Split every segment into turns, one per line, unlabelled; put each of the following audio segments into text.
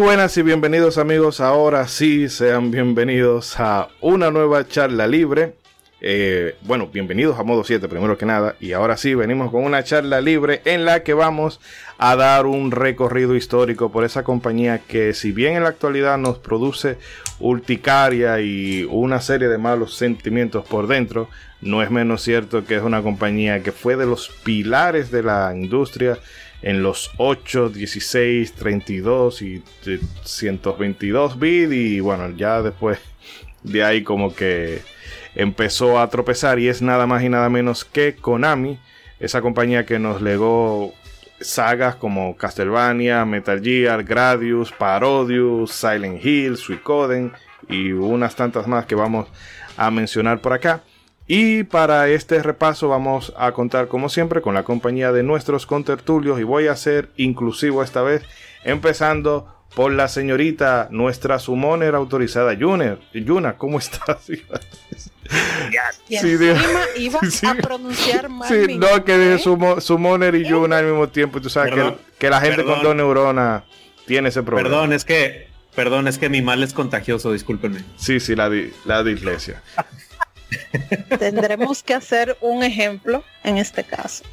Buenas y bienvenidos amigos. Ahora sí, sean bienvenidos a una nueva charla libre. Eh, bueno, bienvenidos a Modo 7 primero que nada. Y ahora sí, venimos con una charla libre en la que vamos a dar un recorrido histórico por esa compañía que si bien en la actualidad nos produce urticaria y una serie de malos sentimientos por dentro, no es menos cierto que es una compañía que fue de los pilares de la industria en los 8, 16, 32 y 122 bit y bueno, ya después de ahí como que empezó a tropezar y es nada más y nada menos que Konami, esa compañía que nos legó sagas como Castlevania, Metal Gear, Gradius, Parodius, Silent Hill, Suicoden y unas tantas más que vamos a mencionar por acá. Y para este repaso vamos a contar como siempre con la compañía de nuestros contertulios y voy a ser inclusivo esta vez, empezando por la señorita, nuestra summoner autorizada, Yuna. Yuna, ¿cómo estás?
Y sí, iba a pronunciar mal.
Sí, no, que dije summoner y Yuna al mismo tiempo. Tú sabes que, que, la gente con dos neuronas tiene ese problema.
Perdón, es que, perdón, es que mi mal es contagioso, discúlpenme.
Sí, sí, la, la dislexia.
Tendremos que hacer un ejemplo en este caso.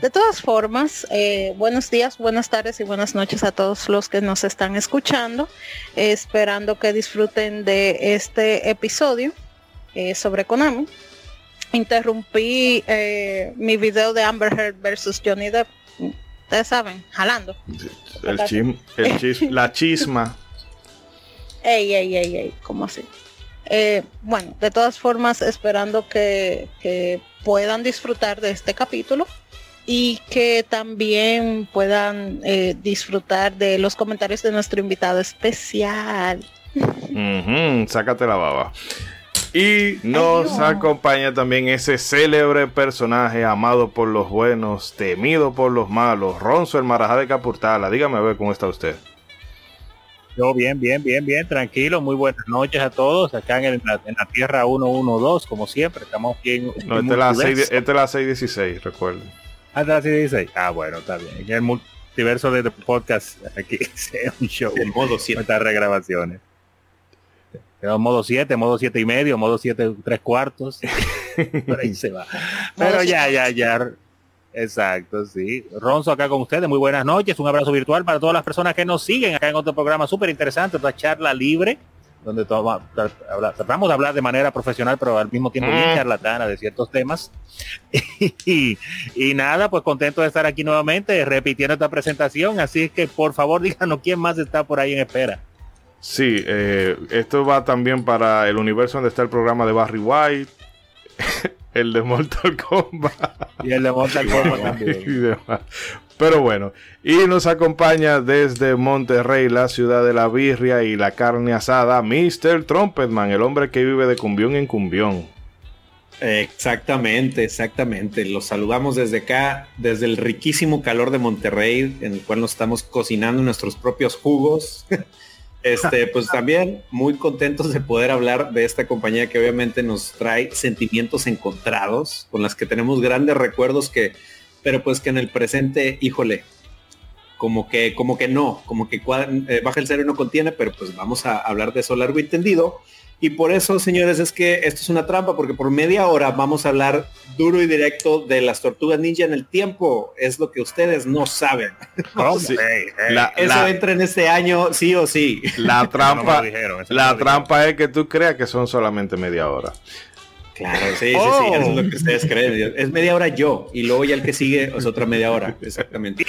De todas formas, eh, buenos días, buenas tardes y buenas noches a todos los que nos están escuchando. esperando que disfruten de este episodio eh, sobre Konami. Interrumpí eh, mi video de Amber Heard versus Johnny Depp. Ustedes saben, jalando.
la chisma.
Ey, ey, ey, ey, ¿cómo así? Eh, bueno, de todas formas, esperando que, puedan disfrutar de este capítulo y que también puedan eh, disfrutar de los comentarios de nuestro invitado especial.
sácate la baba. Y nos acompaña también ese célebre personaje amado por los buenos, temido por los malos, Ronzo el Marajá de Capurtala. Dígame a ver cómo está usted.
Yo bien, bien, bien, bien, tranquilo. Muy buenas noches a todos. Acá en, la, Tierra 112, como siempre. Estamos bien.
No, esta es, la 6, esta es la 616, recuerden.
Ah, esta es la 616. Ah, bueno, está bien. En el multiverso de podcast, aquí es un show.
El modo 7.
Estas regrabaciones. Tenemos modo 7, modo 7 y medio, modo 7 tres cuartos. Por ahí se va. Pero ya, ya, ya. Exacto, sí. Ronzo acá con ustedes, muy buenas noches, un abrazo virtual para todas las personas que nos siguen acá en otro programa súper interesante, otra charla libre, donde tratamos de hablar de manera profesional, pero al mismo tiempo bien mm. charlatana de ciertos temas. y, nada, pues contento de estar aquí nuevamente, repitiendo esta presentación, así es que por favor díganos quién más está por ahí en espera.
Sí, eh, esto va también para el universo donde está el programa de Barry White. el de Mortal Kombat.
Y el de Mortal Kombat también.
Pero bueno, y nos acompaña desde Monterrey, la ciudad de la birria y la carne asada, Mr. Trumpetman, el hombre que vive de cumbión en cumbión.
Exactamente, exactamente. Los saludamos desde acá, desde el riquísimo calor de Monterrey, en el cual nos estamos cocinando nuestros propios jugos. Este, pues también muy contentos de poder hablar de esta compañía que obviamente nos trae sentimientos encontrados, con las que tenemos grandes recuerdos que, pero pues que en el presente, híjole, como que, como que no, como que eh, baja el cero no contiene, pero pues vamos a hablar de eso largo y tendido. Y por eso, señores, es que esto es una trampa, porque por media hora vamos a hablar duro y directo de las tortugas ninja en el tiempo. Es lo que ustedes no saben. eso entra en este año, sí o sí.
La trampa, la trampa es que tú creas que son solamente media hora.
Claro, sí, sí, sí, eso es lo que ustedes creen. Es media hora yo, y luego ya el que sigue es otra media hora. Exactamente.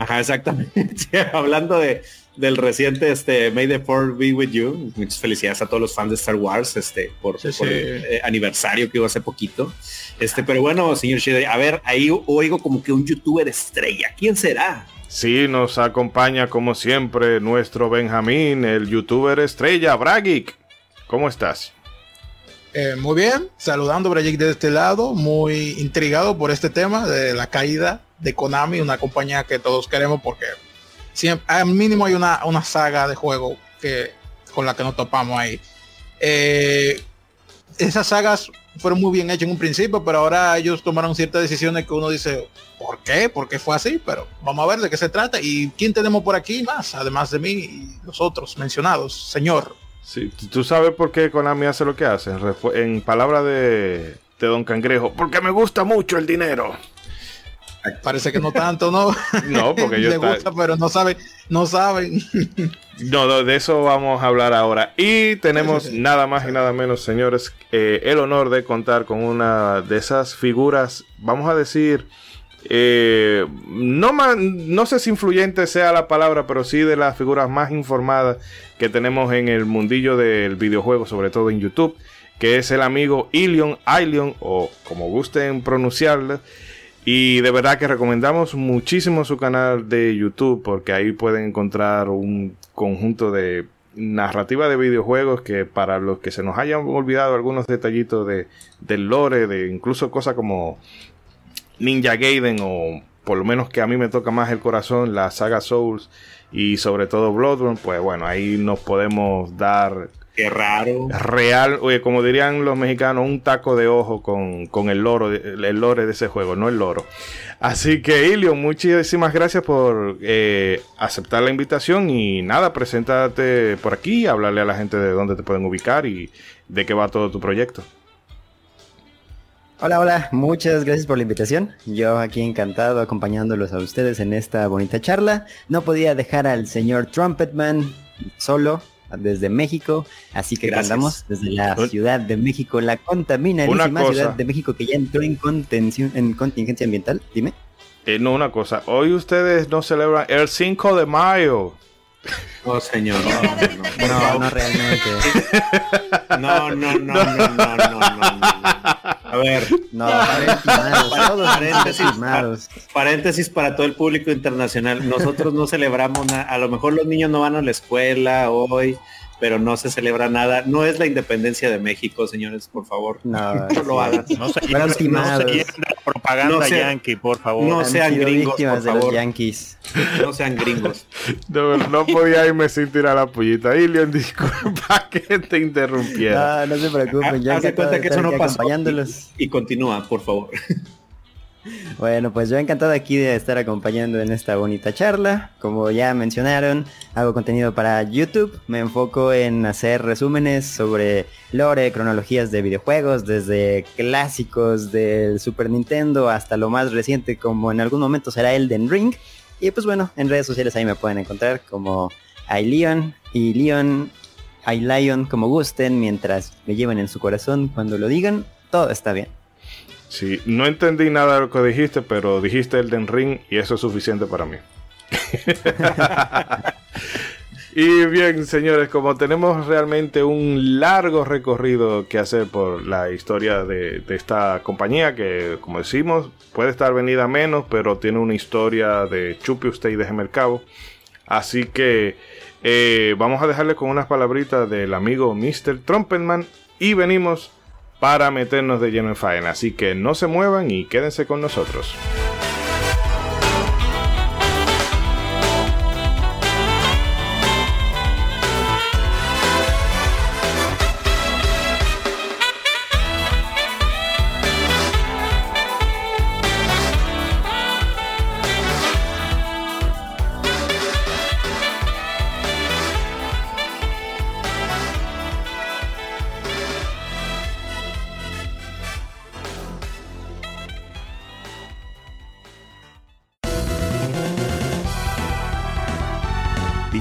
Ajá, exactamente. Hablando de, del reciente este May the Fourth Be With You. Muchas felicidades a todos los fans de Star Wars este por, el eh, aniversario que hubo hace poquito. Este, pero bueno, señor Shide, a ver, ahí oigo como que un youtuber estrella. ¿Quién será?
Sí, nos acompaña como siempre nuestro Benjamín, el youtuber estrella, Bragic. ¿Cómo estás?
Eh, muy bien, saludando Bragic de este lado, muy intrigado por este tema de la caída de Konami, una compañía que todos queremos porque al mínimo hay una, una saga de juego que, con la que nos topamos ahí. Eh, esas sagas fueron muy bien hechos en un principio, pero ahora ellos tomaron ciertas decisiones que uno dice, ¿por qué? ¿Por qué fue así? Pero vamos a ver de qué se trata y quién tenemos por aquí más, además de mí y los otros mencionados, señor.
Sí, tú sabes por qué Konami hace lo que hace. En palabra de, de Don Cangrejo, porque me gusta mucho el dinero.
Parece que no tanto, ¿no?
No, porque yo
Le gusta, pero no saben, no saben.
no, de eso vamos a hablar ahora. Y tenemos nada más y nada menos, señores, eh, el honor de contar con una de esas figuras, vamos a decir, eh, no, no sé si influyente sea la palabra, pero sí de las figuras más informadas que tenemos en el mundillo del videojuego, sobre todo en YouTube, que es el amigo Ilion, Ilion, o como gusten pronunciarlo. Y de verdad que recomendamos muchísimo su canal de YouTube porque ahí pueden encontrar un conjunto de narrativa de videojuegos que para los que se nos hayan olvidado algunos detallitos de, del lore, de incluso cosas como Ninja Gaiden o por lo menos que a mí me toca más el corazón, la saga Souls y sobre todo Bloodborne, pues bueno, ahí nos podemos dar
Qué raro.
Real, oye, como dirían los mexicanos, un taco de ojo con, el loro, el lore de ese juego, no el loro. Así que, Ilio, muchísimas gracias por eh, aceptar la invitación y nada, preséntate por aquí, hablarle a la gente de dónde te pueden ubicar y de qué va todo tu proyecto.
Hola, hola, muchas gracias por la invitación. Yo aquí encantado acompañándolos a ustedes en esta bonita charla. No podía dejar al señor Trumpetman solo, desde México, así que andamos desde la Ciudad de México, la contaminadísima Ciudad de México que ya entró en contención, en contingencia ambiental. Dime.
Eh, no, una cosa, hoy ustedes no celebran el 5 de mayo.
Oh, señor.
No, no, no, realmente.
No, no, no, no, no, no, no, A ver.
No, paréntesis,
paréntesis, paréntesis para todo el público internacional. Nosotros no celebramos nada. A lo mejor los niños no van a la escuela hoy pero no se celebra nada. No es la independencia de México, señores, por favor.
No,
no lo hagan.
No se, no, no propaganda yankee, por favor.
No sean gringos, por favor.
los yankees.
No sean gringos.
No, no podía irme sin tirar la pollita. Ilion, disculpa que te interrumpiera.
No, no se preocupen. Ya
Haz cuenta que eso no pasó. Y, y continúa, por favor.
Bueno, pues yo encantado aquí de estar acompañando en esta bonita charla. Como ya mencionaron, hago contenido para YouTube. Me enfoco en hacer resúmenes sobre lore, cronologías de videojuegos, desde clásicos del Super Nintendo hasta lo más reciente como en algún momento será Elden Ring. Y pues bueno, en redes sociales ahí me pueden encontrar como iLeon y Leon, iLion como gusten, mientras me lleven en su corazón cuando lo digan, todo está bien.
Sí, no entendí nada de lo que dijiste, pero dijiste el Den Ring y eso es suficiente para mí. y bien, señores, como tenemos realmente un largo recorrido que hacer por la historia de, esta compañía, que como decimos, puede estar venida menos, pero tiene una historia de chupe usted y déjeme el cabo. Así que eh, vamos a dejarle con unas palabritas del amigo Mr. Trumpetman y venimos para meternos de lleno en faena. Así que no se muevan y quédense con nosotros.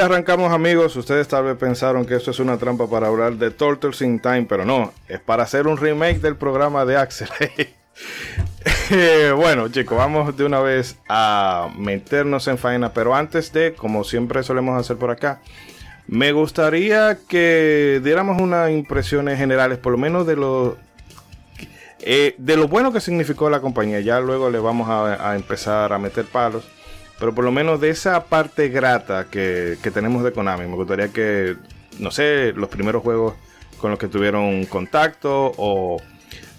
Arrancamos amigos, ustedes tal vez pensaron que esto es una trampa para hablar de Turtles in Time, pero no, es para hacer un remake del programa de Axel. Eh, bueno chicos, vamos de una vez a meternos en faena, pero antes de, como siempre solemos hacer por acá, me gustaría que diéramos unas impresiones generales, por lo menos de lo, eh, de lo bueno que significó la compañía. Ya luego le vamos a empezar a meter palos. Pero por lo menos de esa parte grata que, que, tenemos de Konami, me gustaría que, no sé, los primeros juegos con los que tuvieron contacto o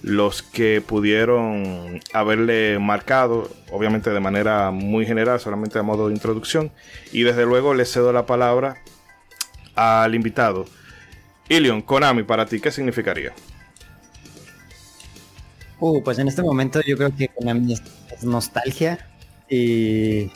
los que pudieron haberle marcado, obviamente de manera muy general, solamente a modo de introducción. Y desde luego le cedo la palabra al invitado. Ilion, Konami, para ti, ¿qué significaría?
Uh, pues en este momento yo creo que Konami es, nostalgia y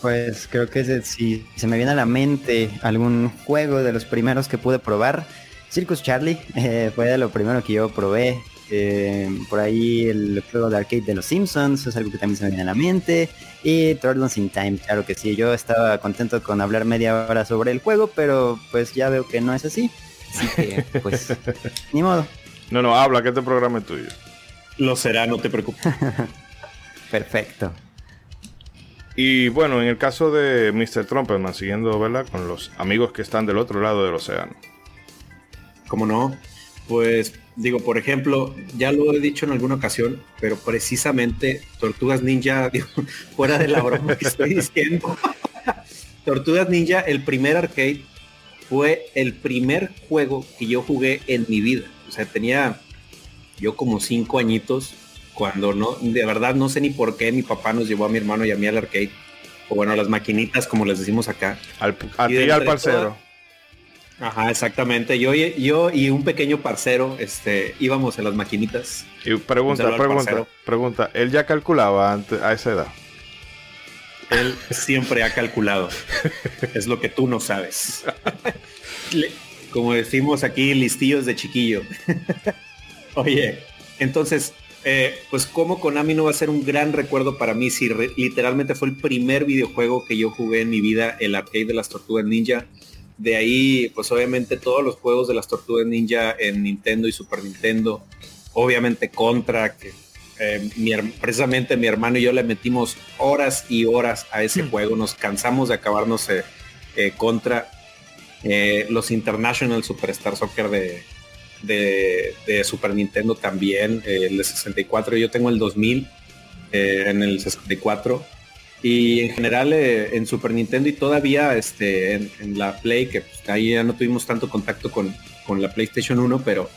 pues creo que si se me viene a la mente algún juego de los primeros que pude probar, Circus Charlie eh, fue de lo primero que yo probé. Eh, por ahí el juego de arcade de los Simpsons es algo que también se me viene a la mente. Y Turtles in Time, claro que sí. Yo estaba contento con hablar media hora sobre el juego, pero pues ya veo que no es así. Así que, pues, ni modo.
No, no, habla, que este programa es tuyo.
Lo será, no te preocupes.
Perfecto.
Y bueno, en el caso de Mr. Trumpetman, siguiendo, ¿verdad? Con los amigos que están del otro lado del océano.
¿Cómo no? Pues digo, por ejemplo, ya lo he dicho en alguna ocasión, pero precisamente Tortugas Ninja, digo, fuera de la broma que estoy diciendo, Tortugas Ninja, el primer arcade, fue el primer juego que yo jugué en mi vida. O sea, tenía yo como cinco añitos cuando no, de verdad no sé ni por qué mi papá nos llevó a mi hermano y a mí al arcade. O bueno, a las maquinitas, como les decimos acá.
Al, a ti al parcero.
Toda... Ajá, exactamente. Yo, yo y un pequeño parcero este, íbamos a las maquinitas.
Y pregunta, pregunta, pregunta. ¿Él ya calculaba antes, a esa edad?
Él siempre ha calculado. es lo que tú no sabes. Como decimos aquí, listillos de chiquillo. Oye, entonces, eh, pues como Konami no va a ser un gran recuerdo para mí si literalmente fue el primer videojuego que yo jugué en mi vida, el arcade de las Tortugas Ninja. De ahí, pues obviamente todos los juegos de las Tortugas Ninja en Nintendo y Super Nintendo. Obviamente Contra, que eh, mi, precisamente mi hermano y yo le metimos horas y horas a ese juego. Nos cansamos de acabarnos eh, Contra. los International Superstar Soccer de, de, Super Nintendo también, el de 64. Yo tengo el 2000 eh, en el 64. Y en general eh, en Super Nintendo y todavía este, en, en la Play, que pues, ahí ya no tuvimos tanto contacto con, con la PlayStation 1, pero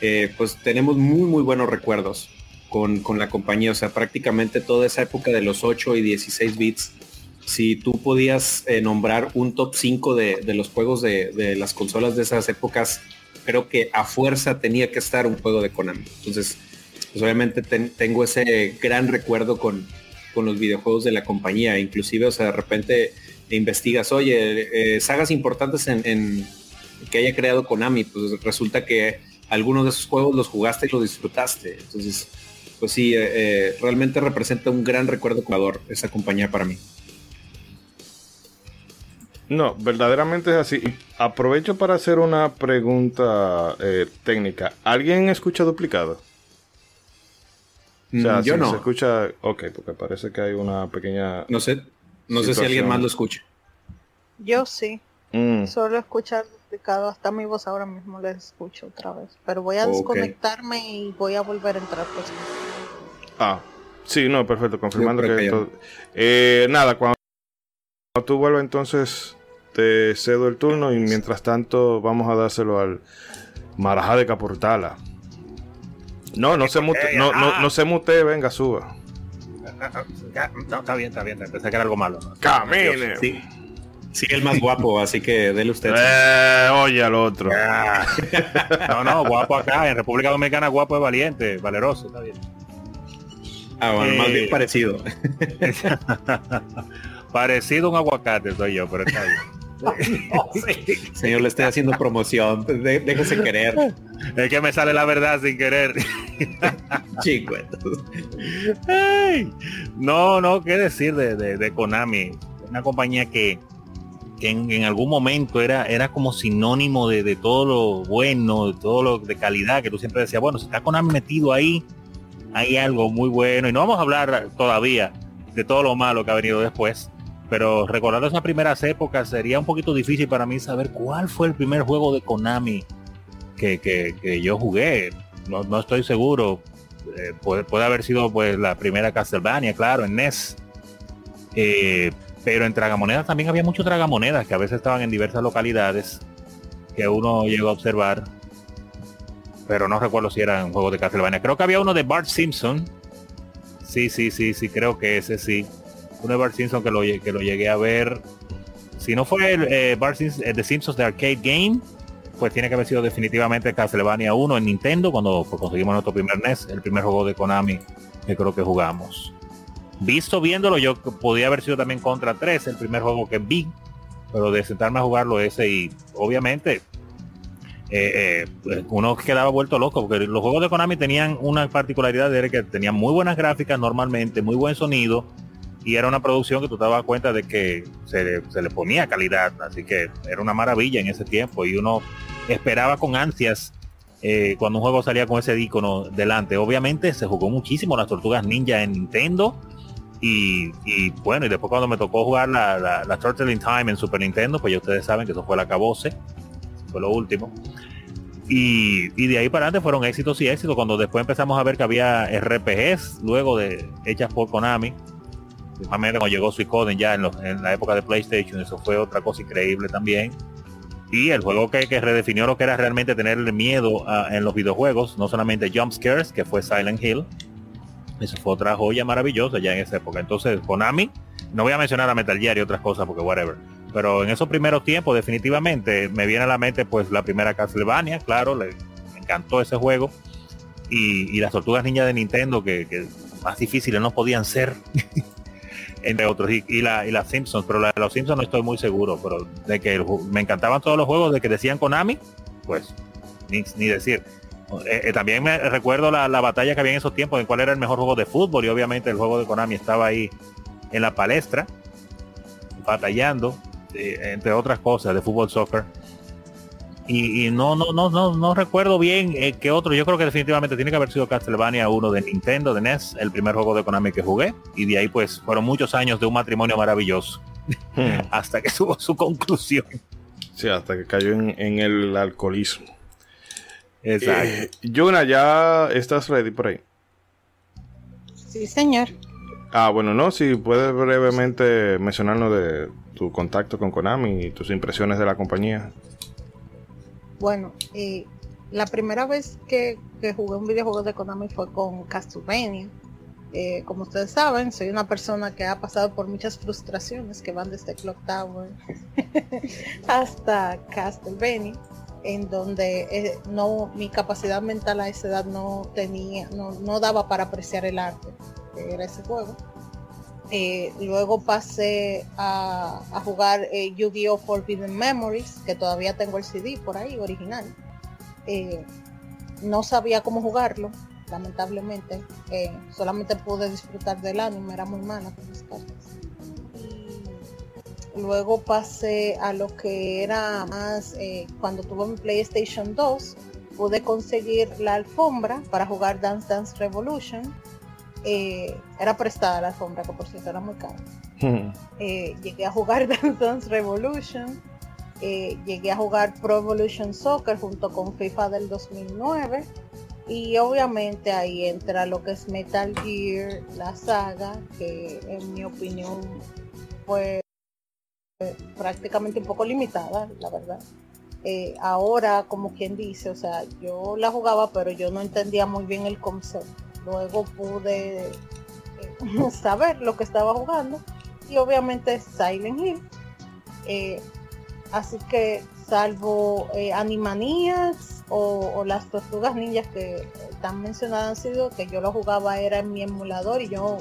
eh, pues tenemos muy, muy buenos recuerdos con, con, la compañía. O sea, prácticamente toda esa época de los 8 y 16 bits. Si tú podías nombrar un top 5 de, de los juegos de, de las consolas de esas épocas, creo que a fuerza tenía que estar un juego de Konami. Entonces, pues obviamente ten, tengo ese gran recuerdo con, con, los videojuegos de la compañía. Inclusive, o sea, de repente investigas, oye, eh, sagas importantes en, que haya creado Konami, pues resulta que algunos de esos juegos los jugaste y los disfrutaste. Entonces, pues sí, eh, eh, realmente representa un gran recuerdo jugador esa compañía para mí.
No, verdaderamente es así. Aprovecho para hacer una pregunta eh, técnica. ¿Alguien escucha duplicado?
O sea, Yo
si
no.
Se escucha. Ok, porque parece que hay una pequeña.
No sé. No situación. sé si alguien más lo escucha.
Yo sí. Mm. Solo escuchar complicado. Hasta mi voz ahora mismo la escucho otra vez. Pero voy a desconectarme y voy a volver a entrar. Pues.
Ah, sí, no, perfecto. Confirmando que, eh, nada, cuando, tú vuelvas entonces te cedo el turno y mientras tanto vamos a dárselo al Marajá de Caportala. No, no se mute, no, no, no se mute, venga, suba.
No, está bien, está bien. Pensé que era algo malo.
Camine.
Sí. Sí, el más guapo, así que dele usted.
Eh, oye al otro.
no, no, guapo acá. En República Dominicana guapo es valiente, valeroso, está bien.
Ah, bueno, más bien eh, parecido.
parecido a un aguacate soy yo, pero está bien.
Señor, le estoy haciendo promoción. déjese querer.
Es que me sale la verdad sin querer.
Chico.
No, no, qué decir de, Konami. Una compañía que, en, algún momento era, era como sinónimo de, todo lo bueno, de todo lo de calidad, que tú siempre decías, bueno, si está Konami metido ahí, hay algo muy bueno. Y no vamos a hablar todavía de todo lo malo que ha venido después pero recordando esas primeras épocas sería un poquito difícil para mí saber cuál fue el primer juego de Konami que, yo jugué. No, estoy seguro. Eh, puede, haber sido pues la primera Castlevania, claro, en NES. Eh, pero en tragamonedas también había muchos tragamonedas que a veces estaban en diversas localidades que uno llegó a observar. Pero no recuerdo si era un juego de Castlevania. Creo que había uno de Bart Simpson. Sí, sí, sí, sí, creo que ese sí un de Bart Simpson que lo, que lo llegué a ver. Si no fue el eh, Bart Simpson, The Simpsons de Arcade Game, pues tiene que haber sido definitivamente Castlevania 1 en Nintendo, cuando pues, conseguimos nuestro primer NES, el primer juego de Konami que creo que jugamos. Visto viéndolo, yo podía haber sido también Contra 3, el primer juego que vi, pero de sentarme a jugarlo ese y obviamente eh, eh, uno quedaba vuelto loco porque los juegos de Konami tenían una particularidad de que tenían muy buenas gráficas normalmente, muy buen sonido y era una producción que tú te dabas cuenta de que se, le ponía calidad, así que era una maravilla en ese tiempo y uno esperaba con ansias eh, cuando un juego salía con ese icono delante. Obviamente se jugó muchísimo las Tortugas Ninja en Nintendo y, bueno, y después cuando me tocó jugar la, la, Turtle in Time en Super Nintendo, pues ya ustedes saben que eso fue la cabose, fue lo último. Y, y, de ahí para adelante fueron éxitos y éxitos cuando después empezamos a ver que había RPGs luego de hechas por Konami Principalmente cuando llegó Suicoden ya en, la época de PlayStation, eso fue otra cosa increíble también. Y el juego que, redefinió lo que era realmente tenerle miedo en los videojuegos, no solamente jump scares, que fue Silent Hill. Eso fue otra joya maravillosa ya en esa época. Entonces, Konami, no voy a mencionar a Metal Gear y otras cosas porque whatever. Pero en esos primeros tiempos, definitivamente, me viene a la mente pues la primera Castlevania, claro, le encantó ese juego. Y, las tortugas niñas de Nintendo, que, que más difíciles no podían ser. entre otros, y, la, y las Simpsons, pero la de los Simpsons no estoy muy seguro, pero de que me encantaban todos los juegos de que decían Konami, pues ni, decir. Eh, eh, también me recuerdo la, batalla que había en esos tiempos, en cuál era el mejor juego de fútbol, y obviamente el juego de Konami estaba ahí en la palestra, batallando, eh, entre otras cosas, de fútbol soccer. Y, no, no, no, no, no recuerdo bien eh, qué otro. Yo creo que definitivamente tiene que haber sido Castlevania 1 de Nintendo, de NES, el primer juego de Konami que jugué. Y de ahí pues fueron muchos años de un matrimonio maravilloso. Hmm. hasta que tuvo su conclusión.
Sí, hasta que cayó en, el alcoholismo.
Exacto. Eh,
¿ya estás ready por ahí?
Sí, señor.
Ah, bueno, no, si puedes brevemente mencionarnos de tu contacto con Konami y tus impresiones de la compañía.
Bueno, eh, la primera vez que, jugué un videojuego de Konami fue con Castlevania. Eh, como ustedes saben, soy una persona que ha pasado por muchas frustraciones que van desde Clock Tower hasta Castlevania, en donde eh, no mi capacidad mental a esa edad no tenía, no, no daba para apreciar el arte que era ese juego. Eh, luego pasé a, jugar eh, Yu-Gi-Oh! Forbidden Memories, que todavía tengo el CD por ahí, original. Eh, no sabía cómo jugarlo, lamentablemente. solamente pude disfrutar del anime, era muy mala con las cartas. luego pasé a lo que era más, cuando tuve mi PlayStation 2, pude conseguir la alfombra para jugar Dance Dance Revolution eh, era prestada la alfombra, que por cierto era muy cara. Eh, llegué a jugar Dance Dance Revolution. Eh, llegué a jugar Pro Evolution Soccer junto con FIFA del 2009 y obviamente ahí entra lo que es Metal Gear, la saga, que en mi opinión fue prácticamente un poco limitada, la verdad. Ahora, como quien dice, o sea, yo la jugaba, pero yo no entendía muy bien el concepto. Luego pude eh, saber lo que estaba jugando y obviamente Silent Hill. Eh, así que salvo eh, Animaniacs o, las tortugas ninjas que están mencionadas han sido que yo lo jugaba era en mi emulador y yo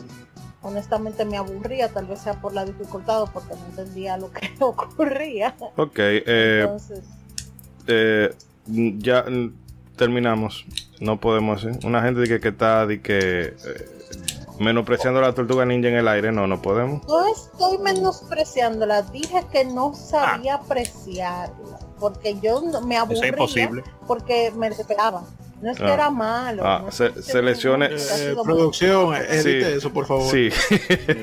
honestamente me aburría, tal vez sea por la dificultad o porque no entendía lo que ocurría.
Ok, eh, Entonces, ya terminamos. No podemos, ¿eh? Una gente que, que está de que menospreciando la tortuga ninja en el aire, no, no podemos.
No estoy menospreciándola, dije que no sabía ah. apreciarla, porque yo me aburría. imposible. Porque me despegaba. No es que ah. era malo.
Ah, seleccione.
Eh, producción, edite eso, por favor.
Sí.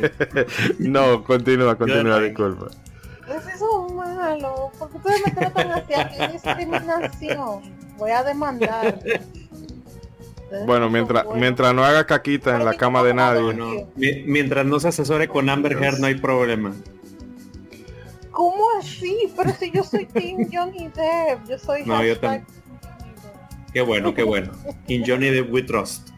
no, continúa, continúa, disculpa.
Porque ustedes me tratan así, aquí discriminación. Voy a demandar.
Bueno, mientras, mientras no haga caquita en la cama de nadie.
Mientras no se asesore con Amber Heard no hay problema.
¿Cómo así? Pero si yo soy Team Johnny Depp, yo soy
no, yo también. Qué bueno, qué bueno. In Johnny Depp we trust.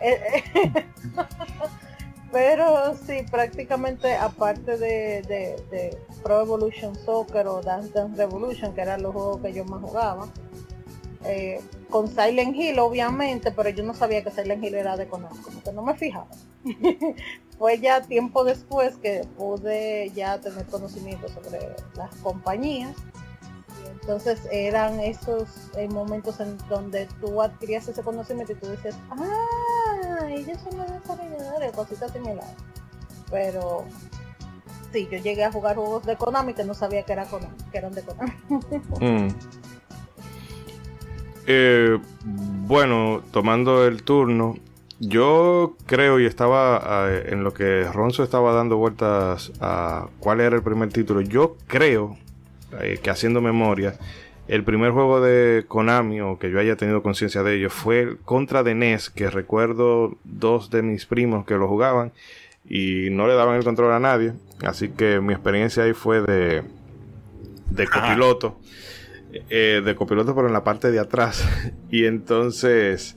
Eh, eh, pero sí, prácticamente aparte de, de, Pro Evolution Soccer o Dance Dance Revolution, que eran los juegos que yo más jugaba, eh, con Silent Hill obviamente, pero yo no sabía que Silent Hill era de Konami, como no me fijaba. Fue ya tiempo después que pude ya tener conocimiento sobre las compañías entonces eran esos eh, momentos en donde tú adquirías ese conocimiento y tú decías, ah, ellos son los desarrolladores, cositas similares. Pero sí, yo llegué a jugar juegos de Konami que no sabía que, era Konami, que eran de Konami. Mm.
Eh, bueno, tomando el turno, yo creo y estaba eh, en lo que Ronzo estaba dando vueltas a cuál era el primer título. Yo creo eh, que haciendo memoria, el primer juego de Konami o que yo haya tenido conciencia de ello fue contra de NES, que recuerdo dos de mis primos que lo jugaban y no le daban el control a nadie. Así que mi experiencia ahí fue de, de copiloto. Eh, de copiloto, pero en la parte de atrás. y entonces.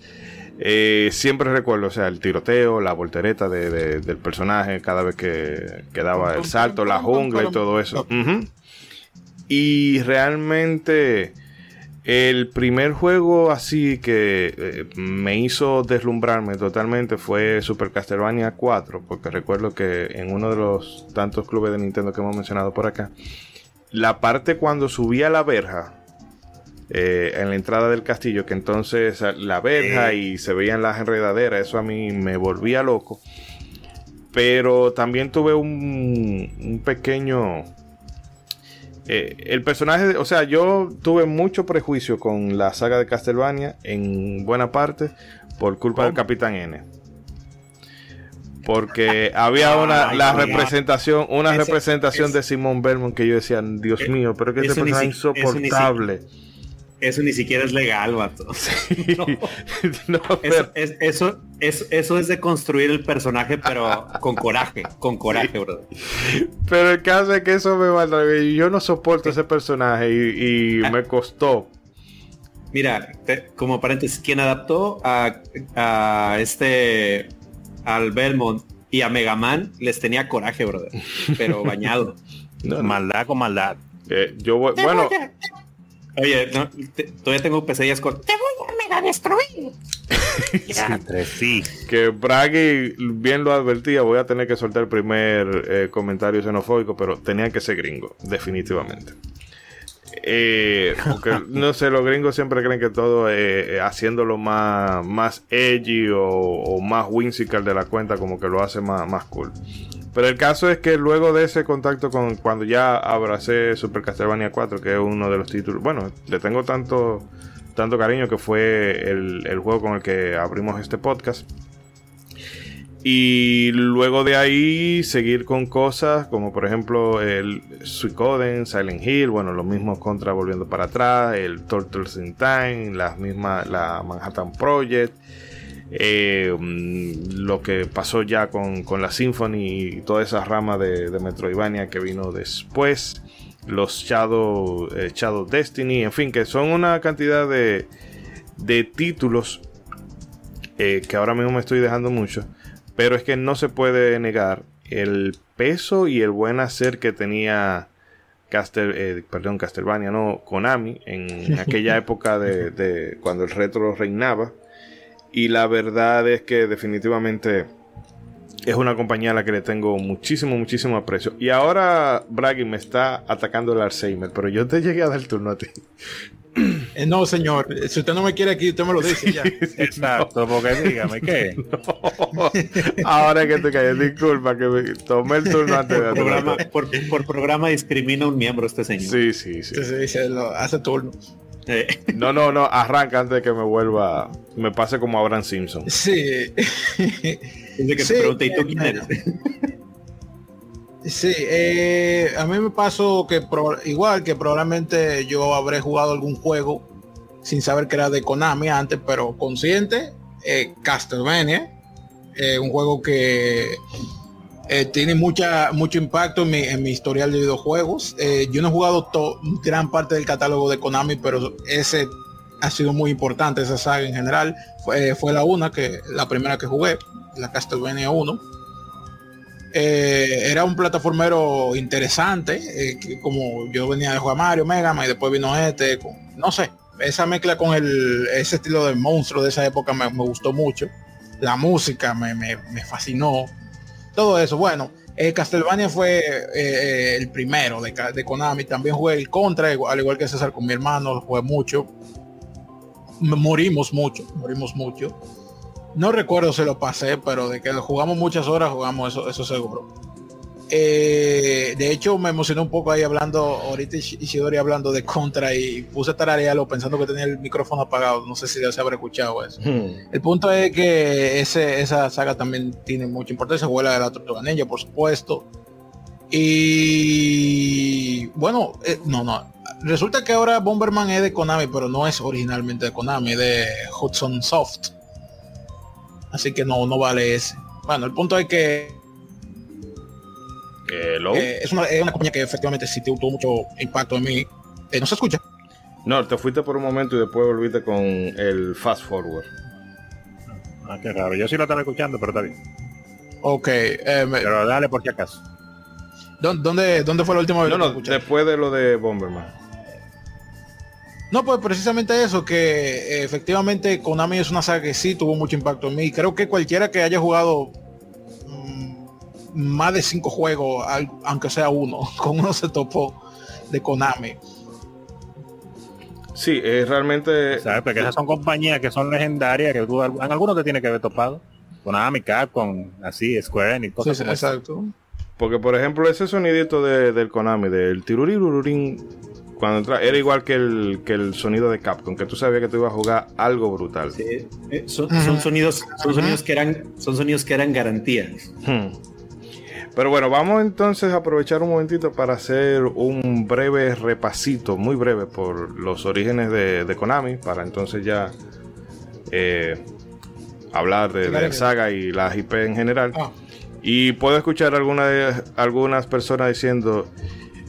Eh, siempre recuerdo, o sea, el tiroteo, la voltereta del personaje cada vez que, que daba el salto, la jungla y todo eso. Y realmente el primer juego así que eh, me hizo deslumbrarme totalmente fue Super Castlevania 4, porque recuerdo que en uno de los tantos clubes de Nintendo que hemos mencionado por acá, la parte cuando subía la verja eh, en la entrada del castillo, que entonces la verja y se veían las enredaderas, eso a mí me volvía loco. Pero también tuve un, un pequeño eh, el personaje, o sea, yo tuve mucho prejuicio con la saga de Castlevania en buena parte por culpa del Capitán N. Porque había una la representación, una representación de Simón Belmont que yo decía, Dios eh, mío, pero que este personaje es insoportable.
Eso ni siquiera es legal, vato. eso, eso, es, de construir el personaje, pero con coraje, con coraje, bro.
Pero el caso es que eso me manda. Yo no soporto ese personaje y, ah. me costó.
Mira, como paréntesis, quien adaptó a, este al Belmont y a Megaman les tenía coraje, brother. Pero bañado.
Maldad con maldad.
Eh, yo bueno.
Oye, todavía tengo pesadillas con. ¡Te voy a mega destruir!
sí, Que Braggy bien lo advertía, voy a tener que soltar el primer eh, comentario xenofóbico, pero tenía que ser gringo, definitivamente. Eh, porque no sé, los gringos siempre creen que todo eh, haciéndolo más, más edgy o, o, más whimsical de la cuenta, como que lo hace más, más cool. Pero el caso es que luego de ese contacto con cuando ya abracé Super Castlevania 4, que es uno de los títulos, bueno, le tengo tanto, tanto cariño que fue el, juego con el que abrimos este podcast. Y luego de ahí seguir con cosas como por ejemplo el Suicoden, Silent Hill, bueno, los mismos contra volviendo para atrás, el Turtles in Time, las mismas, la Manhattan Project, eh, mm, lo que pasó ya con, la Symphony y toda esa rama de, de Metroidvania que vino después, los Shadow, eh, Shadow Destiny, en fin, que son una cantidad de, de títulos eh, que ahora mismo me estoy dejando mucho pero es que no se puede negar el peso y el buen hacer que tenía Castel, eh, perdón, Castlevania, no, Konami, en aquella época de, cuando el retro reinaba. Y la verdad es que definitivamente es una compañía a la que le tengo muchísimo, muchísimo aprecio. Y ahora Bragi me está atacando el Alzheimer, pero yo te llegué a dar el turno a ti.
Eh, no, señor. Si usted no me quiere aquí, usted me lo dice ya.
Exacto, porque dígame, ¿qué?
Ahora que te calles, disculpa que me tomé el turno antes
de programa, por, por, programa discrimina un miembro este señor.
Sí, sí, sí.
sí, sí lo hace turno.
Eh. No, no, no, arranca antes de que me vuelva, me pase como Abraham Simpson.
Sí.
Desde que te pregunte, ¿y tú quién eres?
Sí, eh, a mí me pasó que igual que probablemente yo habré jugado algún juego sin saber que era de Konami antes, pero consciente, eh, Castlevania, eh, un juego que eh, tiene mucha, mucho impacto en mi, en mi historial de videojuegos. yo no he jugado gran parte del catálogo de Konami, pero ese ha sido muy importante, esa saga en general. Fue, fue la una, que la primera que jugué, la Castlevania 1 eh, era un plataformero interesante, eh, como yo venía de jugar Mario, Mega Man y después vino este, no sé, esa mezcla con el, ese estilo de monstruo de esa época me, gustó mucho, la música me, fascinó, todo eso, bueno, eh, Castlevania fue el primero de, de, Konami, también jugué el Contra, al igual que César con mi hermano, jugué mucho, morimos mucho, morimos mucho. No recuerdo si lo pasé, pero de que jugamos muchas horas, jugamos eso, eso seguro. Eh, de hecho, me emocioné un poco ahí hablando, ahorita Ishidori hablando de Contra y puse tararearlo pensando que tenía el micrófono apagado. No sé si ya se habrá escuchado eso. Hmm. El punto es que ese, esa saga también tiene mucha importancia. Juega de la Tortuga Ninja, por supuesto. Y bueno, eh, no, no. Resulta que ahora Bomberman es de Konami, pero no es originalmente de Konami, es de Hudson Soft. Así que no, no vale ese. Bueno, el punto es que eh, es, una, es, una, compañía que efectivamente sí tuvo mucho impacto en mí. Eh, ¿No se escucha?
No, te fuiste por un momento y después volviste con el fast forward.
Ah, qué raro. Yo sí lo estaba escuchando, pero está bien.
Ok. Eh,
pero dale por si acaso.
¿Dónde, dónde fue la última vez?
No, no, después de lo de Bomberman.
No, pues precisamente eso, que eh, efectivamente Konami es una saga que sí tuvo mucho impacto en mí. Creo que cualquiera que haya jugado más de cinco juegos, aunque sea uno, con uno se topó de Konami.
Sí, es realmente...
¿Sabes? Porque esas son compañías que son legendarias, que tú, en algunos te tiene que haber topado. Konami, Capcom, así, Square Enix, cosas
sí, Exacto.
Porque, por ejemplo, ese sonidito de, del Konami, del tirurirurín, cuando entra, era igual que el, que el sonido de Capcom, que tú sabías que tú ibas a jugar algo brutal.
Sí. Eh, son, sonidos, son sonidos que eran, son sonidos que eran garantía. Hmm.
Pero bueno, vamos entonces a aprovechar un momentito para hacer un breve repasito, muy breve, por los orígenes de, Konami, para entonces ya eh, hablar de, la saga y las IP en general. Ah. Y puedo escuchar alguna algunas personas diciendo,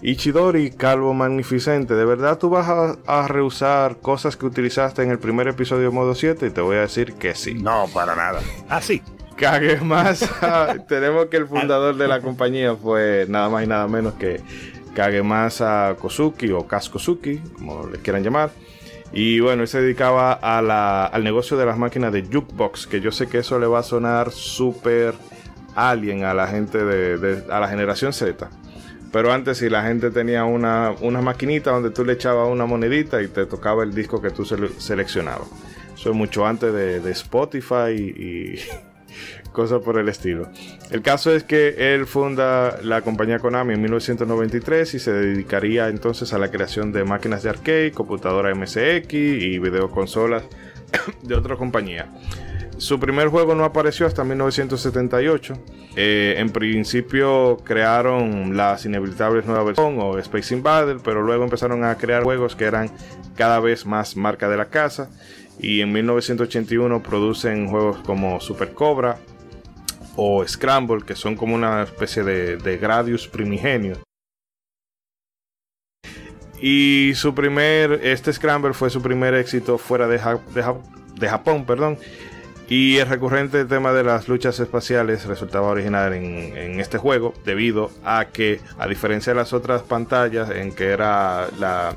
Ichidori, Calvo Magnificente, ¿de verdad tú vas a, rehusar cosas que utilizaste en el primer episodio de modo 7? Y te voy a decir que sí.
No, para nada.
Ah, sí. Cague más. tenemos que el fundador de la compañía fue nada más y nada menos que Kagemasa Kosuki o Kaskosuki, como le quieran llamar. Y bueno, él se dedicaba al negocio de las máquinas de jukebox, que yo sé que eso le va a sonar súper alien a la gente de, a la generación Z. Pero antes si la gente tenía una, una maquinita donde tú le echabas una monedita y te tocaba el disco que tú seleccionabas. Eso es mucho antes de, Spotify y, cosas por el estilo. El caso es que él funda la compañía Konami en 1993 y se dedicaría entonces a la creación de máquinas de arcade, computadoras MSX y videoconsolas de otra compañía. su primer juego no apareció hasta 1978. Eh, en principio crearon las inevitables nueva versión o Space Invader, pero luego empezaron a crear juegos que eran cada vez más marca de la casa. Y en 1981 producen juegos como Super Cobra o Scramble, que son como una especie de, Gradius primigenio. Y su primer, este Scramble fue su primer éxito fuera de, de Japón, perdón. Y el recurrente tema de las luchas espaciales resultaba original en, este juego debido a que, a diferencia de las otras pantallas en que era la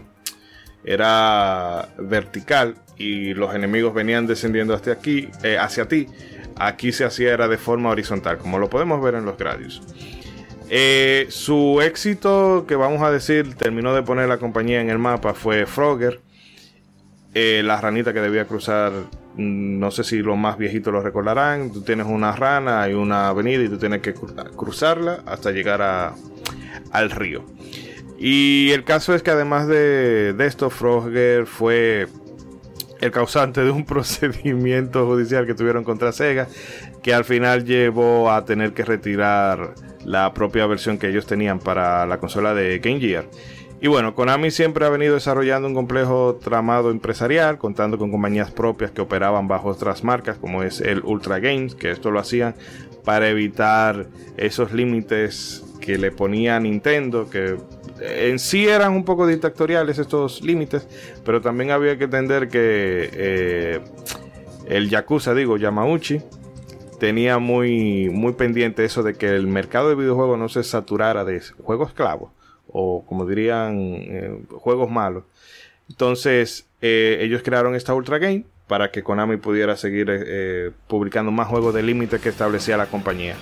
era vertical y los enemigos venían descendiendo hacia aquí, eh, hacia ti, aquí se hacía era de forma horizontal, como lo podemos ver en los Gradius. Eh, su éxito, que vamos a decir, terminó de poner la compañía en el mapa, fue Frogger, eh, la ranita que debía cruzar no sé si los más viejitos lo recordarán, tú tienes una rana, hay una avenida y tú tienes que cruzarla hasta llegar al río. Y el caso es que además de, esto, Frogger fue el causante de un procedimiento judicial que tuvieron contra Sega, que al final llevó a tener que retirar la propia versión que ellos tenían para la consola de Game Gear. Y bueno, Konami siempre ha venido desarrollando un complejo tramado empresarial, contando con compañías propias que operaban bajo otras marcas, como es el Ultra Games, que esto lo hacían para evitar esos límites que le ponía Nintendo, que en sí eran un poco dictatoriales estos límites, pero también había que entender que eh, el Yakuza, digo, Yamauchi, tenía muy, muy pendiente eso de que el mercado de videojuegos no se saturara de juegos clavos o como dirían eh, juegos malos. Entonces eh, ellos crearon esta Ultra Game para que Konami pudiera seguir publicando más juegos de límite que establecía la compañía.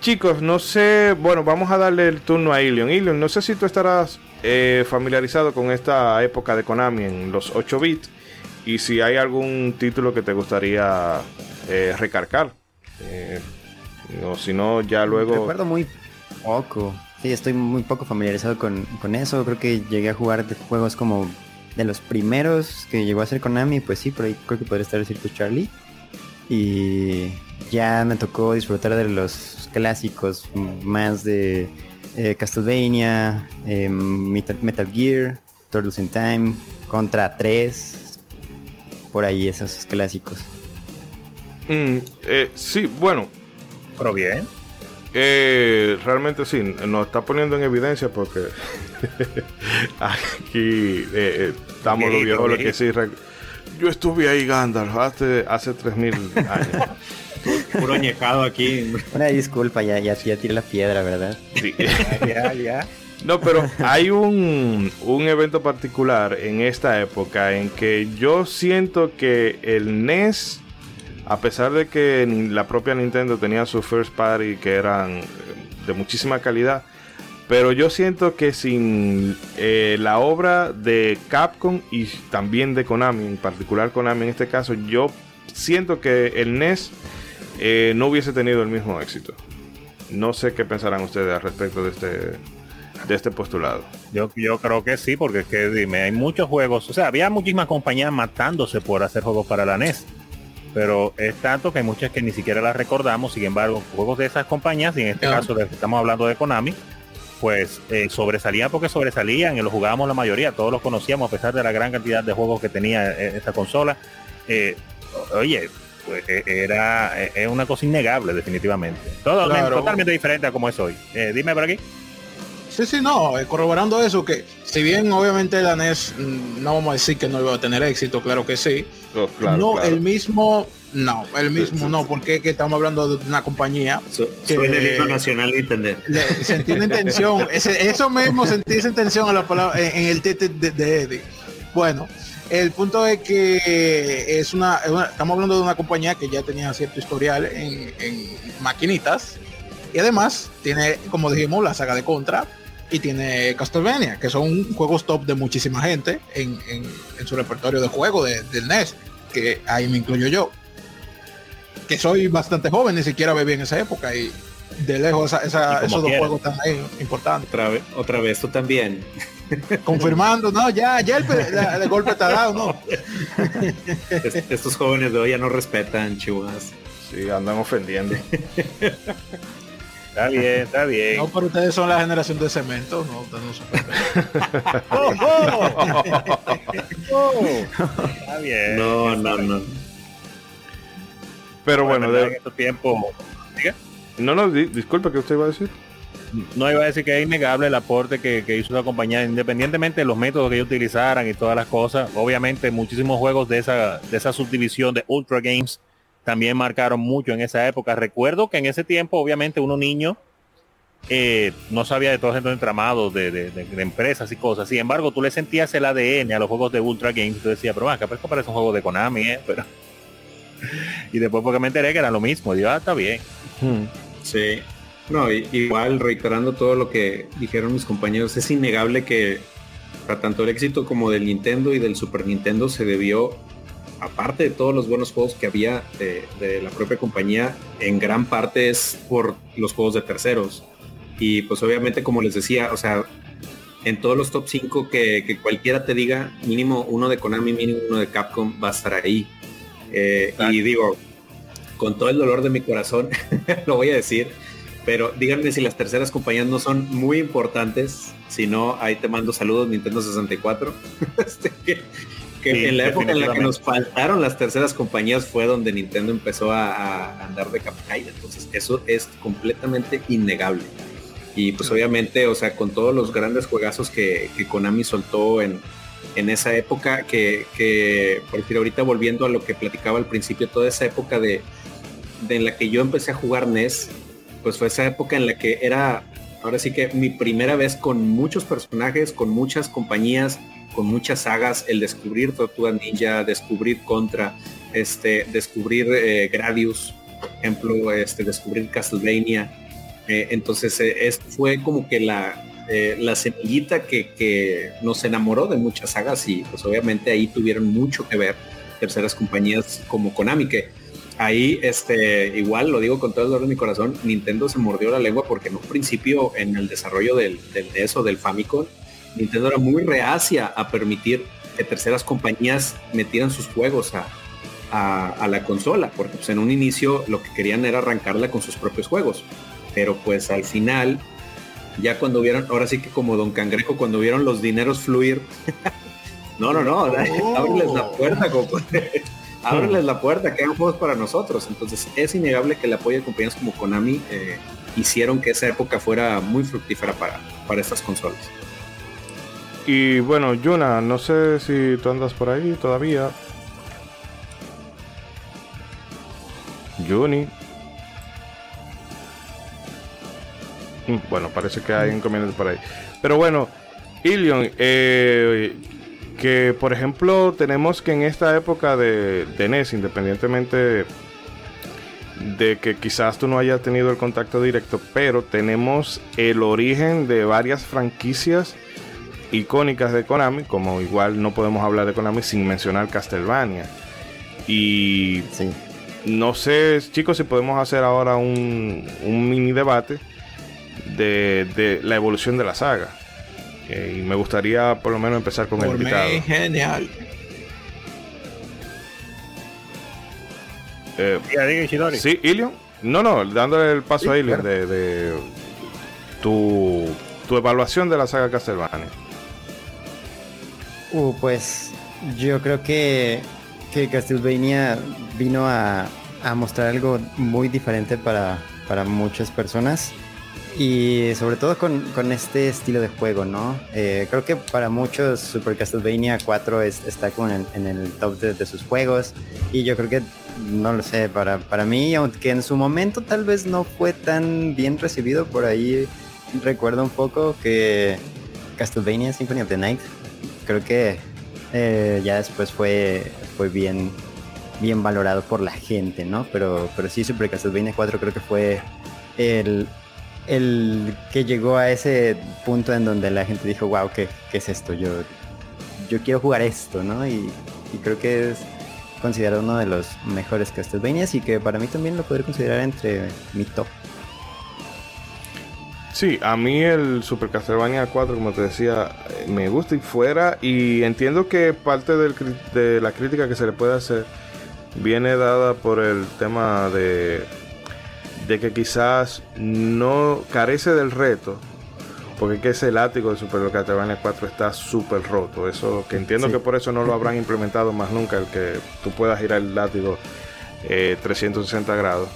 Chicos, no sé, bueno, vamos a darle el turno a Ilion. Ilion, no sé si tú estarás familiarizado con esta época de Konami en los 8 bits y si hay algún título que te gustaría recargar. o si no, ya luego...
Recuerdo muy poco. Sí, estoy muy poco familiarizado con, eso. Creo que llegué a jugar de juegos como de los primeros que llegó a ser Konami. Pues sí, por ahí creo que podría estar el Circus Charlie. Y ya me tocó disfrutar de los clásicos más de eh, Castlevania, eh, Metal, Gear, Turtles in Time, Contra 3. Por ahí esos clásicos.
Mm, eh, sí, bueno.
Pero bien.
Eh, realmente sí, nos está poniendo en evidencia porque aquí estamos los viejos lo que sí. Yo estuve ahí, Gandalf, hace, hace 3000 años.
Puro añejado aquí.
Una disculpa, ya, ya, ya tiré la piedra, ¿verdad?
Sí. ya, ya. No, pero hay un, un evento particular en esta época en que yo siento que el NES a pesar de que la propia Nintendo tenía su first party que eran de muchísima calidad, pero yo siento que sin eh, la obra de Capcom y también de Konami, en particular Konami en este caso, yo siento que el NES eh, no hubiese tenido el mismo éxito. No sé qué pensarán ustedes al respecto de este, de este postulado.
Yo, yo creo que sí, porque es que dime, hay muchos juegos, o sea, había muchísimas compañías matándose por hacer juegos para la NES pero es tanto que hay muchas que ni siquiera las recordamos, sin embargo, juegos de esas compañías, y en este caso estamos hablando de Konami, pues eh, sobresalían porque sobresalían y los jugábamos la mayoría, todos los conocíamos a pesar de la gran cantidad de juegos que tenía eh, esta consola. Eh, oye, pues, era es una cosa innegable definitivamente. Todo, Totalmente diferente a como es hoy. dime por aquí.
Sí, sí, no, corroborando eso, que si bien obviamente la NES mm, no vamos a decir que no iba a tener éxito, claro que sí. Oh, no, el mismo, no, el mismo no, porque estamos hablando de una compañía
que el libro nacional de entender.
Sentí una intención, eso mismo sentí esa intención a la palabra, en, el tete de, Eddie. Bueno, el punto es que es una, estamos hablando de una compañía que ya tenía cierto historial en, en maquinitas y además tiene, como dijimos, la saga de Contra, y tiene Castlevania, que son juegos top de muchísima gente en, su repertorio de juego de, del NES, que ahí me incluyo yo. Que soy bastante joven, ni siquiera bebí en esa época y de lejos esos dos juegos están ahí importantes.
Otra vez, otra vez, tú también.
Confirmando, no, ya, ya el, el golpe está dado, ¿no?
Estos jóvenes de hoy ya no respetan, chivas.
Sí, andan ofendiendo.
Está bien, está bien.
No, pero ustedes son la generación de cemento, no, ustedes no son
¡Oh, oh! Oh. Está bien.
No, no, no.
Pero bueno,
de... en estos tiempos. ¿Diga?
No, no, di- disculpa, ¿qué usted iba a decir?
No iba a decir que es innegable el aporte que, que hizo la compañía, independientemente de los métodos que ellos utilizaran y todas las cosas. Obviamente, muchísimos juegos de esa, de esa subdivisión de Ultra Games también marcaron mucho en esa época. Recuerdo que en ese tiempo, obviamente, uno niño eh, no sabía de todos estos entramados de, de- de- de empresas y cosas. Sin embargo, tú le sentías el ADN a los juegos de Ultra Games. Tú decías, pero acá parece un juego de Konami, ¿eh? Pero... y después porque me enteré que era lo mismo. Yo, ah, está bien.
Sí. No, igual reiterando todo lo que dijeron mis compañeros, es innegable que para tanto el éxito como del Nintendo y del Super Nintendo se debió, aparte de todos los buenos juegos que había de, de la propia compañía, en gran parte es por los juegos de terceros. Y pues obviamente como les decía, o sea, en todos los top 5 que, que cualquiera te diga, mínimo uno de Konami, mínimo uno de Capcom va a estar ahí. Eh, y digo, con todo el dolor de mi corazón, lo voy a decir, pero díganme si las terceras compañías no son muy importantes. Si no, ahí te mando saludos Nintendo 64. Este, que que
Sí,
en la época en la que nos faltaron las terceras compañías fue donde Nintendo empezó a, a andar de capa caída. Entonces eso es completamente innegable. Y pues obviamente, o sea, con todos los grandes juegazos que, que Konami soltó en, en esa época, que, que, por decir, ahorita volviendo a lo que platicaba al principio, toda esa época de, de en la que yo empecé a jugar NES, pues fue esa época en la que era, ahora sí que mi primera vez con muchos personajes, con muchas compañías, con muchas sagas, el descubrir Tortuga Ninja, descubrir Contra, este, descubrir eh, Gradius, ejemplo, este, descubrir Castlevania. Eh, entonces, eh, es, fue como que la, la semillita que, que nos enamoró de muchas sagas y pues obviamente ahí tuvieron mucho que ver terceras compañías como Konami, que ahí este igual lo digo con todo el dolor de mi corazón, Nintendo se mordió la lengua porque en un principio en el desarrollo del, del del Famicom, Nintendo era muy reacia a permitir que terceras compañías metieran sus juegos a, a, a la consola, porque pues, en un inicio lo que querían era arrancarla con sus propios juegos, pero pues al final, ya cuando vieron, ahora sí que como Don Cangrejo, cuando vieron los dineros fluir, no, no, no,
Oh.
ábreles la puerta, ábreles la puerta, que hagan juegos para nosotros. Entonces es innegable que el apoyo de compañías como Konami eh, hicieron que esa época fuera muy fructífera para, para estas consolas.
Y bueno, Yuna, no sé si tú andas por ahí todavía. Juni. Bueno, parece que hay inconvenientes por ahí. Pero bueno, Ilion, eh, que por ejemplo tenemos que en esta época de, de NES, independientemente de que quizás tú no hayas tenido el contacto directo, pero tenemos el origen de varias franquicias icónicas de Konami, como igual no podemos hablar de Konami sin mencionar Castlevania. Y
Sí.
no sé, chicos, si podemos hacer ahora un, un mini debate de, de la evolución de la saga. Eh, y me gustaría por lo menos empezar con el
Por mí,
invitado.
genial.
Eh, sí, Ilion. No, no, dándole el paso
Sí,
a Ilion
claro.
de, de tu, tu evaluación de la saga Castlevania.
Uh, pues yo creo que, que Castlevania vino a, a mostrar algo muy diferente para, para muchas personas y sobre todo con, con este estilo de juego, ¿no? Eh, creo que para muchos Super Castlevania 4 es- está el- en el top de, de sus juegos y yo creo que, no lo sé, para, para mí, aunque en su momento tal vez no fue tan bien recibido, por ahí recuerdo un poco que Castlevania Symphony of the Night creo que eh, ya después fue, fue bien, bien valorado por la gente, ¿no? Pero, pero sí, Super Castlevania 4 creo que fue el, el que llegó a ese punto en donde la gente dijo, wow, ¿qué, qué es esto? Yo, yo quiero jugar esto, ¿no? Y, creo que es considerado uno de los mejores Castlevanias y que para mí también lo podría considerar entre mi top.
Sí, a mí el Super Castlevania 4, como te decía, me gusta y fuera. Y entiendo que parte de la crítica que se le puede hacer viene dada por el tema de, de que quizás no carece del reto. Porque es que ese látigo de Super Castlevania 4 está súper roto. Eso que entiendo
Sí.
que por eso no lo habrán implementado más nunca, el que tú puedas girar el látigo eh, 360 grados.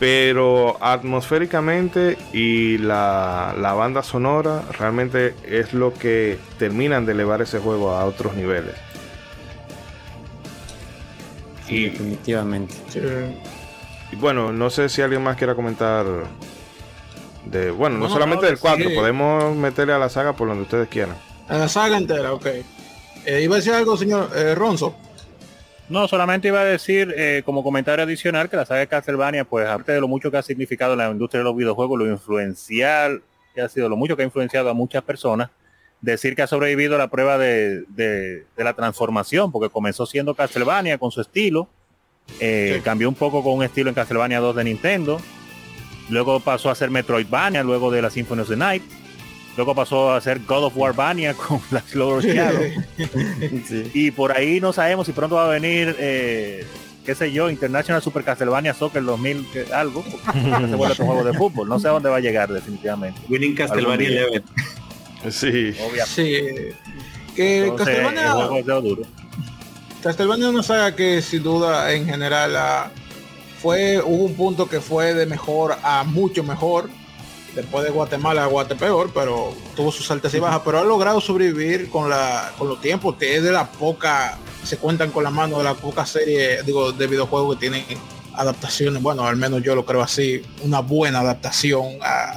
Pero atmosféricamente y la, la banda sonora realmente es lo que terminan de elevar ese juego a otros niveles.
Sí,
Y,
definitivamente.
Sí.
Y bueno, no sé si alguien más quiera comentar de, bueno, no,
No,
solamente
no,
del 4,
sí.
podemos meterle a la saga por donde ustedes quieran.
En la saga entera, ok. Eh, iba a decir algo, señor eh, Ronzo.
No, solamente iba a decir eh, como comentario adicional que la saga de Castlevania, pues aparte de lo mucho que ha significado en la industria de los videojuegos, lo influencial que ha sido, lo mucho que ha influenciado a muchas personas, decir que ha sobrevivido a la prueba de, de- de la transformación, porque comenzó siendo Castlevania con su estilo, eh,
Sí.
cambió un poco con un estilo en Castlevania 2 de Nintendo, luego pasó a ser Metroidvania, luego de la Symphony of the Night, luego pasó a ser God of Warvania con la Slow Shadow.
Sí.
Y por ahí no sabemos si pronto va a venir, eh, qué sé yo, International Super Castlevania Soccer 2000, que- algo. se vuelve otro juego de fútbol. No sé a dónde va a llegar definitivamente.
Winning Castlevania
Algún día.
11.
Sí,
Obviamente.
Sí. Que
Entonces, el
Castlevania,
juego es duro.
Castlevania es una saga que sin duda en general ah, fue, hubo un punto que fue de mejor a mucho mejor. Después de Guatemala a Guatepeor, pero tuvo sus altas y bajas, pero ha logrado sobrevivir con la con los tiempos, que es de la poca, se cuentan con la mano de la poca serie, digo, de videojuegos que tienen adaptaciones, bueno, al menos yo lo creo así, una buena adaptación a,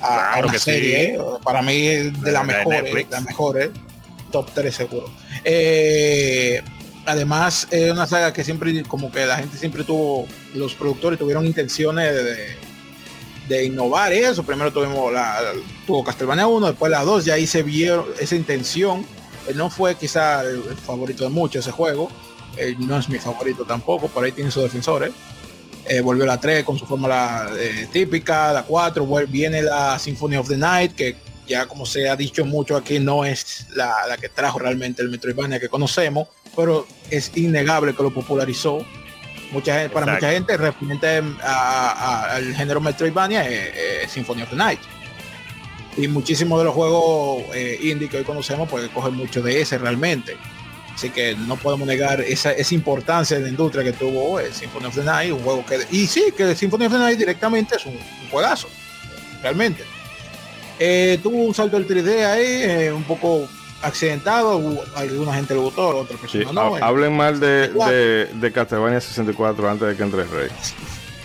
a- a
Claro
una
que sí.
serie. Para mí es de las mejores, las mejores, top 3 seguro. Eh, además, es una saga que siempre, como que la gente siempre tuvo, los productores tuvieron intenciones de, innovar eso. Primero tuvimos la, tuvo Castlevania 1, después la 2, y ahí se vieron esa intención. Eh, no fue quizá el, favorito de muchos ese juego. Eh, no es mi favorito tampoco, por ahí tiene sus defensores. Eh, volvió la 3 con su fórmula eh, típica, la 4, vuel- viene la Symphony of the Night, que ya como se ha dicho mucho aquí, no es la, la que trajo realmente el Metroidvania que conocemos, pero es innegable que lo popularizó. Mucha gente, para mucha gente, referente al género Metroidvania es, es Symphony of the Night. Y muchísimos de los juegos eh, indie que hoy conocemos, pues cogen mucho de ese realmente. Así que no podemos negar esa, esa importancia de la industria que tuvo el Symphony of the Night, un juego que... Y sí, que el Symphony of the Night directamente es un, un juegazo, realmente. Eh, tuvo un salto del 3D ahí, eh, un poco accidentado, alguna gente le gustó, a otra
sí.
persona no. Eh.
hablen mal de,
64.
de, de Castlevania 64 antes de que entre el rey.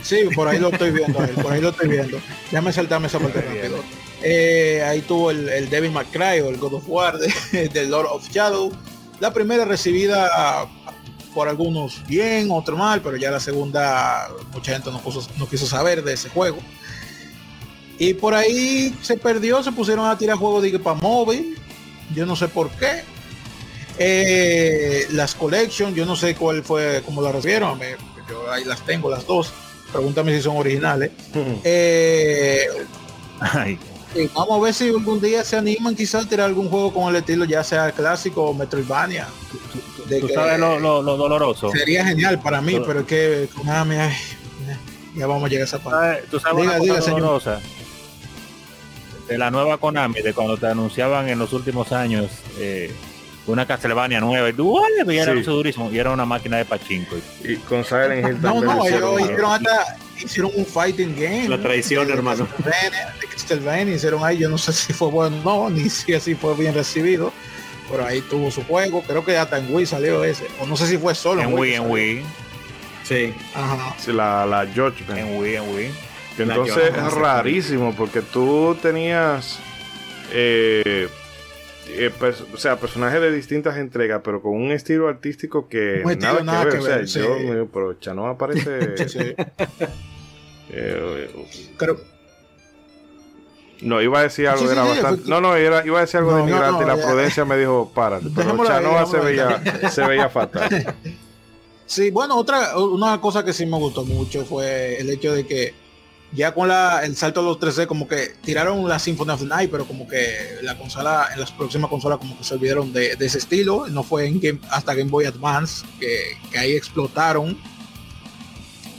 Sí, por ahí lo estoy viendo, a él, por ahí lo estoy viendo. Déjame saltarme esa parte rápido. Eh, ahí tuvo el, el Devil May Cry o el God of War de, de Lord of Shadow. La primera recibida por algunos bien, otro mal, pero ya la segunda mucha gente no, puso- no quiso saber de ese juego. Y por ahí se perdió, se pusieron a tirar juegos de para móvil. Yo no sé por qué. Eh, las collection, yo no sé cuál fue, cómo la recibieron. me- yo ahí las tengo las dos. Pregúntame si son originales. Eh,
Ay,
vamos a ver si algún día se animan quizás a tirar algún juego con el estilo, ya sea clásico o Metroidvania. De
tú sabes lo, lo- lo doloroso.
Sería genial para mí, pero es que Konami, ay, ya vamos a llegar a esa parte.
¿Sabes- Tú sabes
Diga,
una
diga,
cosa
señor.
De la nueva Konami, de cuando te anunciaban en los últimos años eh, una Castlevania nueva y tú, veías el
Sí.
durísimo y era una máquina de pachinko.
Y con Silent Hill
No,
también
no,
hicieron,
hicieron hasta hicieron un fighting game.
La traición,
de-
hermano.
De Castlevania, de Castlevania, hicieron ahí, yo no sé si fue bueno o no, ni si así fue bien recibido. Pero ahí tuvo su juego, creo que hasta en Wii salió ese. O no sé si fue solo.
En Wii,
que
en. Wii,
Sí.
Ajá.
Sí, La, la Judgment.
en Wii, en Wii.
Que entonces es rarísimo porque tú tenías, eh, eh, o sea, personajes de distintas entregas, pero con un estilo artístico que
Un estilo
nada, que ver. o sea,
sí.
yo, me- pero Chano aparece.
Sí.
eh, no, iba a decir algo,
Sí, sí,
era
sí,
bastante.
fue-
No, no, era- iba a decir algo
No,
de
no,
migrante
no,
y la
ya.
prudencia me dijo, párate. Pero Chanoa se veía, se veía fatal.
Sí, bueno, otra una cosa que sí me gustó mucho fue el hecho de que ya con la, el salto a los 3D, como que tiraron la Symphony of the Night, pero como que la consola, en las próximas consolas, como que se olvidaron de, ese estilo. No fue en game, hasta Game Boy Advance que ahí explotaron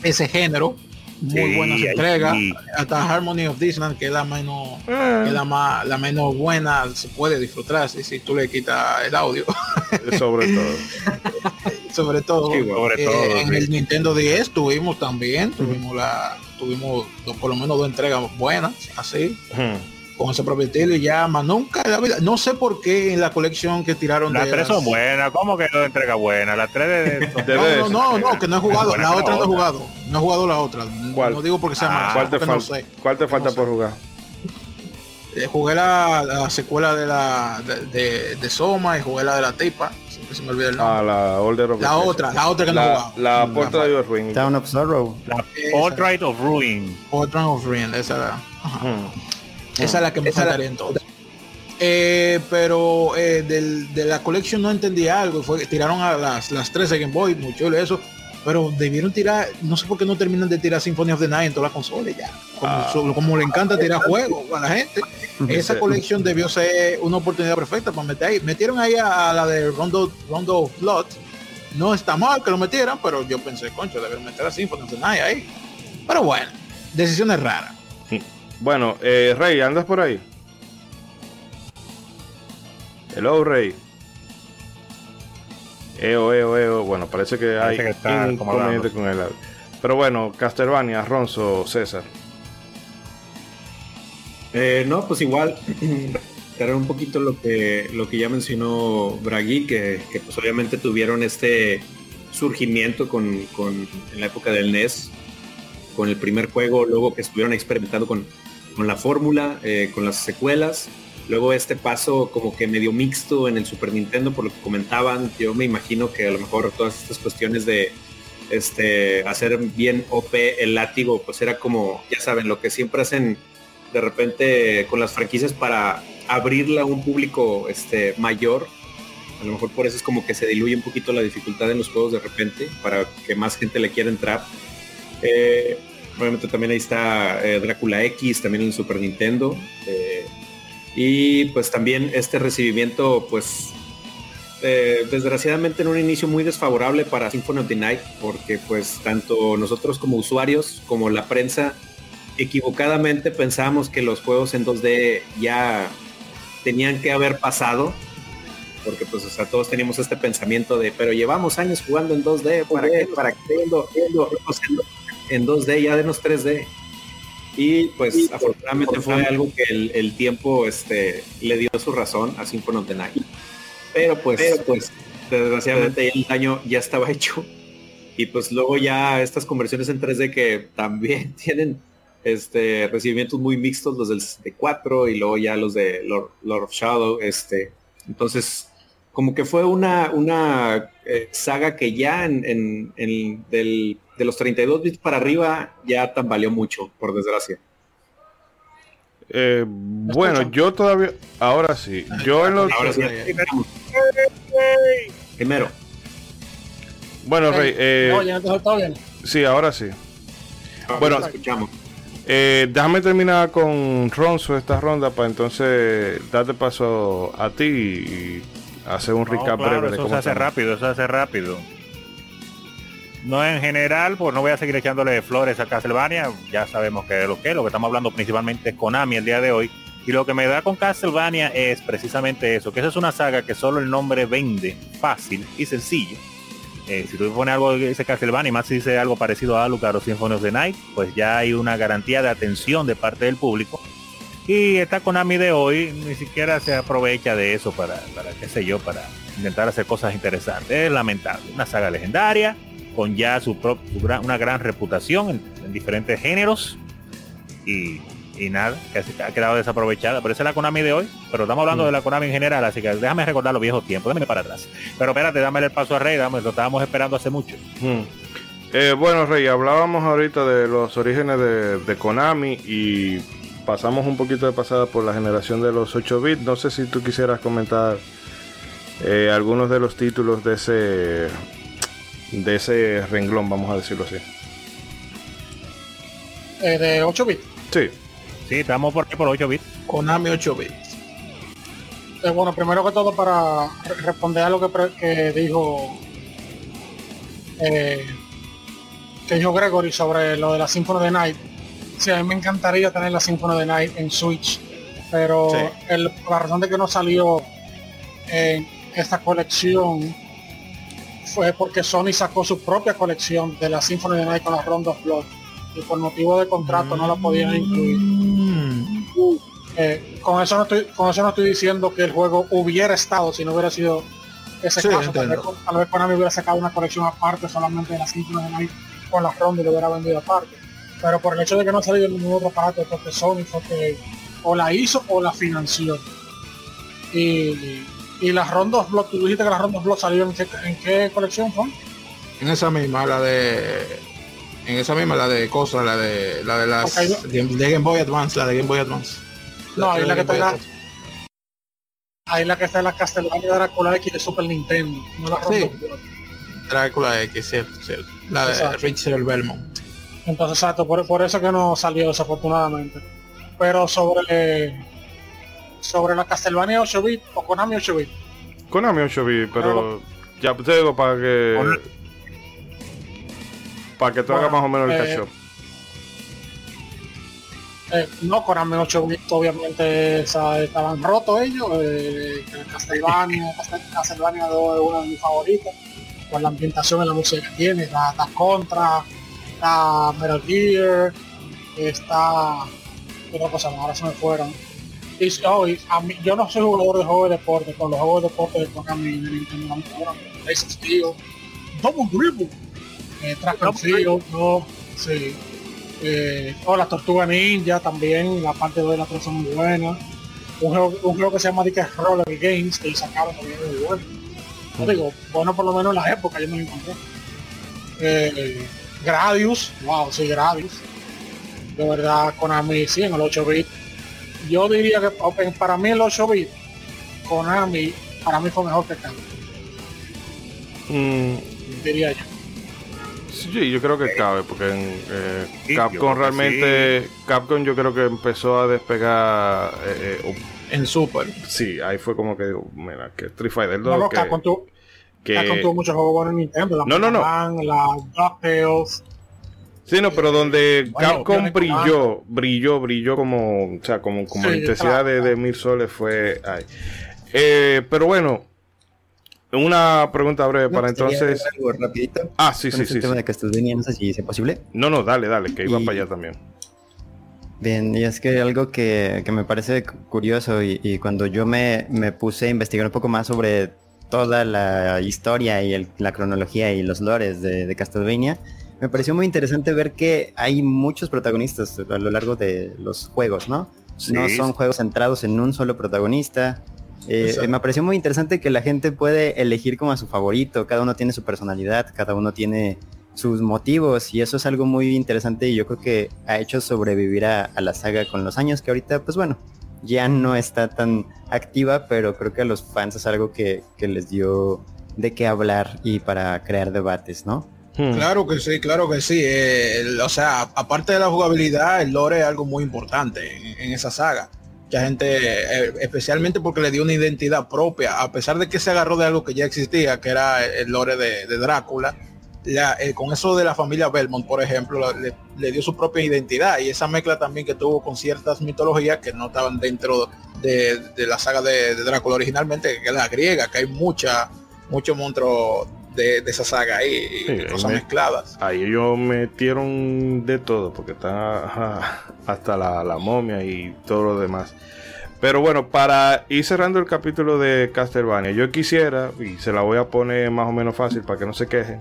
ese género. Muy
Sí,
buenas
ahí
entregas.
sí.
Hasta Harmony of Disneyland, que es la menos,
Ah.
que la más, la menos buena, se puede disfrutar si, si tú le quitas el audio.
Sobre todo.
sobre todo,
Sí, güey.
Sobre
eh,
todo,
en
sí.
el Nintendo 10 tuvimos también, tuvimos la, tuvimos dos- por lo menos dos entregas buenas, así. Con ese propio estilo y ya más nunca en la vida, no sé por qué en la colección que tiraron
Las
de
tres
las-
son buenas, ¿cómo que no entrega buena? Las tres de...
De
No, no, no, no, que no he jugado, la otra no he jugado, no he jugado la otra,
¿Cuál?
no digo porque sea
Ah,
mala,
¿Cuál te,
no sé.
¿Cuál te falta
No
por
sé.
jugar?
Eh, jugué la, la secuela de la de, de, de Soma y jugué la de la tipa, siempre se me olvida el nombre.
Ah, la Older of
la otra, la otra que no he
La,
jugado.
la de Your Ring.
Town of Sorrow.
La. Portrait of Ruin.
Portrait of Ruin, esa era. Ajá. Esa es la que me faltaría entonces. Eh, pero eh, del- de la colección no entendí algo. Fue que tiraron a las, las 13 Game Boy, muy chulo eso. Pero debieron tirar, no sé por qué no terminan de tirar Symphony of the Night en todas las consolas ya. Como,
Ah.
so- como le encanta tirar juegos a la gente. Esa colección debió ser una oportunidad perfecta para meter ahí. Metieron ahí a, a la de Rondo, Rondo of Blood. No está mal que lo metieran, pero yo pensé, concho, debieron meter a Symphony of the Night ahí. Pero bueno, decisiones raras.
Bueno, eh, Rey, ¿andas por ahí? Hello, Rey. Eo, eo, eo. Bueno, parece que hay
que está
inconveniente con el audio. Pero bueno, Castlevania, Ronzo, César.
Eh, no, pues igual, era un poquito lo que, lo que ya mencionó Bragui, que, que, pues obviamente tuvieron este surgimiento con, con- en la época del NES, con el primer juego, luego que estuvieron experimentando con, con la fórmula, eh, con las secuelas, luego este paso como que medio mixto en el Super Nintendo, por lo que comentaban, yo me imagino que a lo mejor todas estas cuestiones de este hacer bien OP el látigo, pues era como, ya saben, lo que siempre hacen de repente con las franquicias para abrirla a un público este, mayor. A lo mejor por eso es como que se diluye un poquito la dificultad en los juegos de repente, para que más gente le quiera entrar. Eh, obviamente también ahí está eh, Drácula X, también en Super Nintendo. eh, y pues también este recibimiento, pues eh, desgraciadamente en un inicio muy desfavorable para Symphony of the Night, porque pues tanto nosotros como usuarios como la prensa equivocadamente pensábamos que los juegos en 2D ya tenían que haber pasado, porque pues o sea, todos teníamos este pensamiento de, pero llevamos años jugando en 2D, ¿para qué? ¿Para qué? Viendo juegos en, en 2D, ya denos 3D. Y pues afortunadamente fue algo que el, el tiempo este, le dio su razón a Symphony of the Night. Pero pues, pues desgraciadamente el daño ya estaba hecho. Y pues luego ya estas conversiones en 3D que también tienen este recibimientos muy mixtos, los del 64 y luego ya los de Lord, Lord of Shadow. Este. Entonces, como que fue una, una eh, saga que ya en, en- en- del- de los 32 bits para arriba ya tambaleó mucho, por desgracia.
Eh, bueno, yo todavía. Ahora sí. Yo en los.
Ahora sí, primero.
Bueno, Rey. eh,
No, ya no bien.
sí, ahora sí. Bueno.
Bueno, escuchamos.
Eh, déjame terminar con Ronzo esta ronda para entonces darte paso a ti y hacer un
No,
recap
claro,
breve de
eso
cómo
se hace
estamos.
rápido, eso se hace rápido. No en general, pues no voy a seguir echándole flores a Castlevania, ya sabemos que es lo que lo que estamos hablando principalmente es Konami el día de hoy. Y lo que me da con Castlevania es precisamente eso, que esa es una saga que solo el nombre vende fácil y sencillo. Eh, si tú pones algo que dice Castlevania y más si dice algo parecido a Alucard o Symphony of the Night, pues ya hay una garantía de atención de parte del público. Y esta Konami de hoy ni siquiera se aprovecha de eso para, para qué sé yo, para intentar hacer cosas interesantes. Es lamentable. Una saga legendaria, con ya su, prop- su gran- una gran reputación en, en diferentes géneros. Y, y nada, que ha quedado desaprovechada. Pero esa es la Konami de hoy. Pero estamos hablando de la Konami en general, así que déjame recordar los viejos tiempos. Déjame para atrás. Pero espérate, dame el paso a Rey, dame, lo estábamos esperando hace mucho.
Hmm. Eh, bueno, Rey, hablábamos ahorita de los orígenes de, de Konami y pasamos un poquito de pasada por la generación de los 8 bits. No sé si tú quisieras comentar eh, algunos de los títulos de ese de ese renglón, vamos a decirlo así.
eh, de 8 bits.
Sí.
Sí, estamos por aquí por 8 bits.
Konami 8 bits.
Eh, bueno, primero que todo para re- responder a lo que, pre- que dijo eh, que dijo Gregory sobre lo de la Symphony of the Night. Sí, a mí me encantaría tener la Symphony of the Night en Switch, pero
Sí.
el- la razón de que no salió en esta colección fue porque Sony sacó su propia colección de la Symphony of the Night con las Rondo of Blood y por motivo de contrato no la podían incluir.
Mm.
Eh, con eso no estoy con eso no estoy diciendo que el juego hubiera estado si no hubiera sido ese
Sí,
caso tal vez, tal vez Konami hubiera sacado una colección aparte solamente de la Symphony of the Night con las rondas y lo hubiera vendido aparte pero por el hecho de que no ha salido ningún otro aparato porque Sony fue que o la hizo o la financió y, y las rondas block tú dijiste que las rondas block salieron en qué, en qué colección fue
En esa misma, la de. En esa misma, la de cosas, la de. La de las.
Ok, yo-
de, de Game Boy Advance, la de Game Boy Advance.
no ahí
de
la que está la, ahí la que está en la Castlevania de Drácula X de Super Nintendo no la
Sí. Drácula X, cierto, cierto. La de
Exacto.
Richard Belmont.
Entonces, exacto, por, por eso que no salió desafortunadamente. Pero sobre sobre la Castlevania 8 bit o Konami 8 bit,
Konami 8 bits, pero ya te digo para que. Para que tú hagas
Bueno,
más o menos el
eh,
catch
eh, no Konami 8 bit, obviamente estaban rotos ellos. Eh, Castlevania, Castlevania 2 es una de mis favoritas. Por la ambientación y la música que tiene, está, está Contra, está Metal Gear, está ¿qué otra cosa ahora se me fueron. Y, oh, y a mí, yo no soy jugador de juegos de deporte, con los juegos de deporte de Konami de Nintendo Steel, Double Dribble, eh, Field, no, sí. Eh, oh, la Tortuga Ninja también, la parte 2 de la 3 son muy buena. Un juego, un juego que se llama Dick Roller Games, que sacaron también muy bueno. No digo, bueno por lo menos en la época yo me lo encontré. Eh, Gradius, wow, sí, Gradius. De verdad, Konami, sí, en el 8 bit. Yo diría que para mí el 8 bit, Konami, para mí fue mejor que Capcom,
Mm,
diría yo.
sí, yo creo que cabe, porque en eh,
Sí, yo creo
Capcom
que
realmente. Capcom yo creo que empezó a despegar. eh, eh,
En Super.
sí, ahí fue como que digo, mira, que Street Fighter 2.
No, no,
que,
Capcom tuvo,
que-
Capcom tuvo muchos juegos buenos en Nintendo. La
No, no, no.
Man, la DuckTales.
Sí, no, pero donde
Bueno,
Capcom brilló, brilló, brilló como, o sea, como, como
Sí,
la intensidad de, de mil soles fue ahí. Eh, pero bueno, una pregunta breve para
No, quería
entonces.
algo rapidito
Ah, sí, sí,
este
sí.
tema
sí.
de Castlevania, no sé si sea posible.
No, no, dale, dale, que iba
Y-
para allá también.
Bien, y es que algo que, que me parece cu- curioso y, y cuando yo me, me puse a investigar un poco más sobre toda la historia y el- la cronología y los lores de, de Castlevania, me pareció muy interesante ver que hay muchos protagonistas a lo largo de los juegos, ¿no? No son juegos centrados en un solo protagonista. Eh, me pareció muy interesante que la gente puede elegir como a su favorito, cada uno tiene su personalidad, cada uno tiene sus motivos y eso es algo muy interesante y yo creo que ha hecho sobrevivir a, a la saga con los años que ahorita pues bueno ya no está tan activa pero creo que a los fans es algo que, que les dio de qué hablar y para crear debates ¿no?
Hmm.
Claro que sí, claro que sí. Eh, o sea, aparte de la jugabilidad, el lore es algo muy importante en, esa saga. Mucha gente, eh, especialmente porque le dio una identidad propia, a pesar de que se agarró de algo que ya existía, que era el lore de, Drácula, la- eh, con eso de la familia Belmont, por ejemplo, le, dio su propia identidad y esa mezcla también que tuvo con ciertas mitologías que no estaban dentro de, la saga de, de Drácula originalmente, que es la griega, que hay mucha, muchos monstruos de, de esa saga y
Sí,
cosas
me-
mezcladas.
Ahí ellos metieron de todo, porque está hasta la, la momia y todo lo demás. Pero bueno, para ir cerrando el capítulo de Castlevania, yo quisiera, y se la voy a poner más o menos fácil para que no se quejen,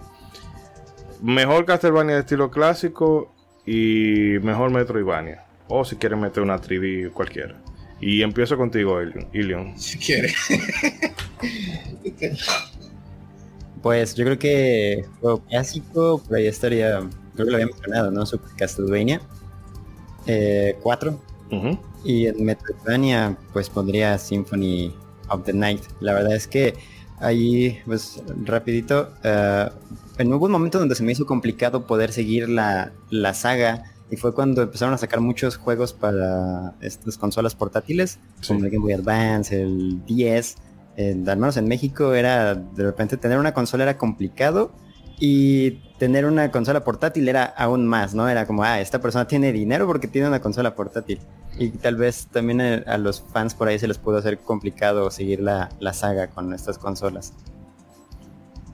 mejor Castlevania de estilo clásico y mejor Metroidvania. O si quieren meter una 3D cualquiera. Y empiezo contigo, Ilion.
Si quiere.
Pues yo creo que juego clásico, por ahí estaría, creo que lo había mencionado, ¿no? Super Castlevania 4
Ujú.
y en Metroidvania pues pondría Symphony of the Night. La verdad es que ahí pues rapidito, eh, en hubo un momento donde se me hizo complicado poder seguir la, la saga y fue cuando empezaron a sacar muchos juegos para estas consolas portátiles,
Sí.
como el Game Boy Advance, el 10, en- al menos en México era de repente tener una consola era complicado y tener una consola portátil era aún más, ¿no? Era como, ah, esta persona tiene dinero porque tiene una consola portátil. Y tal vez también a, a los fans por ahí se les pudo hacer complicado seguir la, la saga con estas consolas.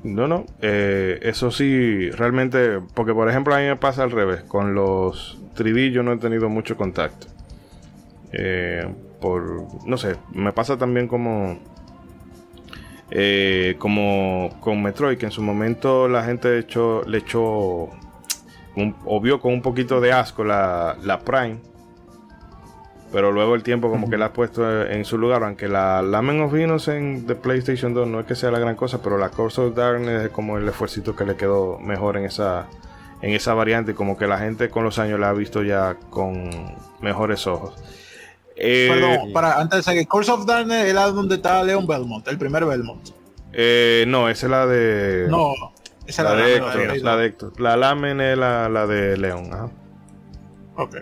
No, no, eh, eso sí, realmente, porque por ejemplo a mí me pasa al revés, con los 3D yo no he tenido mucho contacto. Eh, por, no sé, me pasa también como, eh, como con Metroid, que en su momento la gente echó, le echó, un, o vio con un poquito de asco la, la Prime. Pero luego el tiempo como que la ha puesto en su lugar, aunque la Lament of Innocence de PlayStation 2 no es que sea la gran cosa, pero la Curse of Darkness es como el esfuerzo que le quedó mejor en esa en esa variante, como que la gente con los años la ha visto ya con mejores ojos. Eh,
Perdón, para, antes de seguir, Course of Darkness era donde estaba Leon Belmont, el primer Belmont.
eh, no, esa es la de
No, esa
la,
era
de
la,
Héctor,
la-
la de Héctor. La Lamen es la, la de León. ajá.
Ok.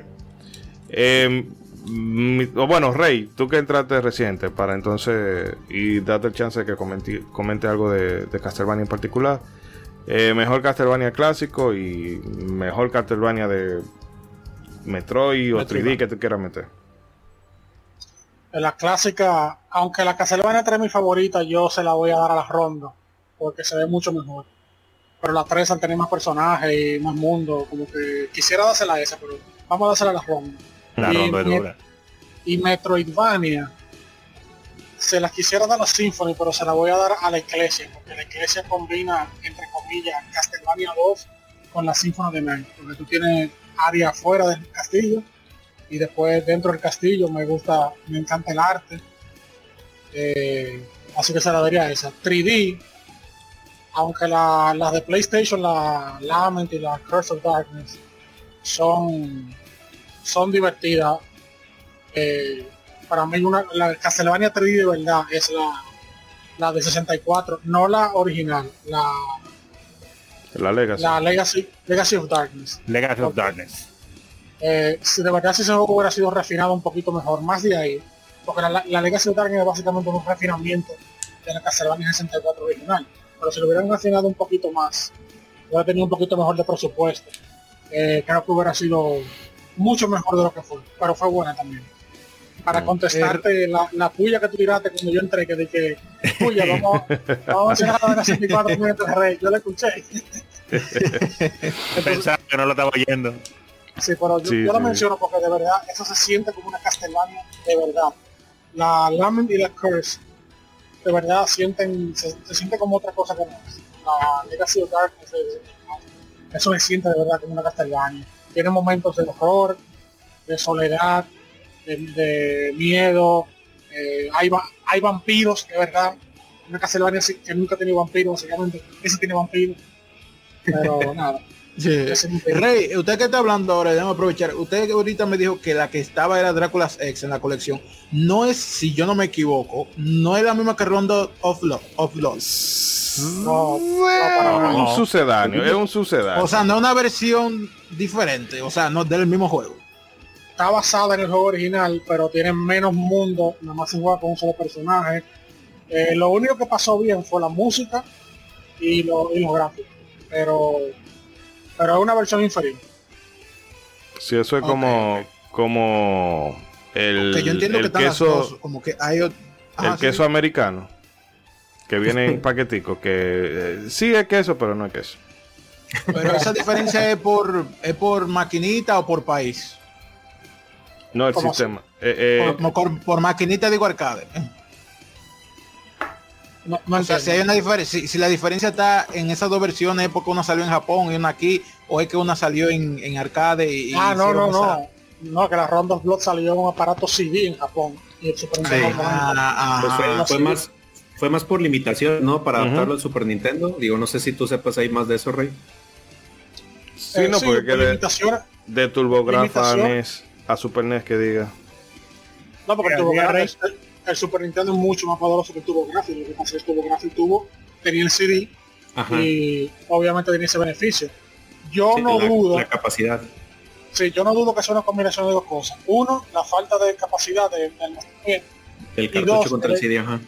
Eh, mi- bueno, Rey, tú que entraste reciente para entonces y date el chance de que comente, comente algo de, de Castlevania en particular. Eh, mejor Castlevania clásico y mejor Castlevania de Metroid o 3D
Metroidvania.
que tú quieras meter.
La clásica, aunque la Castlevania 3 es mi favorita, yo se la voy a dar a la ronda, porque se ve mucho mejor. Pero la 3 al tener más personajes y más mundo, como que quisiera dársela a esa, pero vamos a dársela a la ronda.
La
Y
ronda es dura.
Y Metroidvania, se las quisiera dar a Symphony, pero se la voy a dar a la Iglesia, porque la Iglesia combina, entre comillas, Castlevania 2 con la Symphony de Night, porque tú tienes área fuera del castillo y después dentro del castillo me gusta, me encanta el arte. Eh, así que se la daría esa. 3D, aunque la- las de PlayStation, la Lament y la Curse of Darkness son, son divertidas. Eh, para mí una, la Castlevania 3D de verdad es la, la de 64, no la original, la,
La Legacy.
la Legacy, Legacy of Darkness.
Legacy of. Darkness.
Eh, si de verdad si ese juego hubiera sido refinado un poquito mejor, más de ahí, porque la, la Legacy of Darkness es básicamente un refinamiento de la Castlevania 64 original, pero si lo hubieran refinado un poquito más, hubiera tenido un poquito mejor de presupuesto, eh, creo que hubiera sido mucho mejor de lo que fue, pero fue buena también. Para
Mm.
contestarte la, la puya que tú tiraste cuando yo entré, que dije, puya, vamos, vamos a hacer la de 64 minutos de rey, yo la escuché.
Pensaba que no lo estaba oyendo.
Sí, pero yo,
Sí,
yo lo
sí.
menciono porque de verdad eso se siente como una Castlevania de verdad. La Lament y la Curse de verdad sienten, se, se siente como otra cosa que no es. La Legacy of Darkness, eso se siente de verdad como una Castlevania. Tiene momentos de horror, de soledad, de, de miedo, eh, hay, hay vampiros, de verdad. Una Castlevania que nunca ha tenido vampiros, básicamente. Ese tiene vampiros. Pero nada.
Sí.
es
Rey, usted que está hablando ahora, déjame aprovechar. Usted que ahorita me dijo que la que estaba era Drácula's X en la colección. No es, si yo no me equivoco, no es la misma que Rondo of Love. Of Love.
No, no, para
No, un sucedáneo, es un sucedáneo.
O sea, no una versión diferente, o sea, no del mismo juego.
está basada en el juego original, pero tiene menos mundo, nada más se juega con un solo personaje. Eh, lo único que pasó bien fue la música y, lo, y los gráficos, pero pero es una versión inferior.
Sí, eso es como, como el,
que yo entiendo
el
que las
queso,
dos, como que hay Ajá,
el
sí,
queso americano, que viene en paquetico, que eh, sí es queso, pero no es queso.
Pero esa diferencia es por es por maquinita o por país.
No el
¿Cómo
sistema. Eh, eh,
Por, por- por maquinita digo arcade.
No, no
O sea, si hay una diferencia, si, si la diferencia está en esas dos versiones es porque una salió en Japón y una aquí, o es que una salió en, en arcade y, y
ah, no, no,
esa-
no. No, que la Round of Blood salió en un aparato CD en Japón y el Super. Nintendo.
Ah,
Pues fue, más fue más por limitación, ¿no? Para
Ujú.
adaptarlo al Super Nintendo. Digo, no sé si tú sepas ahí más de eso, Rey.
sí,
Eh,
no, porque
por
de, de TurboGrafx a
limitación.
NES a Super NES que diga.
No, porque TurboGrafx- el, Super Nintendo es mucho más poderoso que el TurboGrafx. Lo que pasa es que el TurboGrafx tuvo, tenía el CD
Ajá.
y obviamente tenía ese beneficio. Yo
Sí,
no
la,
dudo,
la capacidad.
Sí, yo no dudo que sea una combinación de dos cosas. Uno, la falta de capacidad de, de.
El cartucho
dos,
contra el CD, ajá.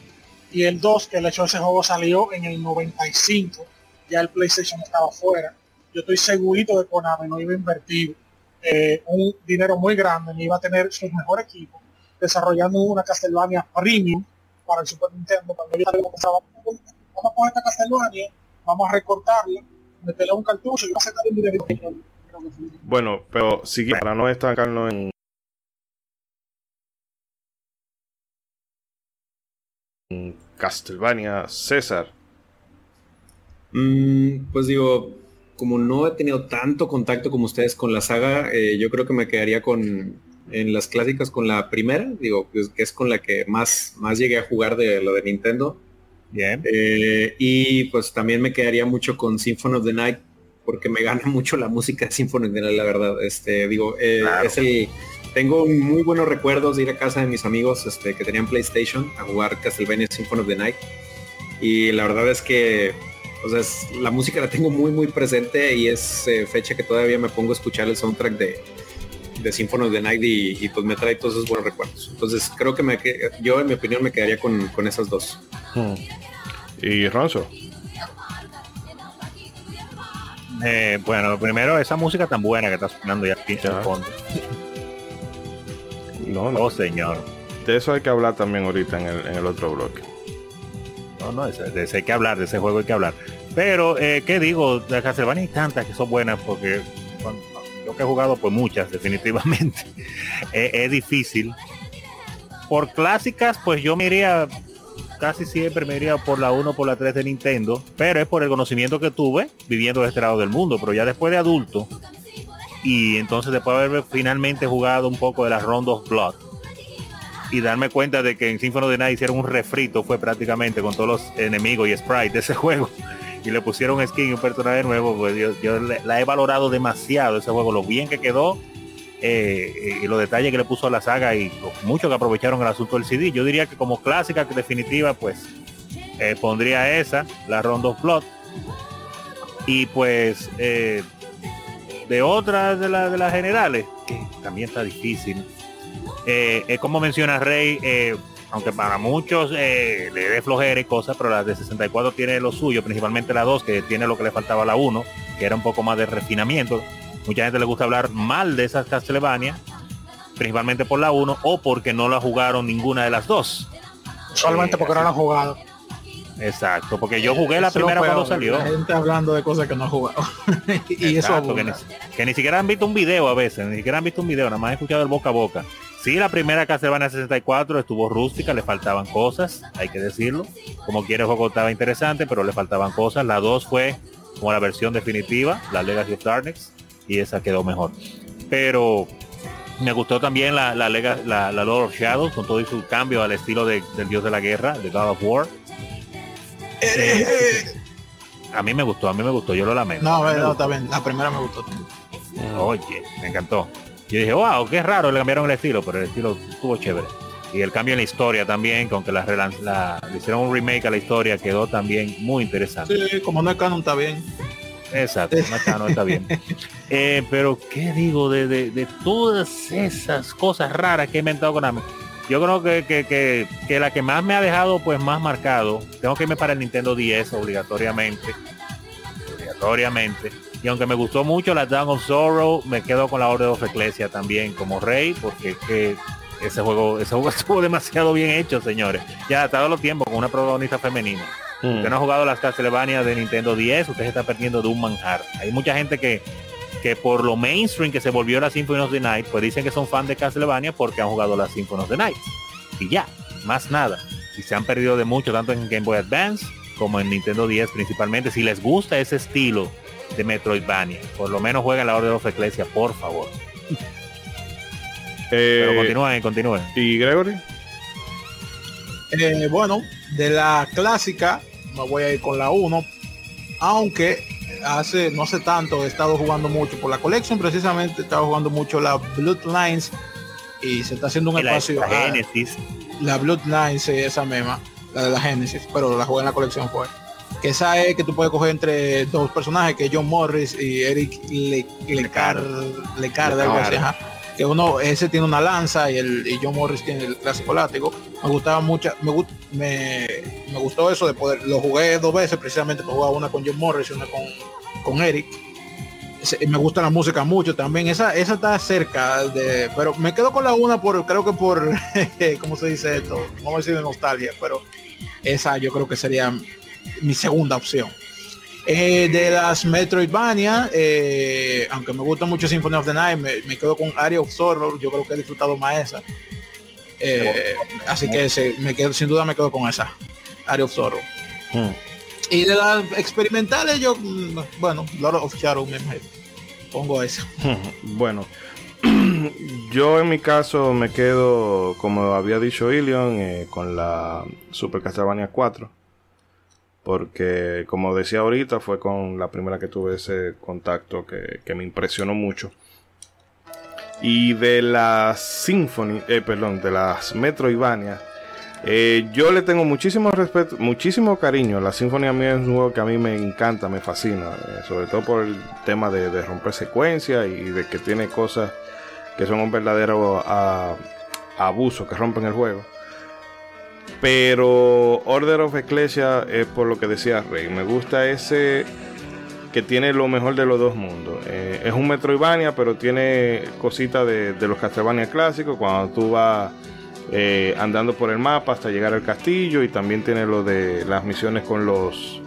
Y el 2, que el hecho de ese juego salió en el 95. Ya el PlayStation estaba fuera. Yo estoy segurito de Konami no iba a invertir eh, un dinero muy grande, ni iba a tener sus mejores equipos desarrollando una Castlevania Premium para el Super Nintendo. Cuando yo vamos a poner esta Castlevania, vamos a recortarla, meterle un cartucho y vamos a sacar que fue.
Bueno, pero si quieres, para no estancarnos en, en Castlevania, César.
Mm, pues digo, como no he tenido tanto contacto como ustedes con la saga, eh, yo creo que me quedaría con en las clásicas con la primera, digo, pues, que es con la que más, más llegué a jugar de lo de Nintendo.
Bien.
Eh, y pues también me quedaría mucho con Symphony of the Night porque me gana mucho la música de Symphony of the Night, la verdad. Este, digo, eh,
Claro.
es el tengo muy buenos recuerdos de ir a casa de mis amigos este, que tenían PlayStation a jugar Castlevania Symphony of the Night. Y la verdad es que o sea, es- la música la tengo muy muy presente y es eh, fecha que todavía me pongo a escuchar el soundtrack de, de Symphony of the Night y, y, pues me trae todos esos buenos recuerdos. Entonces creo que me, que- yo en mi opinión me quedaría con, con esas dos.
Y Ronzo.
Eh, bueno, primero esa música tan buena que está sonando ya en el fondo.
No, no.
Oh, señor.
De eso hay que hablar también ahorita en el, en el otro bloque.
No, no, de, de ese hay que hablar, de ese juego hay que hablar. Pero, eh, ¿qué digo? De Castlevania hay tantas que son buenas porque bueno, que he jugado pues muchas, definitivamente. Eh, es difícil. Por clásicas, pues yo me iría, casi siempre me iría por la 1 por la 3 de Nintendo, pero es por el conocimiento que tuve viviendo de este lado del mundo. Pero ya después de adulto, y entonces después de haber finalmente jugado un poco de las Round of Blood, y darme cuenta de que en Symphony of the Night hicieron un refrito fue prácticamente con todos los enemigos y sprites de ese juego y le pusieron skin y un personaje nuevo pues yo, la he valorado demasiado ese juego lo bien que quedó eh, y los detalles que le puso a la saga y mucho que aprovecharon el asunto del CD yo diría que como clásica que definitiva pues eh, pondría esa la Round of Blood. Y pues eh, de otras de, la- de las generales que también está difícil es como menciona Rey, aunque para muchos eh, le dé flojera y cosas, pero la de 64 tiene lo suyo, principalmente la 2, que tiene lo que le faltaba a la 1, que era un poco más de refinamiento. Mucha gente le gusta hablar mal de esas Castlevania, principalmente por la 1 o porque no la jugaron ninguna de las dos.
Solamente porque no lo han jugado.
Exacto, porque yo jugué la
Eso
primera cuando salió.
La gente hablando de cosas que no ha jugado. y eso
Exacto, que, ni, que ni siquiera han visto un video a veces, ni siquiera han visto un video, nada más han escuchado el boca a boca. Sí, la primera Castlevania 64 estuvo rústica, le faltaban cosas, hay que decirlo. Como quiere el juego estaba interesante, pero le faltaban cosas. La 2 fue como la versión definitiva, la Legacy of Darkness, y esa quedó mejor. Pero me gustó también la, la, Lega- la, la Lord of Shadows, con todo y su cambio al estilo de- del dios de la guerra, de God of War. Eh, a mí me gustó, a mí me gustó, yo lo lamento.
No, no, está bien. La primera me gustó.
Oye, me encantó. Yo dije, wow, qué raro, le cambiaron el estilo, pero el estilo estuvo chévere. Y el cambio en la historia también, que aunque la, la- le hicieron un remake a la historia, quedó también muy interesante.
Sí, como no es canon, está bien.
Exacto, no está bien. Eh, pero, ¿qué digo de, de- de todas esas cosas raras que he inventado Konami? Yo creo que, que, que- que la que más me ha dejado pues más marcado, tengo que irme para el Nintendo 10 obligatoriamente. Obligatoriamente. Y aunque me gustó mucho la Dawn of Sorrow, me quedo con la Order of Ecclesia también como rey, porque es que ese juego, ese juego estuvo demasiado bien hecho, señores. Ya adaptado los tiempos con una protagonista femenina. Usted no ha jugado las Castlevania de Nintendo 10, usted se está perdiendo de un manjar. Hay mucha gente que, que por lo mainstream que se volvió la Symphony of the Night, pues dicen que son fan de Castlevania porque han jugado la Symphony of the Night. Y ya, más nada. Y se han perdido de mucho, tanto en Game Boy Advance como en Nintendo 10 principalmente. Si les gusta ese estilo de Metroidvania, por lo menos jueguen la Order of Ecclesia, por favor. Pero
Eh,
continúen, continúen.
¿Y Gregory?
Eh, bueno, de la clásica, me voy a ir con la 1. Aunque hace, no hace tanto, he estado jugando mucho por la colección, precisamente he estado jugando mucho la Bloodlines y se está haciendo un
la,
espacio.
la
ah,
Genesis,
la Bloodlines, sí, esa misma, la de la Genesis, pero la jugué en la colección fue. Que esa es que tú puedes coger entre dos personajes, que es John Morris y Eric Le, Lecar, Lecar, de algo así, ajá. que uno, ese tiene una lanza y el y John Morris tiene el clásico látigo. Me gustaba mucho, me, gust- me, me gustó eso de poder, lo jugué dos veces precisamente, jugar una con John Morris y una con, con Eric. Me gusta la música mucho también. Esa, esa está cerca de. Pero me quedo con la una por, creo que por ¿cómo se dice esto? Vamos a decir de nostalgia, pero esa yo creo que sería mi segunda opción. Eh, de las Metroidvania, eh, aunque me gusta mucho Symphony of the Night, me, me quedo con Area of Sorrow, yo creo que he disfrutado más esa. Eh, así que se- me quedo, sin duda me quedo con esa, Area of Sorrow.
Hmm.
Y de las experimentales, yo, mm, bueno, Lord of Shadow me pongo esa.
Bueno, yo en mi caso me quedo, como había dicho Ilion, con la Super Castlevania 4. Porque, como decía ahorita, fue con la primera que tuve ese contacto que, que me impresionó mucho. Y de las Symphony, eh, perdón, de las Metroidvania, eh, yo le tengo muchísimo respeto, muchísimo cariño. La Symphony a mí es un juego que a mí me encanta, me fascina, eh, sobre todo por el tema de, de romper secuencia y de que tiene cosas que son un verdadero ah, abuso que rompen el juego. Pero Order of Ecclesia es por lo que decía Rey. Me gusta ese que tiene lo mejor de los dos mundos. Eh, es un Metroidvania, pero tiene cositas de, los Castlevania clásicos. Cuando tú vas eh, andando por el mapa hasta llegar al castillo. Y también tiene lo de las misiones con los,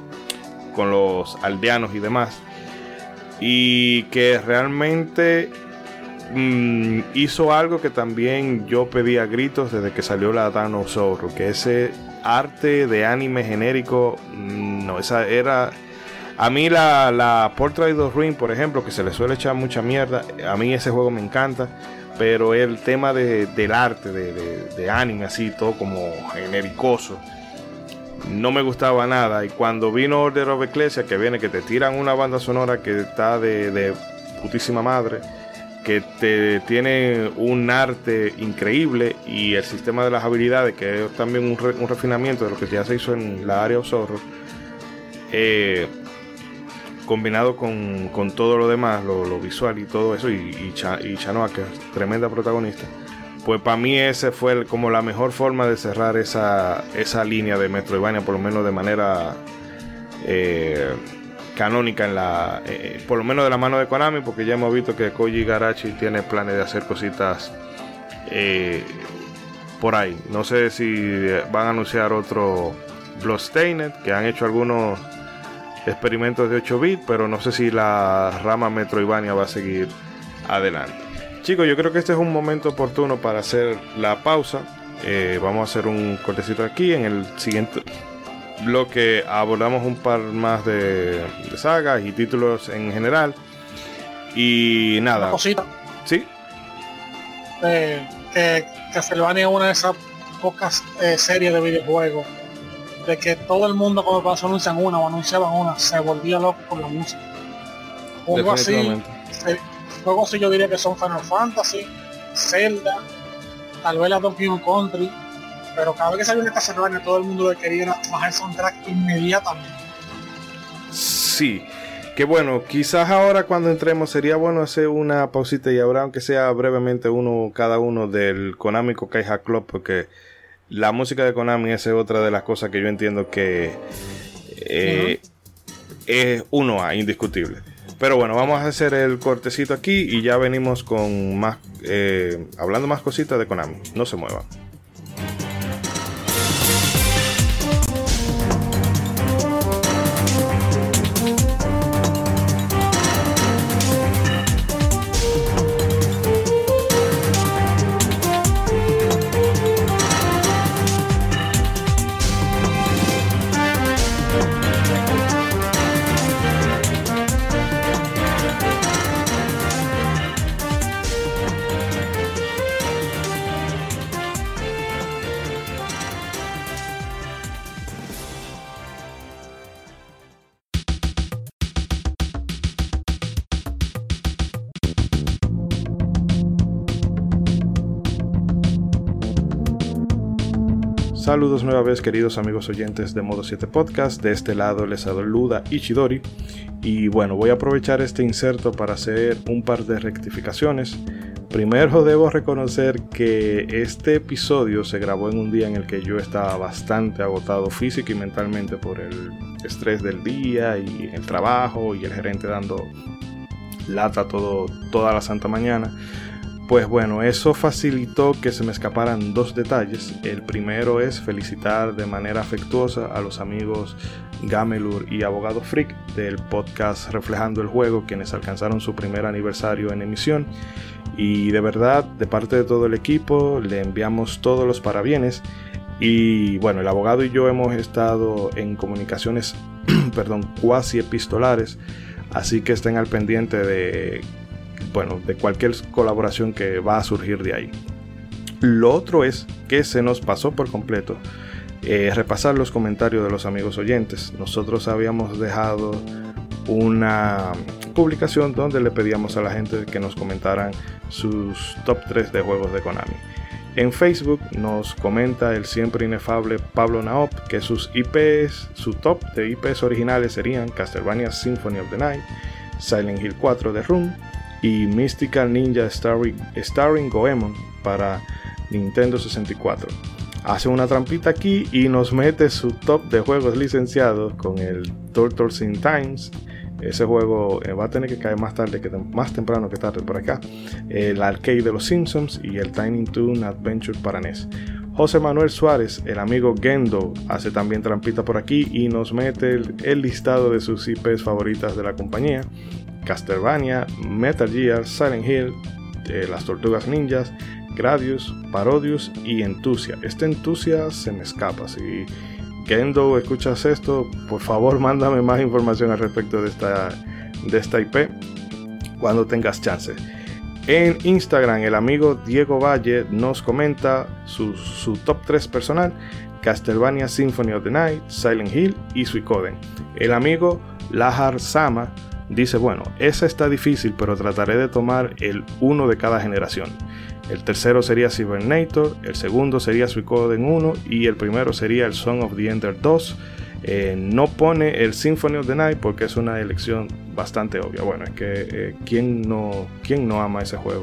con los aldeanos y demás. Y que realmente mm, hizo algo que también yo pedía gritos desde que salió la Sorrow, que ese arte de anime genérico, mm, no, esa era... A mí la, la Portrait of Ruin, por ejemplo, que se le suele echar mucha mierda, a mí ese juego me encanta, pero el tema de- del arte, de, de- de anime, así, todo como genericoso, no me gustaba nada. Y cuando vino Order of Ecclesia, que viene, que te tiran una banda sonora que está de, de putísima madre, que te tiene un arte increíble y el sistema de las habilidades, que es también un, re- un refinamiento de lo que ya se hizo en la área of Zorro, eh, combinado con, con todo lo demás, lo, visual y todo eso, y, y, y Chanoa, que es tremenda protagonista, pues para mí ese fue como la mejor forma de cerrar esa, esa línea de Metroidvania, por lo menos de manera eh, canónica en la eh, por lo menos de la mano de Konami porque ya hemos visto que Koji Garachi tiene planes de hacer cositas eh, por ahí. No sé si eh, van a anunciar otro Bloodstained que han hecho algunos experimentos de 8 bits pero no sé si la rama Metroidvania va a seguir adelante. Chicos yo creo que este es un momento oportuno para hacer la pausa. Eh, vamos a hacer un cortecito aquí en el siguiente bloque abordamos un par más de, de sagas y títulos en general. Y
Una
nada,
cosita.
sí,
eh, que Castlevania es una de esas pocas eh, series de videojuegos de que todo el mundo cuando pasó anuncian una o anunciaban una se volvía loco con la música. Juegos así, se- juegos así yo diría que son Final Fantasy, Zelda, tal vez la Donkey Kong Country, pero cada vez que salió una Castlevania todo el mundo le quería bajar el soundtrack inmediatamente.
Sí. Que bueno, quizás ahora cuando entremos sería bueno hacer una pausita y ahora aunque sea brevemente uno cada uno del Konami Kaija Club porque la música de Konami es otra de las cosas que yo entiendo que eh, es uno A, indiscutible. Pero bueno, vamos a hacer el cortecito aquí y ya venimos con más, eh, hablando más cositas de Konami. No se muevan. Saludos nueva vez queridos amigos oyentes de Modo 7 Podcast, de este lado les saluda Ichidori y bueno voy a aprovechar este inserto para hacer un par de rectificaciones. Primero debo reconocer que este episodio se grabó en un día en el que yo estaba bastante agotado físico y mentalmente por el estrés del día y el trabajo y el gerente dando lata todo, toda la santa mañana. Pues bueno, eso facilitó que se me escaparan dos detalles. El primero es felicitar de manera afectuosa a los amigos Gamelur y Abogado Freak del podcast Reflejando el Juego, quienes alcanzaron su primer aniversario en emisión. Y de verdad, de parte de todo el equipo, le enviamos todos los parabienes. Y bueno, el abogado y yo hemos estado en comunicaciones, perdón, cuasi epistolares, así que estén al pendiente de bueno, de cualquier colaboración que va a surgir de ahí. Lo otro es que se nos pasó por completo eh, repasar los comentarios de los amigos oyentes. Nosotros habíamos dejado una publicación donde le pedíamos a la gente que nos comentaran sus top 3 de juegos de Konami. En Facebook nos comenta el siempre inefable Pablo Naop que sus IPs, su top de IPs originales serían Castlevania Symphony of the Night, Silent Hill 4 de Room, y Mystical Ninja Starring, Starring Goemon para Nintendo 64. Hace una trampita aquí y nos mete su top de juegos licenciados con el Turtles in Times. Ese juego eh, va a tener que caer más tarde que más temprano que tarde por acá. El arcade de los Simpsons y el Tiny Toon Adventure para NES. José Manuel Suárez, el amigo Gendo, hace también trampita por aquí y nos mete el listado de sus IPs favoritas de la compañía. Castlevania, Metal Gear, Silent Hill, eh, Las Tortugas Ninjas, Gradius, Parodius y Entusia. Este Entusia se me escapa. Si Gendo escuchas esto, por favor mándame más información al respecto de esta, de esta IP cuando tengas chance. En Instagram el amigo Diego Valle nos comenta su, su top 3 personal, Castlevania Symphony of the Night, Silent Hill y Suicoden. El amigo Lahar Sama dice, bueno, esa está difícil, pero trataré de tomar el uno de cada generación. El tercero sería Cybernator, el segundo sería Suicoden 1 y el primero sería el Song of the Ender 2. Eh, no pone el Symphony of the Night porque es una elección bastante obvia. Bueno, es que eh, ¿quién, no, ¿quién no ama ese juego?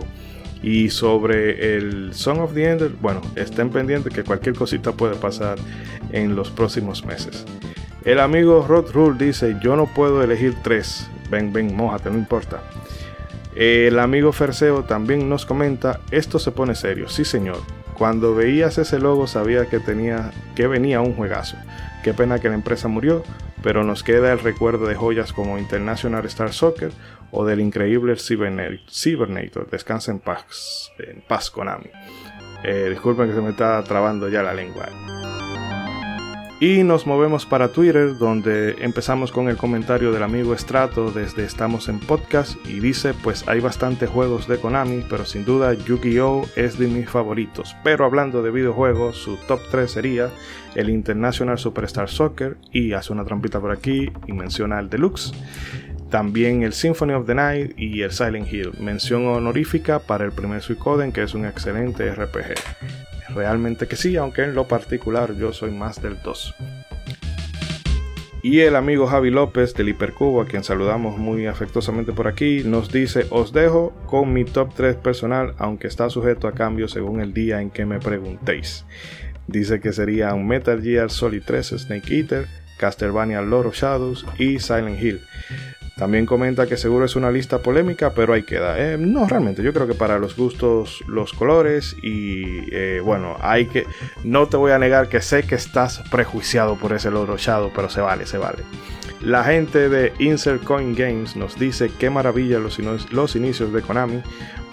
Y sobre el Song of the Ender, bueno, estén pendientes que cualquier cosita puede pasar en los próximos meses. El amigo Rod Rule dice, yo no puedo elegir tres, ven, ven, mojate, no importa. El amigo Ferseo también nos comenta, esto se pone serio, sí señor. Cuando veías ese logo sabía que tenía que venía un juegazo. Qué pena que la empresa murió, pero nos queda el recuerdo de joyas como International Star Soccer o del increíble Cybernator. Descansa en paz, en paz Konami. Eh, disculpen que se me está trabando ya la lengua. Y nos movemos para Twitter, donde empezamos con el comentario del amigo Estrato desde Estamos en Podcast y dice, pues hay bastantes juegos de Konami, pero sin duda Yu-Gi-Oh es de mis favoritos. Pero hablando de videojuegos, su top 3 sería el International Superstar Soccer y hace una trampita por aquí y menciona el Deluxe. También el Symphony of the Night y el Silent Hill. Mención honorífica para el primer Suicoden, que es un excelente RPG. Realmente que sí, aunque en lo particular yo soy más del 2. Y el amigo Javi López del Hipercubo, a quien saludamos muy afectuosamente por aquí, nos dice, os dejo con mi top 3 personal, aunque está sujeto a cambio según el día en que me preguntéis. Dice que serían Metal Gear Solid 3 Snake Eater, Castlevania Lord of Shadows y Silent Hill. También comenta que seguro es una lista polémica, pero ahí queda. Eh, no, realmente, yo creo que para los gustos, los colores y eh, bueno, hay que... No te voy a negar que sé que estás prejuiciado por ese loro Shadow, pero se vale, se vale. La gente de Insert Coin Games nos dice qué maravilla los, inicios de Konami.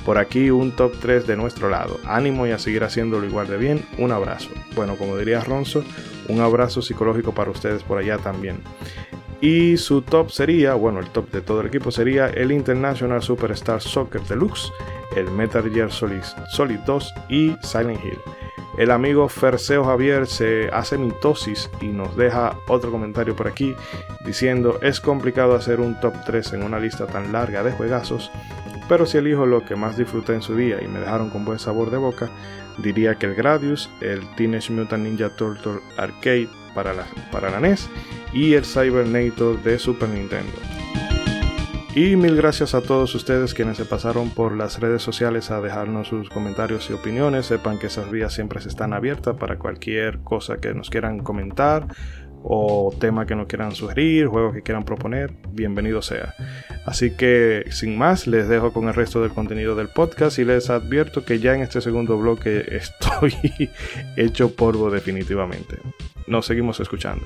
Por aquí un top 3 de nuestro lado. Ánimo y a seguir haciéndolo igual de bien. Un abrazo. Bueno, como diría Ronzo, un abrazo psicológico para ustedes por allá también. Y su top sería, bueno, el top de todo el equipo sería el International Superstar Soccer Deluxe, el Metal Gear Solid, Solid 2 y Silent Hill. El amigo Ferseo Javier se hace mitosis y nos deja otro comentario por aquí diciendo es complicado hacer un top 3 en una lista tan larga de juegazos, pero si elijo lo que más disfruté en su día y me dejaron con buen sabor de boca, diría que el Gradius, el Teenage Mutant Ninja Turtle Arcade para para la NES y el Cybernator de Super Nintendo. Y mil gracias a todos ustedes quienes se pasaron por las redes sociales a dejarnos sus comentarios y opiniones. Sepan que esas vías siempre están abiertas para cualquier cosa que nos quieran comentar o tema que nos quieran sugerir, juegos que quieran proponer, bienvenido sea. Así que sin más, les dejo con el resto del contenido del podcast y les advierto que ya en este segundo bloque estoy hecho polvo definitivamente. Nos seguimos escuchando.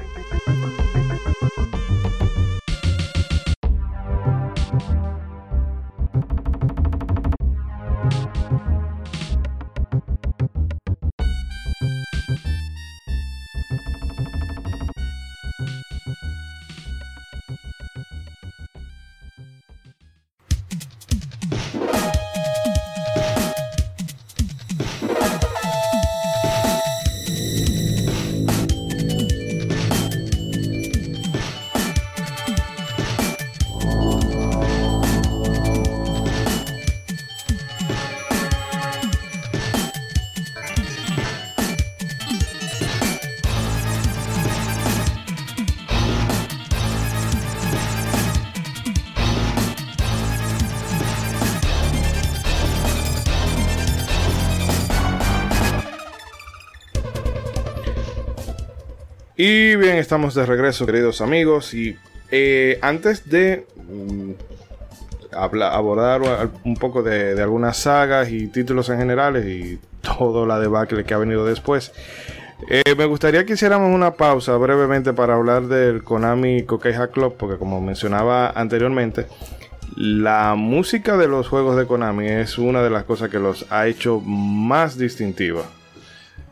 Estamos de regreso, queridos amigos. Y eh, antes de mm, abordar un poco de, algunas sagas y títulos en general y todo la debacle que ha venido después, eh, me gustaría que hiciéramos una pausa brevemente para hablar del Konami Coqueja Club, porque como mencionaba anteriormente, la música de los juegos de Konami es una de las cosas que los ha hecho más distintivas.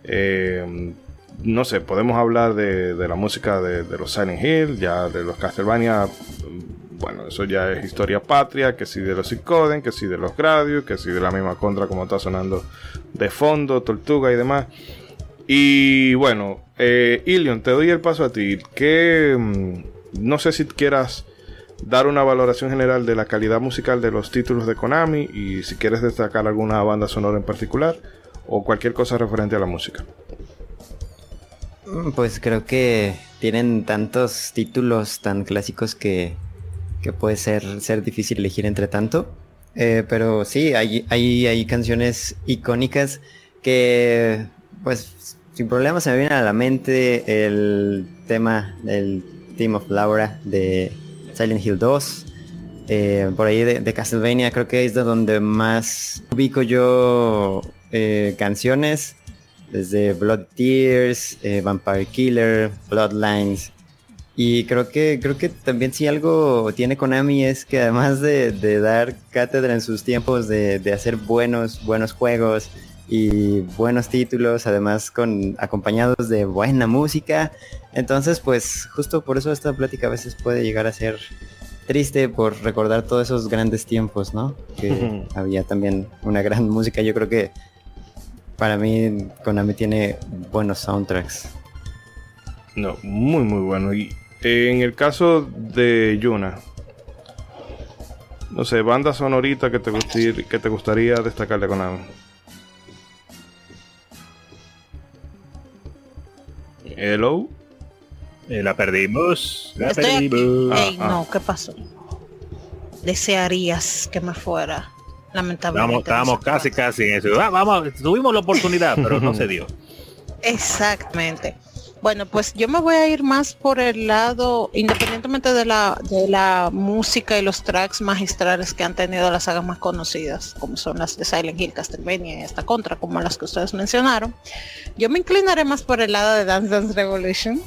Eh, no sé, podemos hablar de, la música de, los Silent Hill, ya de los Castlevania, mm, bueno, eso ya es historia patria, que si de los Icoden, que si de los Gradius, que si de la misma contra como está sonando de fondo, Tortuga y demás. Y bueno, eh, Ilion, te doy el paso a ti. Que mm, no sé si quieras dar una valoración general de la calidad musical de los títulos de Konami y si quieres destacar alguna banda sonora en particular o cualquier cosa referente a la música.
Mm, pues creo que tienen tantos títulos tan clásicos que, puede ser, ser difícil elegir entre tanto. Eh, pero sí, hay, hay, hay canciones icónicas que, pues, sin problema se me viene a la mente el tema del Team of Laura de Silent Hill 2. Eh, por ahí de, Castlevania creo que es de donde más ubico yo eh, canciones desde Blood Tears, eh, Vampire Killer, Bloodlines. Y creo que, creo que también si algo tiene Konami es que además de, dar cátedra en sus tiempos de, hacer buenos, buenos juegos y buenos títulos, además con acompañados de buena música. Entonces, pues justo por eso esta plática a veces puede llegar a ser triste por recordar todos esos grandes tiempos, ¿no? Que había también una gran música. Yo creo que para mí Konami tiene buenos soundtracks.
No, muy muy bueno. Y en el caso de Yuna, no sé, banda sonorita que te, gustaría, que te gustaría destacar de Konami. Hello.
Eh, la perdimos. La
perdimos. Ey, no, ¿qué pasó? Desearías que me fuera. Lamentablemente.
Estábamos, casi, casi en eso. Ah, vamos, tuvimos la oportunidad, pero no se dio.
Exactamente. Bueno, pues yo me voy a ir más por el lado, independientemente de la, de la música y los tracks magistrales que han tenido las sagas más conocidas, como son las de Silent Hill, Castlevania y hasta Contra, como las que ustedes mencionaron. Yo me inclinaré más por el lado de Dance Dance Revolution.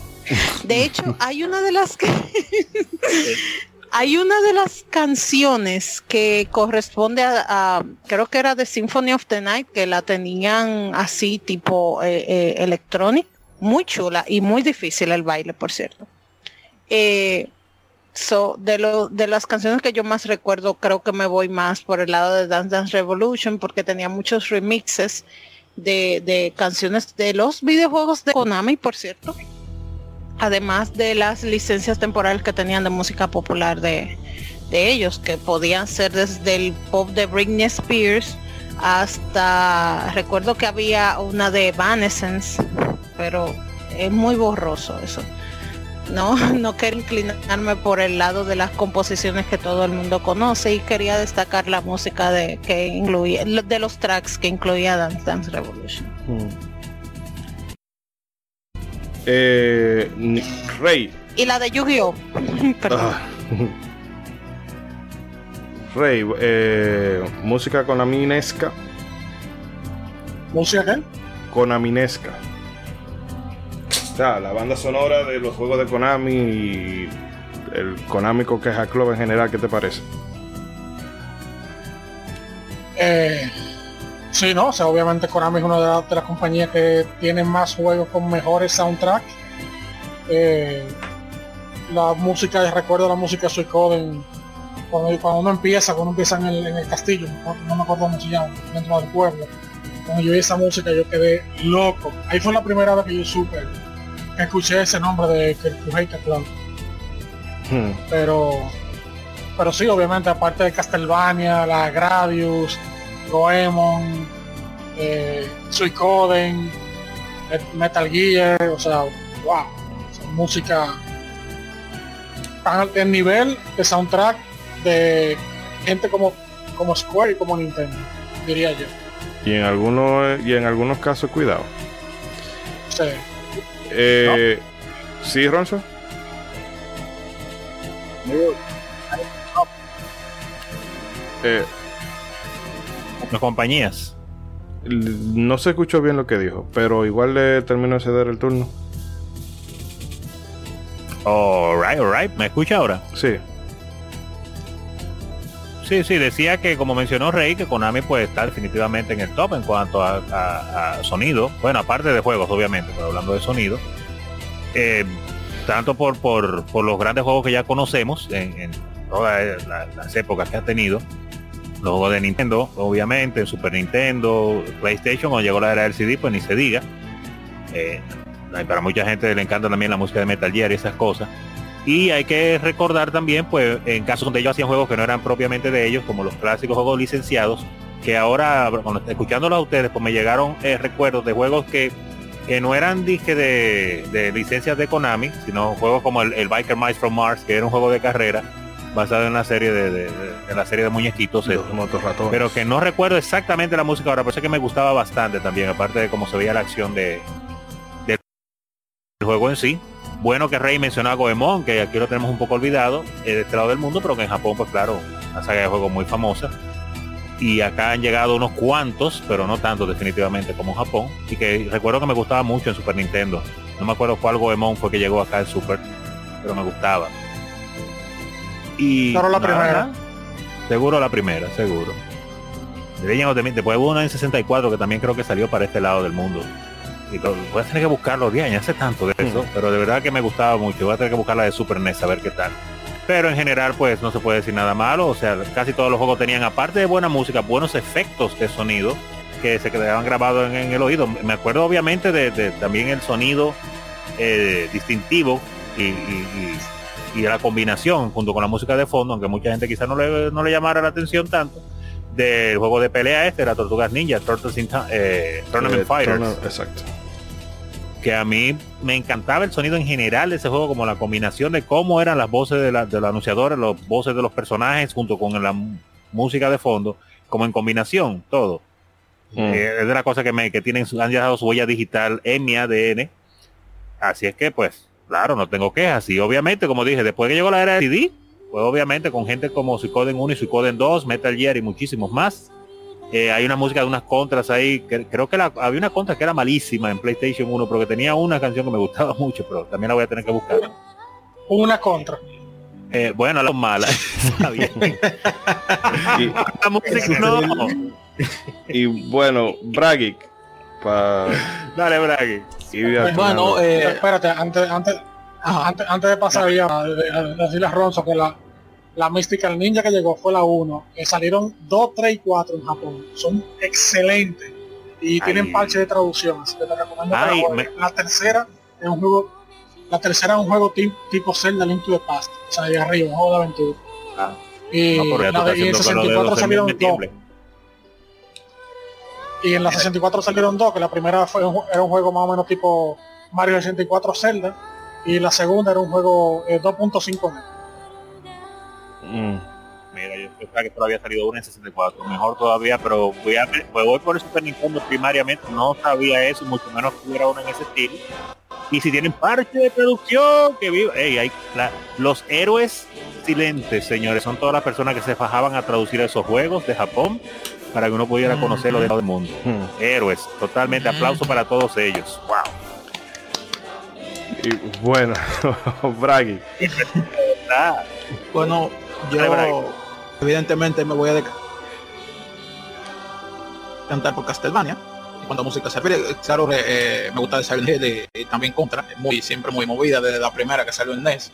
De hecho, hay una de las que Hay una de las canciones que corresponde a, creo que era de Symphony of the Night, que la tenían así tipo eh, eh, electronic, muy chula y muy difícil el baile, por cierto. Eh, so, de, lo, de las canciones que yo más recuerdo, creo que me voy más por el lado de Dance Dance Revolution, porque tenía muchos remixes de, de canciones de los videojuegos de Konami, por cierto además de las licencias temporales que tenían de música popular de, ellos, que podían ser desde el pop de Britney Spears hasta recuerdo que había una de Evanescence, pero es muy borroso eso. No, no quiero inclinarme por el lado de las composiciones que todo el mundo conoce y quería destacar la música de que incluía de los tracks que incluía Dance Dance Revolution.
Eh, Rey.
Y la de Yu-Gi-Oh!
Ah. Rey, eh, música konaminesca.
¿Música qué?
Konaminesca. O sea, la banda sonora de los juegos de Konami y el Konami Queja Club en general, ¿qué te parece?
Eh, sí, no, o sea, obviamente Konami es una de, las- de las compañías que tiene más juegos con mejores soundtracks. Eh, la música, recuerdo la música de Suicoden, cuando, cuando uno empieza, cuando uno empieza en el, en el castillo, no, no me acuerdo cómo se llama, dentro del pueblo. Cuando yo vi esa música yo quedé loco. Ahí fue la primera vez que yo supe que escuché ese nombre de Kirkuheika Club.
Hmm.
pero pero sí obviamente aparte de Castlevania la Gradius Goemon eh, Suicoden Met- Metal Gear o sea wow sea, música tan al- el nivel de soundtrack de gente como como Square y como Nintendo diría yo
Y en algunos, y en algunos casos, cuidado.
Sí.
Eh, ¿Sí, Ronzo? Eh,
Las compañías.
no se escuchó bien lo que dijo, pero igual le termino de ceder el turno.
Alright, alright. ¿Me escucha ahora?
Sí.
Sí, sí, decía que como mencionó Rey, que Konami pues está definitivamente en el top en cuanto a, a- a sonido. Bueno, aparte de juegos, obviamente, pero hablando de sonido. Eh, tanto por, por, por los grandes juegos que ya conocemos en, en todas la- las épocas que ha tenido. Los juegos de Nintendo, obviamente, Super Nintendo, PlayStation, cuando llegó la era del CD, pues ni se diga. Eh, para mucha gente le encanta también la música de Metal Gear y esas cosas. Y hay que recordar también, pues, en casos donde ellos hacían juegos que no eran propiamente de ellos, como los clásicos juegos licenciados, que ahora, cuando, escuchándolos a ustedes, pues me llegaron eh, recuerdos de juegos que, que no eran disque de, de licencias de Konami, sino juegos como el, el Biker Mice from Mars, que era un juego de carrera basado en la serie de, de- de- en la serie de muñequitos.
Los motorratones.
Pero que no recuerdo exactamente la música ahora, eso es que me gustaba bastante también, aparte de cómo se veía la acción de, del juego en sí. Bueno que Rey mencionó a Goemon, que aquí lo tenemos un poco olvidado, eh, de este lado del mundo, pero que en Japón, pues claro, una saga de juegos muy famosa. Y acá han llegado unos cuantos, pero no tantos definitivamente como en Japón. Y que recuerdo que me gustaba mucho en Super Nintendo. No me acuerdo cuál Goemon fue que llegó acá en Super, pero me gustaba. Y
Claro, la
nada,
primera.
Seguro la primera, seguro. The Legend of the Mint. Después hubo una en 64 que también creo que salió para este lado del mundo. Y lo- voy a tener que buscarlo bien, hace tanto de eso, pero de verdad que me gustaba mucho. Voy a tener que buscar la de Super NES a ver qué tal. Pero en general, pues no se puede decir nada malo. O sea, casi todos los juegos tenían, aparte de buena música, buenos efectos de sonido que se quedaban grabados en, en el oído. Me acuerdo obviamente de, de también el sonido eh, distintivo y, y- y- y la combinación junto con la música de fondo, aunque mucha gente quizás no le, no le llamara la atención tanto, del juego de pelea este, era Tortugas Ninja, Turtles in eh, Tournament
Eh,
Fighters
Turner- exacto.
que a mí me encantaba el sonido en general de ese juego, como la combinación de cómo eran las voces de la, de la anunciadora, las voces de los personajes junto con la música de fondo, como en combinación, todo.
Mm.
Eh, es de la cosa que me que tienen su- han dejado su huella digital en mi ADN. Así es que pues, claro, no tengo quejas. Y obviamente, como dije, después que llegó la era de CD, pues obviamente con gente como Suicoden 1 y Suicoden 2, Metal Gear y muchísimos más. Eh, hay una música de unas contras ahí, que, creo que la- había una contra que era malísima en PlayStation 1, pero que tenía una canción que me gustaba mucho, pero también la voy a tener que buscar.
una contra
Eh, bueno, la mala. Está bien.
Y,
La música no.
y bueno, Bragic. Pa,
Dale,
al
Bueno, eh,
espérate antes antes antes, antes de pasar ya a, a- a decirle a Ronzo que la la Mystical Ninja que llegó fue la 1 que salieron 2, 3 y 4 en Japón son excelentes y
Ay.
tienen parche de traducción así que te recomiendo que la
Ay,
juegues. la tercera es un juego la tercera es un juego ti- tipo Zelda Link to the Past o sea de arriba un juego de aventura
Ah.
y,
No,
la de, y en
haciendo con los
64
dedos en
salieron
me
dos. Y en la 64 salieron dos, que la primera fue un- era un juego más o menos tipo Mario 64 Zelda. Y la segunda era un juego eh, 2.5 net.
Mm.
Mira, yo pensaba que todavía ha salido una en 64, mejor todavía, pero voy a pues voy por el Super Nintendo primariamente, no sabía eso, mucho menos que hubiera una en ese estilo. Y si tienen parte de producción, que viva, Ey, hay la- los héroes silentes, señores, son todas las personas que se fajaban a traducir esos juegos de Japón para que uno pudiera conocerlo de todo el mundo.
Mm.
Héroes, totalmente aplauso para todos ellos. Wow.
Y bueno, Bragi.
Bueno, yo evidentemente me voy a cantar por Castlevania. En cuanto a música se refiere, claro, eh, me gusta de Silent Hill y, y también Contra, muy siempre muy movida desde la primera que salió en NES.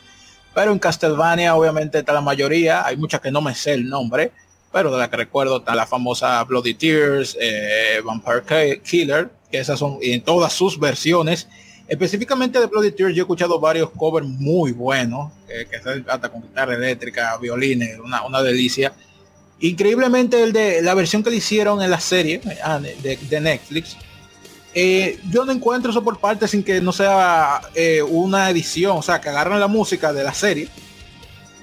Pero en Castlevania obviamente está la mayoría, hay muchas que no me sé el nombre, pero de la que recuerdo está la famosa Bloody Tears, eh, Vampire Ki- Killer, que esas son en todas sus versiones. Específicamente de Bloody Tears yo he escuchado varios covers muy buenos, eh, que están hasta con guitarra eléctrica, violines, una, una delicia. Increíblemente el de la versión que le hicieron en la serie ah, de Netflix, eh, yo no encuentro eso por parte sin que no sea eh, una edición, o sea, que agarran la música de la serie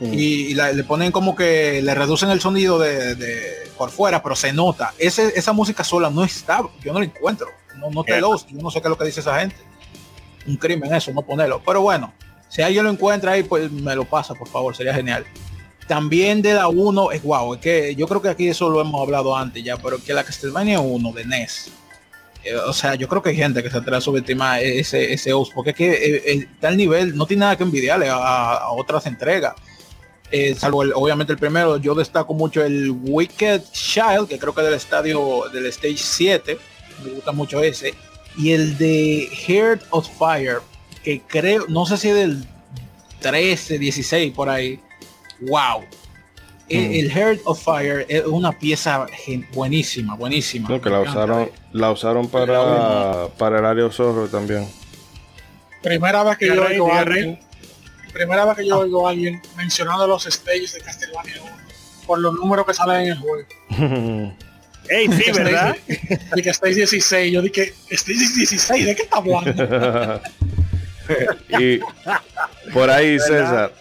y, y la- le ponen como que le reducen el sonido de, de- por fuera, pero se nota. Ese, esa música sola no está, yo no la encuentro. No, no te lo, yo no sé qué es lo que dice esa gente. Un crimen eso, no ponerlo. Pero bueno, si alguien lo encuentra ahí, pues me lo pasa, por favor, sería genial. También de la 1 es guau, es que yo creo que aquí eso lo hemos hablado antes ya, pero que la Castlevania 1 de NES, eh, o sea, yo creo que hay gente que se atreve a subestimar ese, ese OS, porque es que eh, eh, el nivel, no tiene nada que envidiarle a, a otras entregas. Eh, salvo el- obviamente el primero, yo destaco mucho el Wicked Child, que creo que del estadio del Stage 7, me gusta mucho ese, y el de Heart of Fire, que creo, no sé si es del 13, 16 por ahí. Wow. El,
Mm.
el Heart of Fire es una pieza buenísima, buenísima.
Que la usaron, la usaron para, para el área zorro también.
Primera vez que yo
Rey,
oigo a
diga,
alguien, primera vez que yo oigo a alguien mencionando los stages de Castlevania 1 por los números que salen en el juego.
Ey, sí, ¿verdad?
Y que stage 16, yo dije, stage 16, ¿de qué está hablando?
y por ahí, César.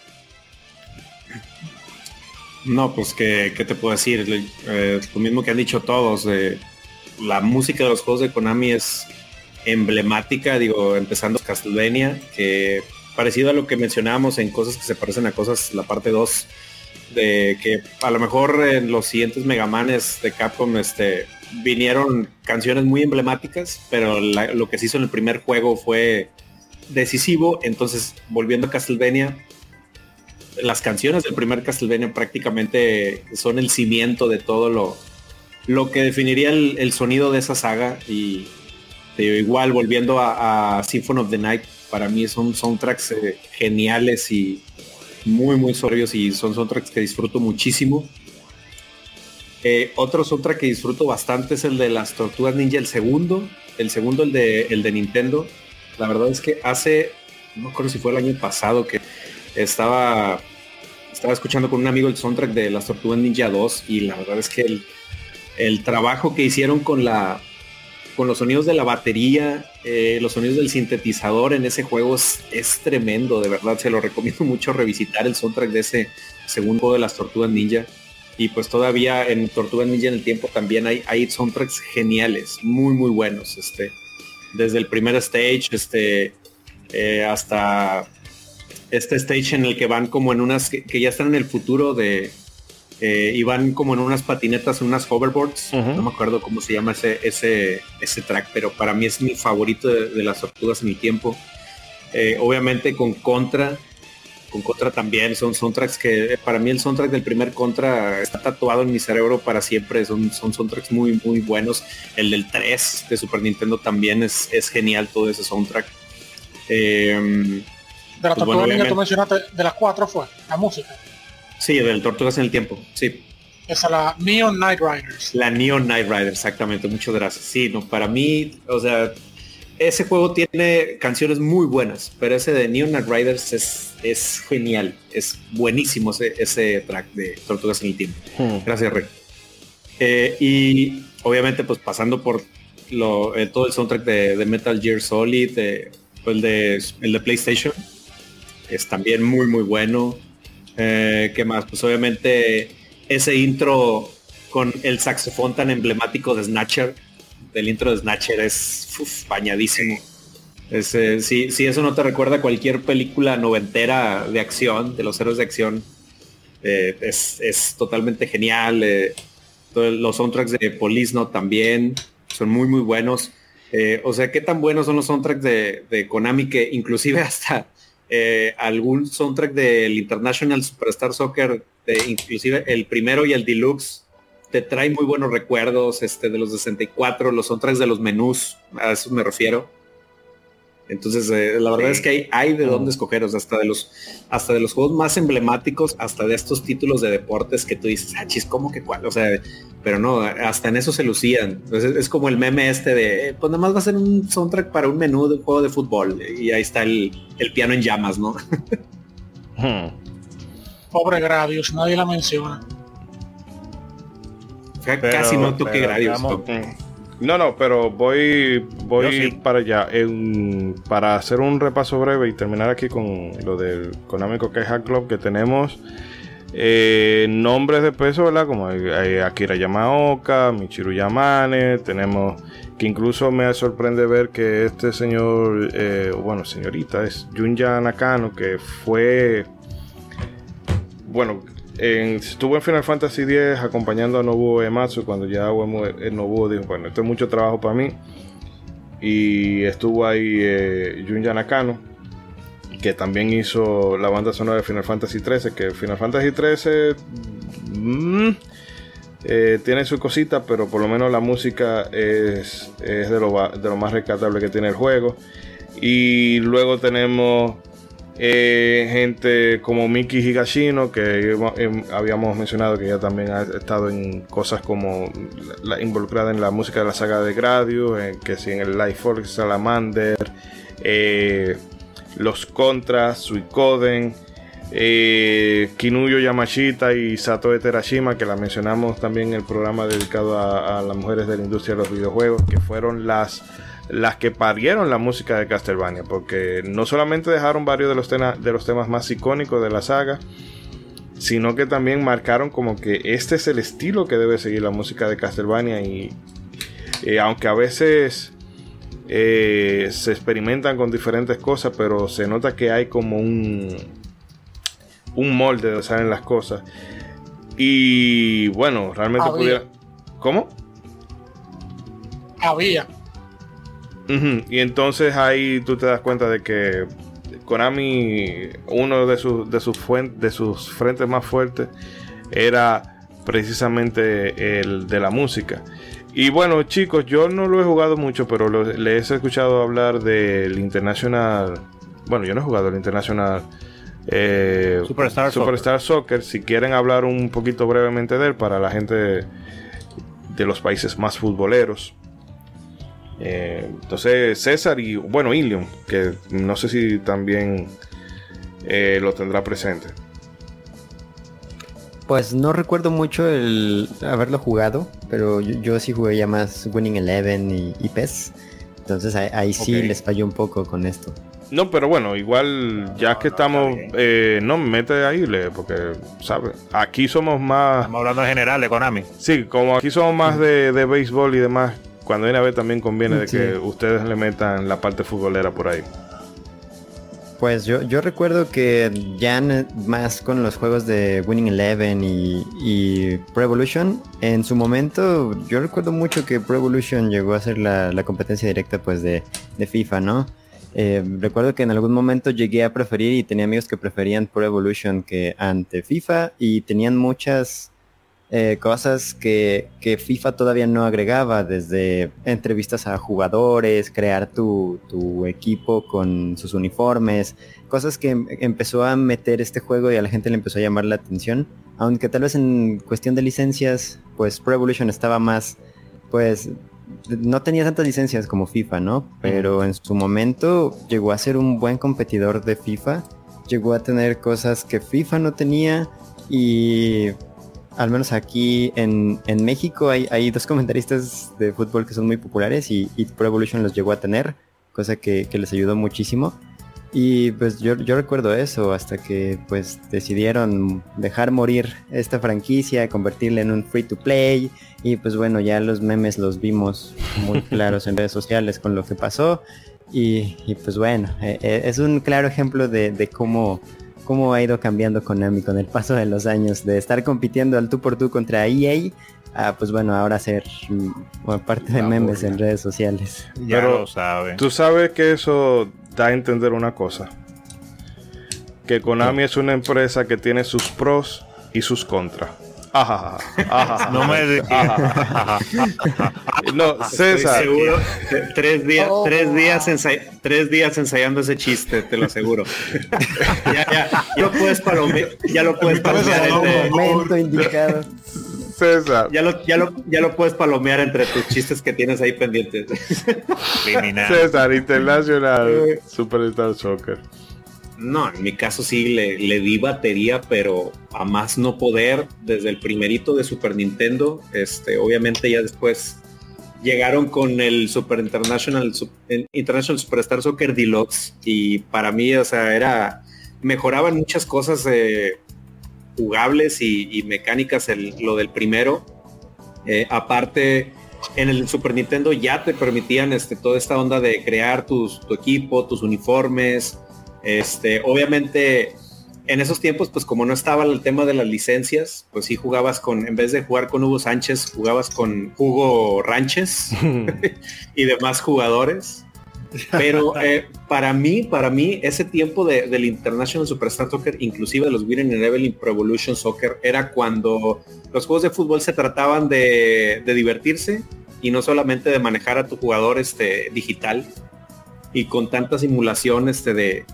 No, pues que, ¿qué te puedo decir? Eh, lo mismo que han dicho todos. eh, la música de los juegos de Konami es emblemática, digo, empezando Castlevania, que parecido a lo que mencionábamos en cosas que se parecen a cosas, la parte 2, de que a lo mejor en los siguientes Megamanes de Capcom este, vinieron canciones muy emblemáticas, pero lo que se hizo en el primer juego fue decisivo, entonces volviendo a Castlevania, las canciones del primer Castlevania prácticamente son el cimiento de todo lo, lo que definiría el, sonido de esa saga. Y igual volviendo a, a Symphony of the Night para mí son soundtracks eh, geniales y muy muy sólidos y son soundtracks que disfruto muchísimo. Eh, otro soundtrack que disfruto bastante es el de las Tortugas Ninja el segundo el segundo el de el de Nintendo. La verdad es que hace no me acuerdo si fue el año pasado que estaba estaba escuchando con un amigo el soundtrack de las Tortugas Ninja 2 y la verdad es que el, el trabajo que hicieron con la con los sonidos de la batería, eh, los sonidos del sintetizador en ese juego es, tremendo, de verdad, se lo recomiendo mucho revisitar el soundtrack de ese segundo juego de las Tortugas Ninja. Y pues todavía en Tortugas Ninja en el tiempo también hay, hay soundtracks geniales, muy muy buenos. Este, desde el primer stage, este, eh, hasta este stage en el que van como en unas que ya están en el futuro de eh, y van como en unas patinetas, en unas hoverboards. No me acuerdo cómo se llama ese, ese, ese track, pero para mí es mi favorito de, de las tortugas en el tiempo. Eh, obviamente con Contra, con Contra también son soundtracks que para mí el soundtrack del primer Contra está tatuado en mi cerebro para siempre. Son, son soundtracks muy, muy buenos. El del 3 de Super Nintendo también es, es genial todo ese soundtrack. Eh,
De
Pues bueno,
tú mencionaste, de las cuatro fue, la música.
Sí, del Tortugas en el tiempo. Sí,
Esa la Neon Knight Riders.
La Neon Knight Rider, exactamente, muchas gracias. Sí, no, para mí, o sea, ese juego tiene canciones muy buenas, pero ese de Neon Knight Riders es, es genial, es buenísimo ese, ese track de Tortugas en el Tiempo.
Hmm.
Gracias, Rey. Eh, y obviamente pues pasando por lo, eh, todo el soundtrack de, Metal Gear Solid, el, de, el de PlayStation, es también muy muy bueno. Eh, ¿Qué más? Pues obviamente ese intro con el saxofón tan emblemático de Snatcher, del intro de Snatcher es bañadísimo. Eh, si, eso no te recuerda a cualquier película noventera de acción, de los héroes de acción, eh, es, totalmente genial. Eh, los soundtracks de Police No también son muy muy buenos. o sea, qué tan buenos son los soundtracks de, Konami que inclusive hasta algún soundtrack del International Superstar Soccer, inclusive el primero y el deluxe, te trae muy buenos recuerdos este, de los 64, los soundtracks de los menús, a eso me refiero. Entonces, eh, la verdad es que hay, hay de dónde escoger, hasta de los, hasta de los juegos más emblemáticos, hasta de estos títulos de deportes que tú dices, ah, chis, ¿cómo que cuál? O sea, pero no, hasta en eso se lucían. Entonces, es como el meme este de, eh, pues nada más va a ser un soundtrack para un menú de un juego de fútbol y ahí está el, piano en llamas, ¿no?
Hmm. Pobre Gradius, nadie la menciona.
Casi no toque Gradius.
No, no, pero voy, voy para allá. para hacer un repaso breve y terminar aquí con lo del Konami Hack Club que tenemos. Eh, nombres de peso, ¿verdad? Como Akira Yamaoka, Michiru Yamane, tenemos que incluso me sorprende ver que este señor, eh, bueno, señorita, es Junya Nakano, que fue, bueno, estuvo en Final Fantasy X acompañando a Nobuo Ematsu cuando ya Nobuo dijo, bueno, esto es mucho trabajo para mí. Y estuvo ahí eh, Junya Nakano, que también hizo la banda sonora de Final Fantasy XIII, que Final Fantasy XIII mm, eh, tiene su cosita, pero por lo menos la música es, es de, lo, de lo más rescatable que tiene el juego. Y luego tenemos eh, gente como Miki Higashino, que habíamos mencionado que ella también ha estado en cosas como la, involucrada en la música de la saga de Gradius, que si en el Life Force Salamander, eh, Los Contras, Suicoden, eh, Kinuyo Yamashita y Sato Terashima, que la mencionamos también en el programa dedicado a las mujeres de la industria de los videojuegos, que fueron las las que parieron la música de Castlevania, porque no solamente dejaron varios de los, de los temas más icónicos de la saga, sino que también marcaron como que este es el estilo que debe seguir la música de Castlevania y eh, aunque a veces eh, se experimentan con diferentes cosas, pero se nota que hay como un, un molde de salen las cosas. Y bueno, realmente pudiera... ¿Cómo?
Había.
Y entonces ahí tú te das cuenta de que Konami, uno de sus, de sus, de sus frentes más fuertes era precisamente el de la música. Y bueno, chicos, yo no lo he jugado mucho, pero les he escuchado hablar del International. Bueno, yo no he jugado el International eh, Superstar, Superstar Soccer. Si quieren hablar un poquito brevemente de él para la gente de los países más futboleros. Eh, entonces César y bueno Ilion, que no sé si también eh, lo tendrá presente.
Pues no recuerdo mucho el haberlo jugado, pero yo, sí jugué ya más Winning Eleven y, PES. Entonces ahí, sí les falló un poco con esto.
No, pero bueno, igual ya que estamos, eh, no mete ahí, porque, ¿sabes? Aquí somos más...
Estamos hablando en general de Konami.
Sí, como aquí somos más de, de béisbol y demás, cuando viene a ver también conviene de que ustedes le metan la parte futbolera por ahí.
Pues yo, yo recuerdo que ya más con los juegos de Winning Eleven y, y Pro Evolution, en su momento yo recuerdo mucho que Pro Evolution llegó a ser la, competencia directa pues de, FIFA, ¿no? Eh, recuerdo que en algún momento llegué a preferir y tenía amigos que preferían Pro Evolution que ante FIFA y tenían muchas eh, cosas que, FIFA todavía no agregaba, desde entrevistas a jugadores, crear tu, equipo con sus uniformes, cosas que em, empezó a meter este juego y a la gente le empezó a llamar la atención, aunque tal vez en cuestión de licencias, pues Pro Evolution estaba más, pues no tenía tantas licencias como FIFA, ¿no? Pero en su momento llegó a ser un buen competidor de FIFA, llegó a tener cosas que FIFA no tenía y al menos aquí en, en México hay, hay, dos comentaristas de fútbol que son muy populares y, y Pro Evolution los llegó a tener, cosa que, que les ayudó muchísimo. Y pues yo, yo, recuerdo eso hasta que pues decidieron dejar morir esta franquicia, convertirla en un free to play y pues bueno ya los memes los vimos muy claros en redes sociales con lo que pasó y, y pues bueno eh, eh, es un claro ejemplo de, de, cómo, cómo ha ido cambiando Konami con el paso de los años de estar compitiendo al tú por tú contra EA a pues bueno ahora ser bueno, parte de memes en redes sociales.
Ya Pero lo sabe. Tú sabes que eso da a entender una cosa. Que Konami es una empresa que tiene sus pros y sus contras. Ajá, ajá,
no me
No, César.
seguro. Tres días, oh, tres, días tres días ensayando ese chiste, te lo aseguro. ya, ya, ya lo puedes palomear. Ya lo puedes palomear.
En momento indicado.
César.
Ya lo, ya, lo, ya lo puedes palomear entre tus chistes que tienes ahí pendientes.
César, Internacional Superstar Soccer.
No, en mi caso sí le, le, di batería, pero a más no poder desde el primerito de Super Nintendo. Este, obviamente ya después llegaron con el Super International, International Superstar Soccer Deluxe y para mí, o sea, era mejoraban muchas cosas eh, jugables y, mecánicas el, lo del primero. Eh, aparte, en el Super Nintendo ya te permitían este, toda esta onda de crear tus, tu equipo, tus uniformes. Este, obviamente, en esos tiempos, pues como no estaba el tema de las licencias, pues sí jugabas con, en vez de jugar con Hugo Sánchez, jugabas con Hugo Ranches y demás jugadores. Pero eh, para mí, para mí, ese tiempo de, del International Superstar Soccer, inclusive de los Winning Eleven Pro Evolution Soccer, era cuando los juegos de fútbol se trataban de, de divertirse y no solamente de manejar a tu jugador este, digital y con tanta simulación este, de,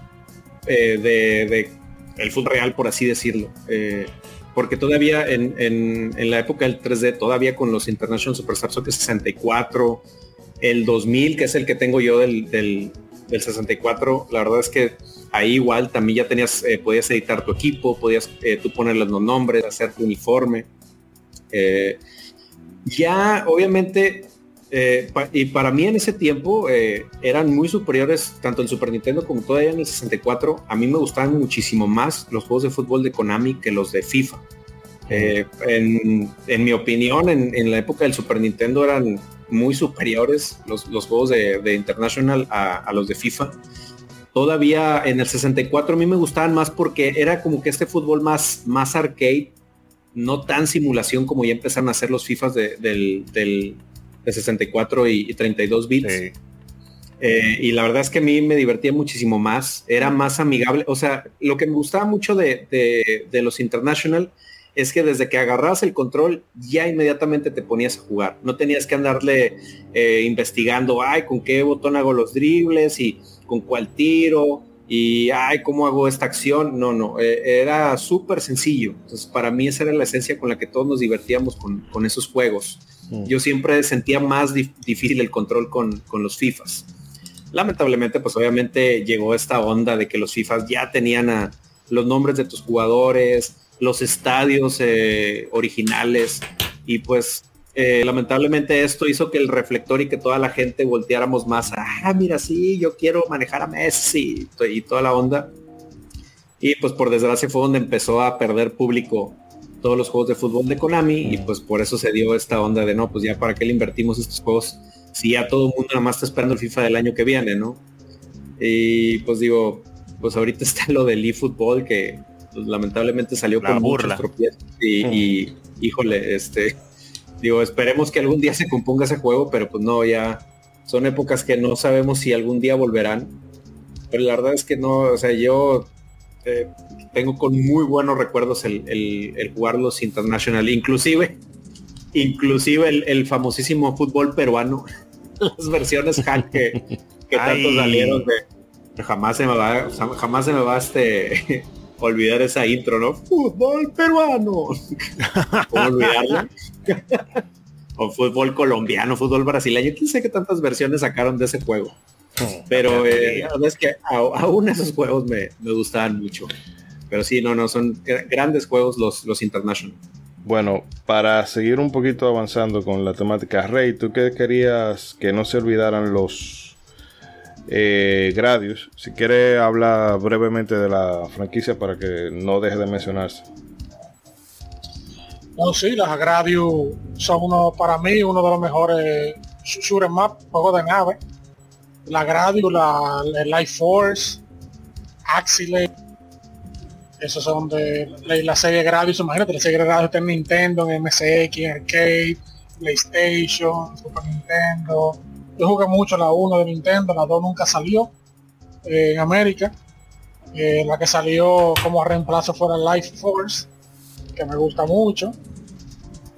eh, de, el fútbol real, por así decirlo. Eh, porque todavía en, en, la época del 3D, todavía con los International Superstar Soccer 64, el 2000, que es el que tengo yo del, del, 64, la verdad es que ahí igual también ya tenías, eh, podías editar tu equipo, podías eh, tú ponerle los nombres, hacer tu uniforme. Ya obviamente, pa y para mí en ese tiempo eran muy superiores, tanto el Super Nintendo como todavía en el 64, a mí me gustaban muchísimo más los juegos de fútbol de Konami que los de FIFA. En, en, mi opinión, en, en la época del Super Nintendo eran muy superiores los, los juegos de, International a, los de FIFA. Todavía en el 64 a mí me gustaban más porque era como que este fútbol más, más arcade, no tan simulación como ya empezaron a hacer los FIFAs de, del, del, de 64 y, 32 bits. Eh, y la verdad es que a mí me divertía muchísimo más, era más amigable. O sea, lo que me gustaba mucho de, de, de los International es que desde que agarras el control ya inmediatamente te ponías a jugar. No tenías que andarle eh, investigando, ay, con qué botón hago los dribles y con cuál tiro y ay, cómo hago esta acción. No, no, eh, era súper sencillo. Entonces, para mí esa era la esencia con la que todos nos divertíamos con, con esos juegos. Mm. Yo siempre sentía más difícil el control con, con los FIFAs. Lamentablemente, pues obviamente llegó esta onda de que los FIFAs ya tenían a los nombres de tus jugadores, los estadios eh, originales y pues eh, lamentablemente esto hizo que el reflector y que toda la gente volteáramos más a, ah, mira, sí, yo quiero manejar a Messi y toda la onda. Y pues por desgracia fue donde empezó a perder público todos los juegos de fútbol de Konami y pues por eso se dio esta onda de no, pues ya para qué le invertimos estos juegos si ya todo el mundo nada más está esperando el FIFA del año que viene, ¿no? Y pues digo, pues ahorita está lo del eFootball que pues, lamentablemente salió con burla. muchos y, híjole, este, digo, esperemos que algún día se componga ese juego, pero pues no, ya son épocas que no sabemos si algún día volverán. Pero la verdad es que no, o sea, yo eh, tengo con muy buenos recuerdos el, el, jugar los International, inclusive, inclusive el, famosísimo fútbol peruano, las versiones hack que, que tanto salieron de jamás se me va, jamás se me va este olvidar esa intro, ¿no? Fútbol peruano. ¿Cómo olvidarla? o fútbol colombiano, fútbol brasileño. Quién sé qué tantas versiones sacaron de ese juego. Pero eh, es que aún esos juegos me, me gustaban mucho. Pero sí, no, no, son grandes juegos los, los International.
Bueno, para seguir un poquito avanzando con la temática, Rey, ¿tú qué querías que no se olvidaran los eh, Gradius? Si quieres hablar brevemente de la franquicia para que no deje de mencionarse.
No, sí, las Gradius son uno, para mí, uno de los mejores shooters map, juegos de nave. La Gradius, la, la Life Force, Axile, esos son de la, serie Gradius, imagínate, la serie Gradius está en Nintendo, en MSX, Arcade, PlayStation, Super Nintendo. Yo jugué mucho la 1 de Nintendo, la 2 nunca salió eh, en América. Eh, la que salió como reemplazo fue la Life Force, que me gusta mucho.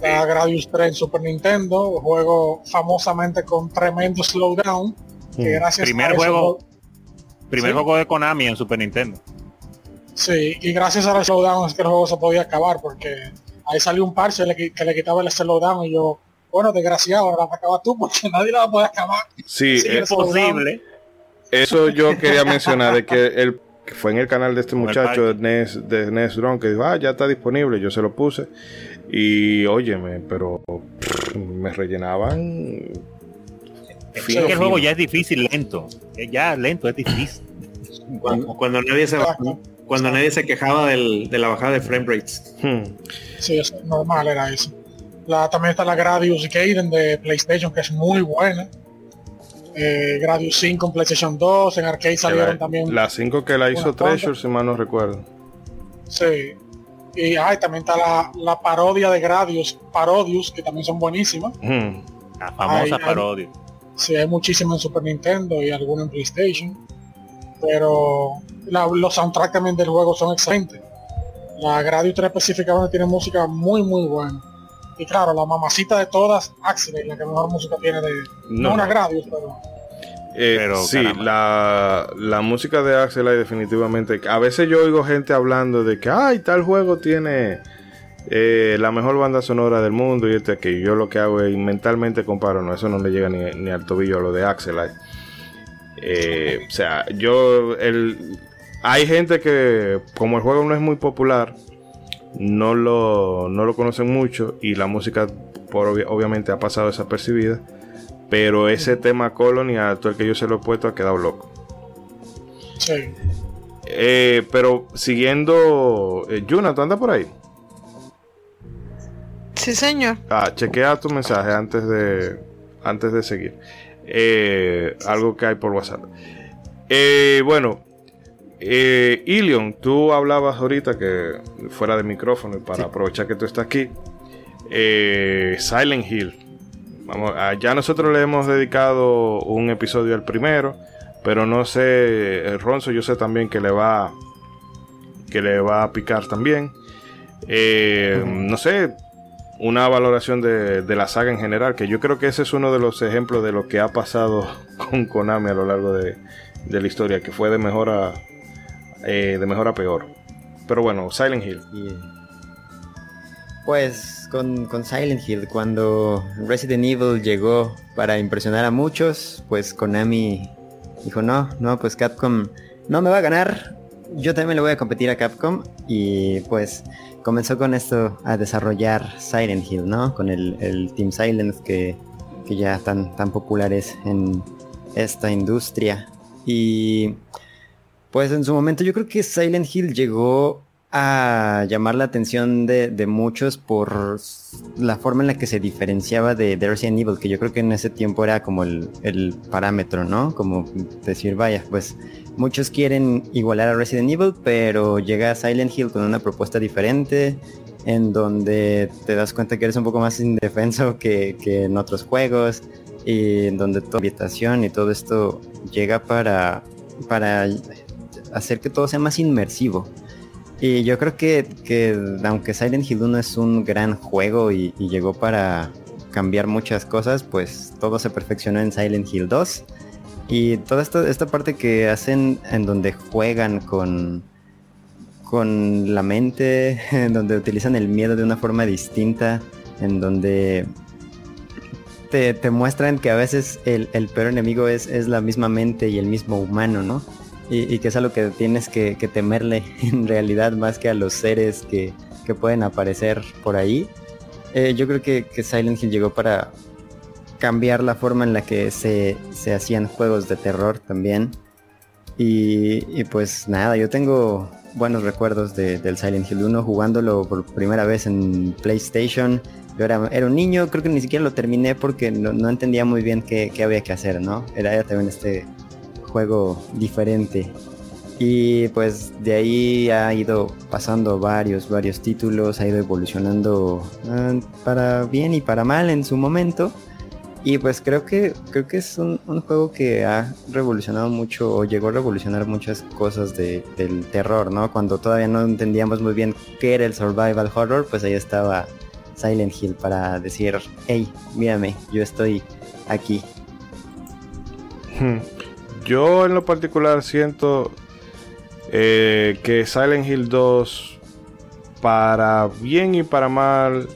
La Gradius 3 en Super Nintendo, juego famosamente con tremendo slowdown. Que
Mm.
gracias
Primer
a eso-
juego, primer
Sí.
juego de Konami en Super Nintendo.
Sí, y gracias a los slowdown es que el juego se podía acabar porque ahí salió un parche que le quitaba el slowdown y yo, bueno, desgraciado, ahora la acabas tú porque nadie la va a poder acabar.
Sí,
Sí,
eh,
es posible.
Eso yo quería mencionar, de que el que fue en el canal de este muchacho de Nes, de Nes Drone, que dijo, ah, ya está disponible, yo se lo puse. Y óyeme, pero pff, me rellenaban.
Es
fino,
que el juego
fino.
ya es difícil, lento. Eh, Ya lento, es difícil.
Cuando, cuando nadie se cuando nadie se quejaba del- de la bajada de frame rates.
Hmm.
Sí, eso es normal era eso. La, también está la Gradius Gaiden de PlayStation que es muy buena. Eh, Gradius 5 en PlayStation 2, en Arcade salieron
La-
también.
La 5 que la hizo. Treasure, si mal no recuerdo.
Sí. Y ay, también está la, la parodia de Gradius, Parodius, que también son buenísimas.
Hmm.
La famosa parodia.
Sí, hay muchísimas en Super Nintendo y alguna en PlayStation. Pero la- los soundtracks también del juego son excelentes. La Gradius 3 específicamente tiene música muy muy buena. Y claro, la mamacita de todas, Axel, la que mejor música tiene de... No,
No.
una pero...
Eh,
Pero,
sí, la, la música de Axel hay definitivamente. A veces yo oigo gente hablando de que, ay, tal juego tiene eh, la mejor banda sonora del mundo y este que yo lo que hago es mentalmente comparo, no, eso no le llega ni, ni al tobillo a lo de Axel. Eh, o sea, yo, el, hay gente que, como el juego no es muy popular, no lo, no lo conocen mucho y la música por obvi- obviamente ha pasado desapercibida. Pero ese tema Colony, a todo el que yo se lo he puesto, ha quedado loco.
Sí.
Eh, pero siguiendo, eh, Yuna, ¿tú andas por ahí?
Sí, señor.
Ah, chequea tu mensaje antes de, antes de seguir. Eh, algo que hay por WhatsApp. Eh, bueno, eh, Ilion, tú hablabas ahorita que fuera de micrófono y para aprovechar que tú estás aquí. eh, Silent Hill. Vamos, ah, ya nosotros le hemos dedicado un episodio al primero, pero no sé, eh, Ronzo, yo sé también que le va que le va a picar también. Eh, No sé, una valoración de, de la saga en general, que yo creo que ese es uno de los ejemplos de lo que ha pasado con Konami a lo largo de, de la historia, que fue de mejor a, eh, de mejor a peor. Pero bueno, Silent Hill.
Pues con, con Silent Hill, cuando Resident Evil llegó para impresionar a muchos, pues Konami dijo, no, no, pues Capcom no me va a ganar, yo también le voy a competir a Capcom y pues comenzó con esto a desarrollar Silent Hill, ¿no? Con el, el Team Silent que, que ya tan, tan popular es en esta industria. Y pues en su momento yo creo que Silent Hill llegó a llamar la atención de, de muchos por la forma en la que se diferenciaba de, de Resident Evil, que yo creo que en ese tiempo era como el, el parámetro, ¿no? Como decir, vaya, pues muchos quieren igualar a Resident Evil, pero llega Silent Hill con una propuesta diferente, en donde te das cuenta que eres un poco más indefenso que, que en otros juegos, y en donde toda habitación y todo esto llega para, para hacer que todo sea más inmersivo. Y yo creo que, que aunque Silent Hill 1 es un gran juego y, llegó para cambiar muchas cosas, pues todo se perfeccionó en Silent Hill 2. Y toda esta, esta parte que hacen en donde juegan con, con la mente, en donde utilizan el miedo de una forma distinta, en donde te, te muestran que a veces el, el peor enemigo es, es la misma mente y el mismo humano, ¿no? Y, y que es algo que tienes que, temerle en realidad más que a los seres que, que pueden aparecer por ahí. Eh, yo creo que, Silent Hill llegó para cambiar la forma en la que se, se hacían juegos de terror también. Y, y, pues nada, yo tengo buenos recuerdos de, del Silent Hill 1 jugándolo por primera vez en PlayStation. Yo era, era un niño, creo que ni siquiera lo terminé porque no, no entendía muy bien qué, qué, había que hacer, ¿no? Era, era también este juego diferente. Y pues de ahí ha ido pasando varios, varios títulos, ha ido evolucionando uh, para bien y para mal en su momento. Y pues creo que creo que es un, juego que ha revolucionado mucho o llegó a revolucionar muchas cosas de, del terror, ¿no? Cuando todavía no entendíamos muy bien qué era el survival horror, pues ahí estaba Silent Hill para decir, hey, mírame, yo estoy aquí.
Hmm. Yo en lo particular siento eh, que Silent Hill 2, para bien y para mal,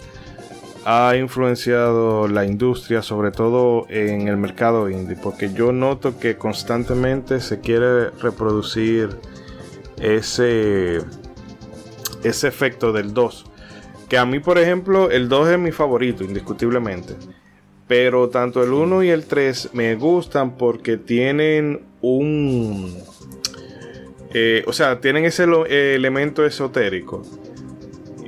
ha influenciado la industria, sobre todo en el mercado indie, porque yo noto que constantemente se quiere reproducir ese, ese efecto del 2. Que a mí, por ejemplo, el 2 es mi favorito, indiscutiblemente. Pero tanto el 1 y el 3 me gustan porque tienen un eh, o sea, tienen ese lo, eh, elemento esotérico.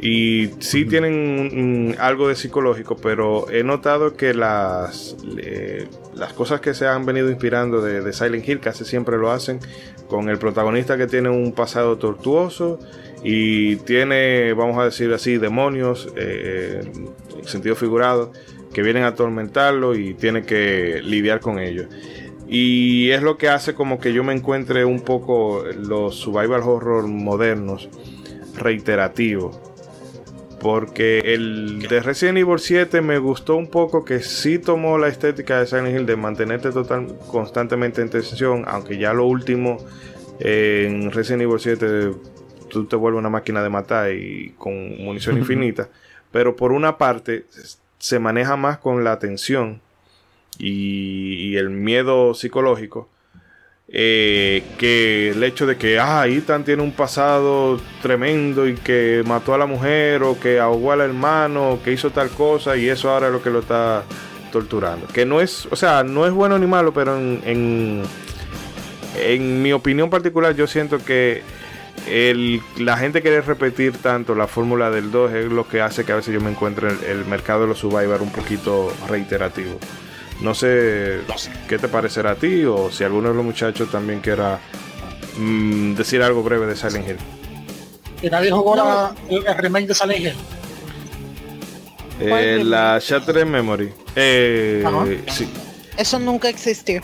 Y sí tienen mm, algo de psicológico, pero he notado que las, eh, las cosas que se han venido inspirando de, de, Silent Hill casi siempre lo hacen con el protagonista que tiene un pasado tortuoso y tiene, vamos a decir así, demonios, eh, en sentido figurado, que vienen a atormentarlo y tiene que lidiar con ellos. Y es lo que hace como que yo me encuentre un poco los survival horror modernos reiterativos. Porque el de Resident Evil 7 me gustó un poco que sí tomó la estética de Silent Hill de mantenerte total, constantemente en tensión, aunque ya lo último eh, en Resident Evil 7 tú te vuelves una máquina de matar y con munición infinita. Pero por una parte se maneja más con la tensión y, el miedo psicológico. Eh, que el hecho de que ah, Ethan tiene un pasado tremendo y que mató a la mujer o que ahogó al hermano o que hizo tal cosa y eso ahora es lo que lo está torturando. Que no es, o sea, no es bueno ni malo, pero en, en mi opinión particular yo siento que el, la gente quiere repetir tanto la fórmula del 2 es lo que hace que a veces yo me encuentre el, el mercado de los survivor un poquito reiterativo. No sé, qué te parecerá a ti o si alguno de los muchachos también quiera mmm, decir algo breve de Silent Hill.
¿Y nadie jugó no. la, remake de Silent Hill?
Eh, la Shattered Memory. Eh, sí.
Eso nunca existió.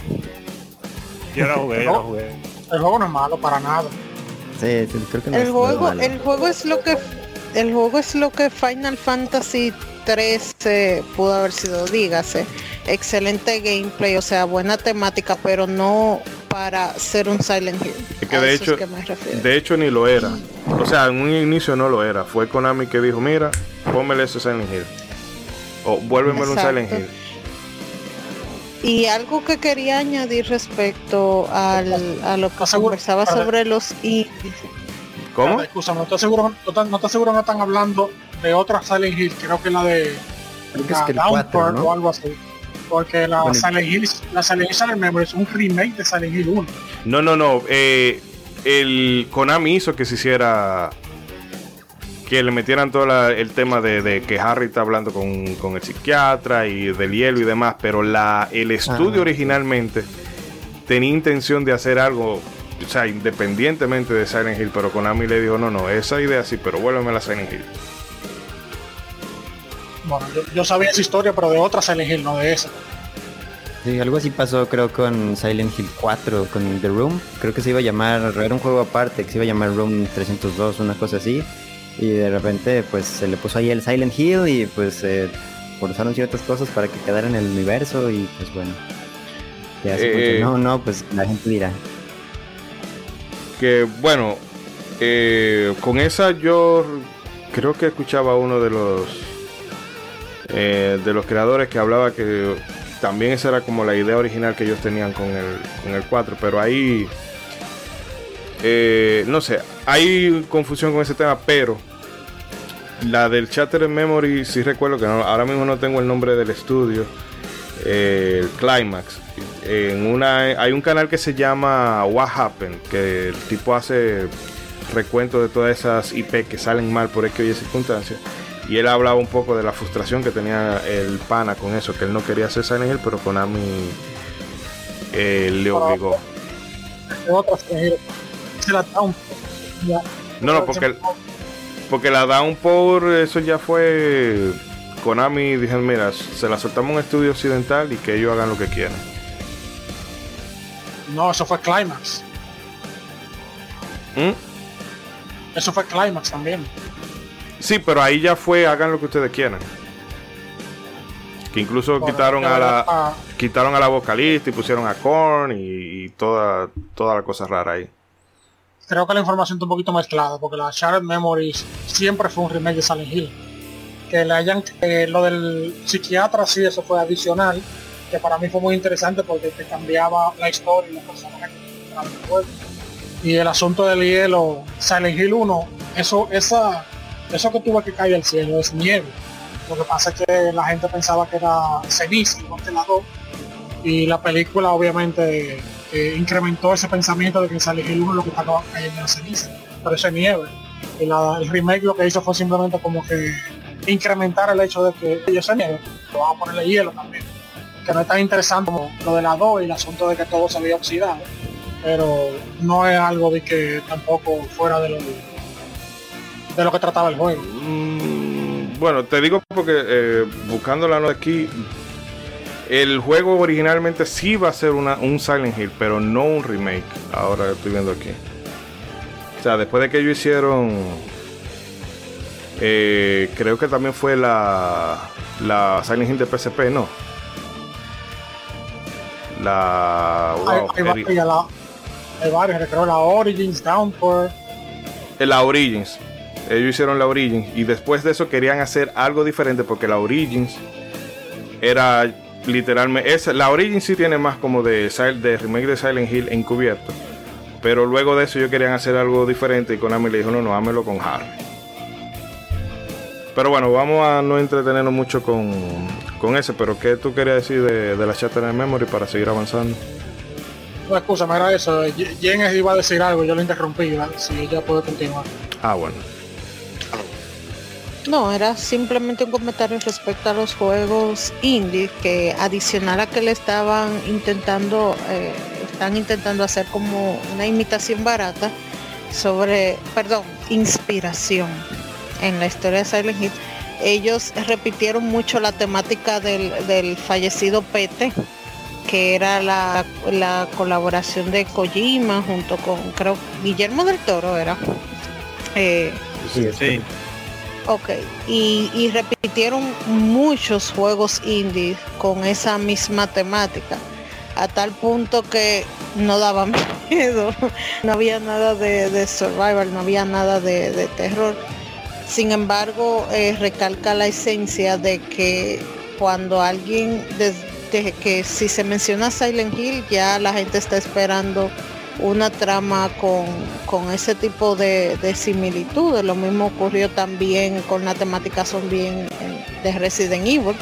Yo la jugué, yo la jugué.
El juego no es malo para nada.
Sí, sí creo que no
el
es,
juego,
no es
el juego es lo que el juego es lo que Final Fantasy 13 pudo haber sido, dígase. Excelente gameplay, o sea, buena temática, pero no para ser un Silent Hill.
Es que de hecho, es que de hecho ni lo era. O sea, en un inicio no lo era. Fue Konami que dijo, mira, pónmele ese Silent Hill. O vuélvemelo un Silent Hill.
Y algo que quería añadir respecto al, a lo que conversaba sobre los indies.
¿Cómo?
Excusa, no estoy seguro, no, no estoy seguro no están hablando de otra Silent Hill, creo que la de
creo que es que el 4, ¿no?
o algo así. Porque la bueno, Silent Hill, la Silent Hill Silent Memory es un remake de Silent Hill 1.
No, no, no. Eh, el Konami hizo que se hiciera que le metieran todo la, el tema de, de, que Harry está hablando con, con, el psiquiatra y del hielo y demás, pero la, el estudio ah, originalmente sí. tenía intención de hacer algo, o sea, independientemente de Silent Hill, pero Konami le dijo, no, no, esa idea sí, pero vuélveme a la Silent Hill.
Bueno, yo, yo, sabía esa historia, pero de otra Silent Hill, no de esa.
Sí, algo así pasó creo con Silent Hill 4, con The Room. Creo que se iba a llamar, era un juego aparte, que se iba a llamar Room 302, una cosa así. Y de repente pues se le puso ahí el Silent Hill y pues eh, forzaron ciertas cosas para que quedara en el universo y pues bueno. Ya se eh, no, no, pues la gente dirá.
Que bueno, eh, con esa yo creo que escuchaba uno de los eh, de los creadores que hablaba que también esa era como la idea original que ellos tenían con el, con el 4, pero ahí eh, no sé, hay confusión con ese tema, pero la del Shattered Memory, sí recuerdo que no- ahora mismo no tengo el nombre del estudio. eh, Climax. En una, hay un canal que se llama What Happened, que el tipo hace recuento de todas esas IP que salen mal por X Y circunstancias. Y él hablaba un poco de la frustración que tenía el pana con eso, que él no quería hacer Silent Hill, pero Konami eh, le obligó.
Ya.
No, no, porque, porque la Downpour, eso ya fue. Konami dijeron, mira, se la soltamos a un estudio occidental y que ellos hagan lo que quieran.
No, eso fue Climax.
¿Mm?
Eso fue Climax también.
Sí, pero ahí ya fue, hagan lo que ustedes quieran. Que incluso quitaron a la
ah,
quitaron a la vocalista y pusieron a Korn y, y toda, toda la cosa rara ahí.
Creo que la información está un poquito mezclada, porque la Shattered Memories siempre fue un remake de Silent Hill. Que le hayan, eh, lo del psiquiatra sí, eso fue adicional, que para mí fue muy interesante porque te cambiaba la historia y los personajes. Y el asunto del hielo, Silent Hill 1, eso, esa, eso que tuvo que caer al cielo es nieve. Lo que pasa es que la gente pensaba que era ceniza, igual que la 2, y la película obviamente eh, incrementó ese pensamiento de que Silent Hill 1 lo que estaba cayendo en ceniza, pero eso es nieve. Y la- el remake lo que hizo fue simplemente como que incrementar el hecho de que ellos se nieve, lo vamos a ponerle hielo también. Que no es tan interesante como lo de la 2 y el asunto de que todo se había oxidado. Pero no es algo de que tampoco fuera de lo, de lo que trataba el juego.
Mm, bueno, te digo porque eh, buscando la nota aquí, el juego originalmente sí iba a ser una, un Silent Hill, pero no un remake. Ahora estoy viendo aquí. O sea, después de que ellos hicieron, eh, creo que también fue la, la Silent Hill de PSP, ¿no? La...
hay,
wow,
hay varias, la- hay varias, creo la Origins, Downpour,
Eh, la Origins. Ellos hicieron la Origins y después de eso querían hacer algo diferente porque la Origins era literalmente esa, la Origins sí tiene más como de, de remake de Silent Hill encubierto. Pero luego de eso ellos querían hacer algo diferente y Konami le dijo, "No, no, hámelo con Harry." Pero bueno, vamos a no entretenernos mucho con, con ese, pero ¿qué tú querías decir de, de la Shattered Memory para seguir avanzando?
no excusa, era eso, Jen iba a decir algo, yo lo interrumpí, si ella puede continuar.
Ah, bueno.
No, era simplemente un comentario respecto a los juegos indie que adicional a que le estaban intentando, eh, están intentando hacer como una imitación barata sobre, perdón, inspiración en la historia de Silent Hill. Ellos repitieron mucho la temática del, del fallecido Pete, que era la, la colaboración de Kojima junto con, creo, Guillermo del Toro era. Eh,
Sí.
Ok, y, repitieron muchos juegos indie con esa misma temática, a tal punto que no daba miedo, no había nada de, survival, no había nada de, de terror. Sin embargo, eh, recalca la esencia de que cuando alguien, desde que si se menciona Silent Hill, ya la gente está esperando una trama con, con ese tipo de, de similitudes. Lo mismo ocurrió también con la temática zombie en- en- de Resident Evil,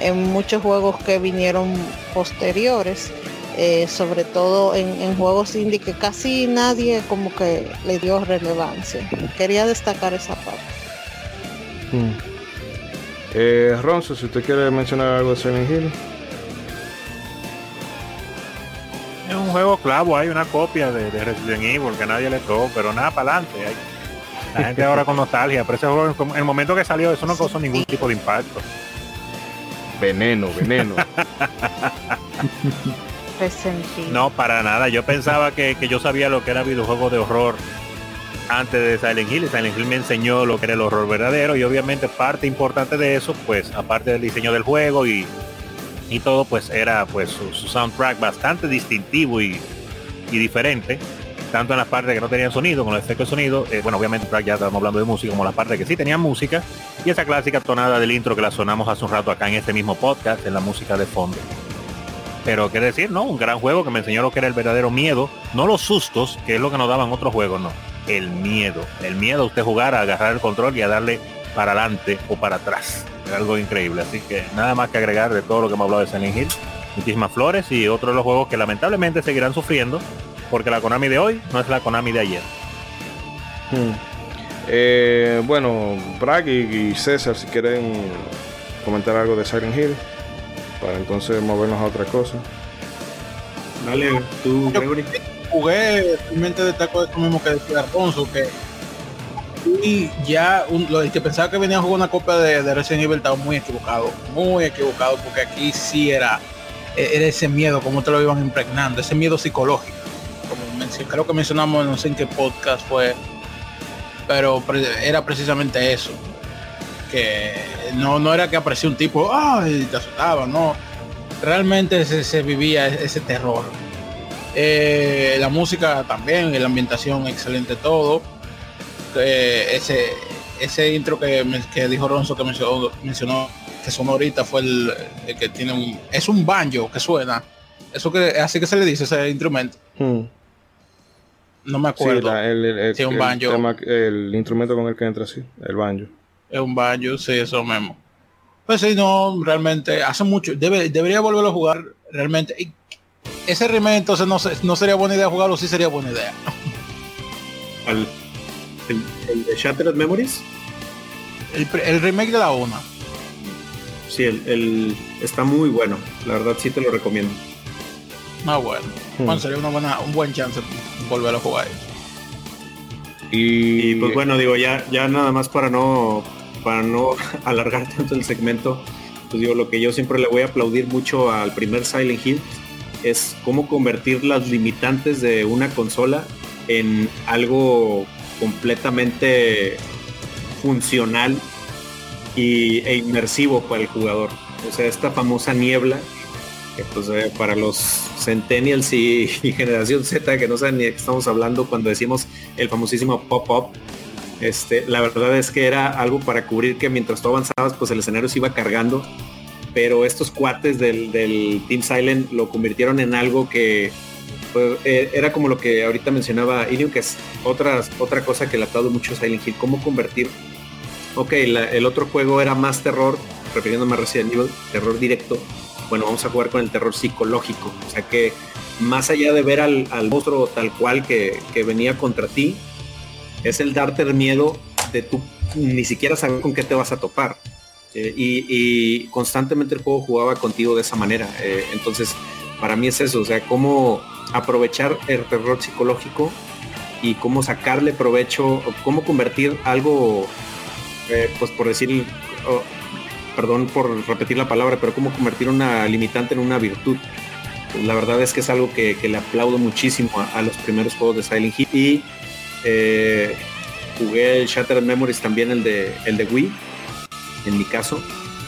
en muchos juegos que vinieron posteriores, eh, sobre todo en, juegos indie que casi nadie como que le dio relevancia. Quería destacar esa parte.
Eh, Ronzo, si usted quiere mencionar algo de Silent Hill.
Juego clavo, hay una copia de, de Resident Evil que nadie le tocó, pero nada para adelante. hay- La gente ahora con nostalgia, pero ese juego, en el momento que salió, eso no causó ningún tipo de impacto.
Veneno, veneno.
No, para nada. Yo pensaba que, que yo sabía lo que era videojuego de horror antes de Silent Hill. y Silent Hill me enseñó lo que era el horror verdadero y obviamente parte importante de eso, pues aparte del diseño del juego y, y todo, pues era pues su, soundtrack bastante distintivo y, diferente. Tanto en las partes que no tenían sonido, con los efectos de sonido, eh, bueno, obviamente ya estamos hablando de música, como las partes que sí tenían música, y esa clásica tonada del intro que la sonamos hace un rato acá en este mismo podcast, en la música de fondo. Pero qué decir, ¿no? Un gran juego que me enseñó lo que era el verdadero miedo, no los sustos, que es lo que nos daban otros juegos, no. El miedo. El miedo a usted jugar, a agarrar el control y a darle para adelante o para atrás. Era algo increíble. Así que nada más que agregar de todo lo que hemos hablado de Silent Hill. Muchísimas flores y otro de los juegos que lamentablemente seguirán sufriendo porque la Konami de hoy no es la Konami de ayer.
Hmm. Eh, bueno, Bragg y, y César, si quieren comentar algo de Silent Hill, para entonces movernos a otra cosa.
Dale, tú, Gregory.
Jugué, realmente destaco esto mismo que decía Alfonso, que y ya un- el que pensaba que venía a jugar una copia de, de Resident Evil estaba muy equivocado, muy equivocado, porque aquí sí era, e- era ese miedo, como te lo iban impregnando, ese miedo psicológico. Como creo que mencionamos, no sé en qué podcast fue, pero era precisamente eso. Que no, no era que aparecía un tipo, ay, te asustaba, no. Realmente se, se vivía e- ese terror. Eh, la música también, la ambientación excelente todo. Eh, ese ese intro que, me- que dijo Ronzo que mencionó, mencionó que sonó ahorita fue el, el que tiene un es un banjo que suena. Eso que así que se le dice ese instrumento.
Hmm.
No me
Sí,
acuerdo.
la- el, el- el-
Sí, un
el
banjo.
tema- el instrumento con el que entra, sí, el banjo.
Es un banjo, sí, eso mismo. Pues sí, no, realmente hace mucho. Debe, debería volverlo a jugar realmente. Y ese remake entonces no, se- no sería buena idea jugarlo, sí sería buena idea.
El, el de Shattered Memories.
El, remake de la 1.
Sí, el, el- está muy bueno. La verdad sí te lo recomiendo.
Ah, bueno.
Hmm.
Bueno, sería una buena, un buen chance volver a jugar.
Y,
Y pues bueno, digo, ya, ya nada más para no, para no alargar tanto el segmento, pues digo, lo que yo siempre le voy a aplaudir mucho al primer Silent Hill es cómo convertir las limitantes de una consola en algo completamente funcional y, e inmersivo para el jugador. O sea, esta famosa niebla, que pues eh, para los centennials y, generación Z que no saben ni de qué estamos hablando cuando decimos el famosísimo pop-up, este, la verdad es que era algo para cubrir que mientras tú avanzabas, pues el escenario se iba cargando. Pero estos cuates del, del Team Silent lo convirtieron en algo que eh, era como lo que ahorita mencionaba Ilium, que es otra, otra cosa que le aplaudo mucho a Silent Hill, cómo convertir. Ok, el otro juego era más terror, refiriéndome a Resident Evil, terror directo. Bueno, vamos a jugar con el terror psicológico. O sea que más allá de ver al, al monstruo tal cual que, venía contra ti, es el darte el miedo de tú ni siquiera saber con qué te vas a topar. Eh, y, y constantemente el juego jugaba contigo de esa manera. Eh, entonces, para mí es eso, o sea, cómo aprovechar el terror psicológico y cómo sacarle provecho, cómo convertir algo, eh, pues por decir, perdón por repetir la palabra, pero cómo convertir una limitante en una virtud. La verdad es que es algo que, le aplaudo muchísimo a, a los primeros juegos de Silent Hill. Y eh, jugué el Shattered Memories también, el de, el de Wii, en mi caso.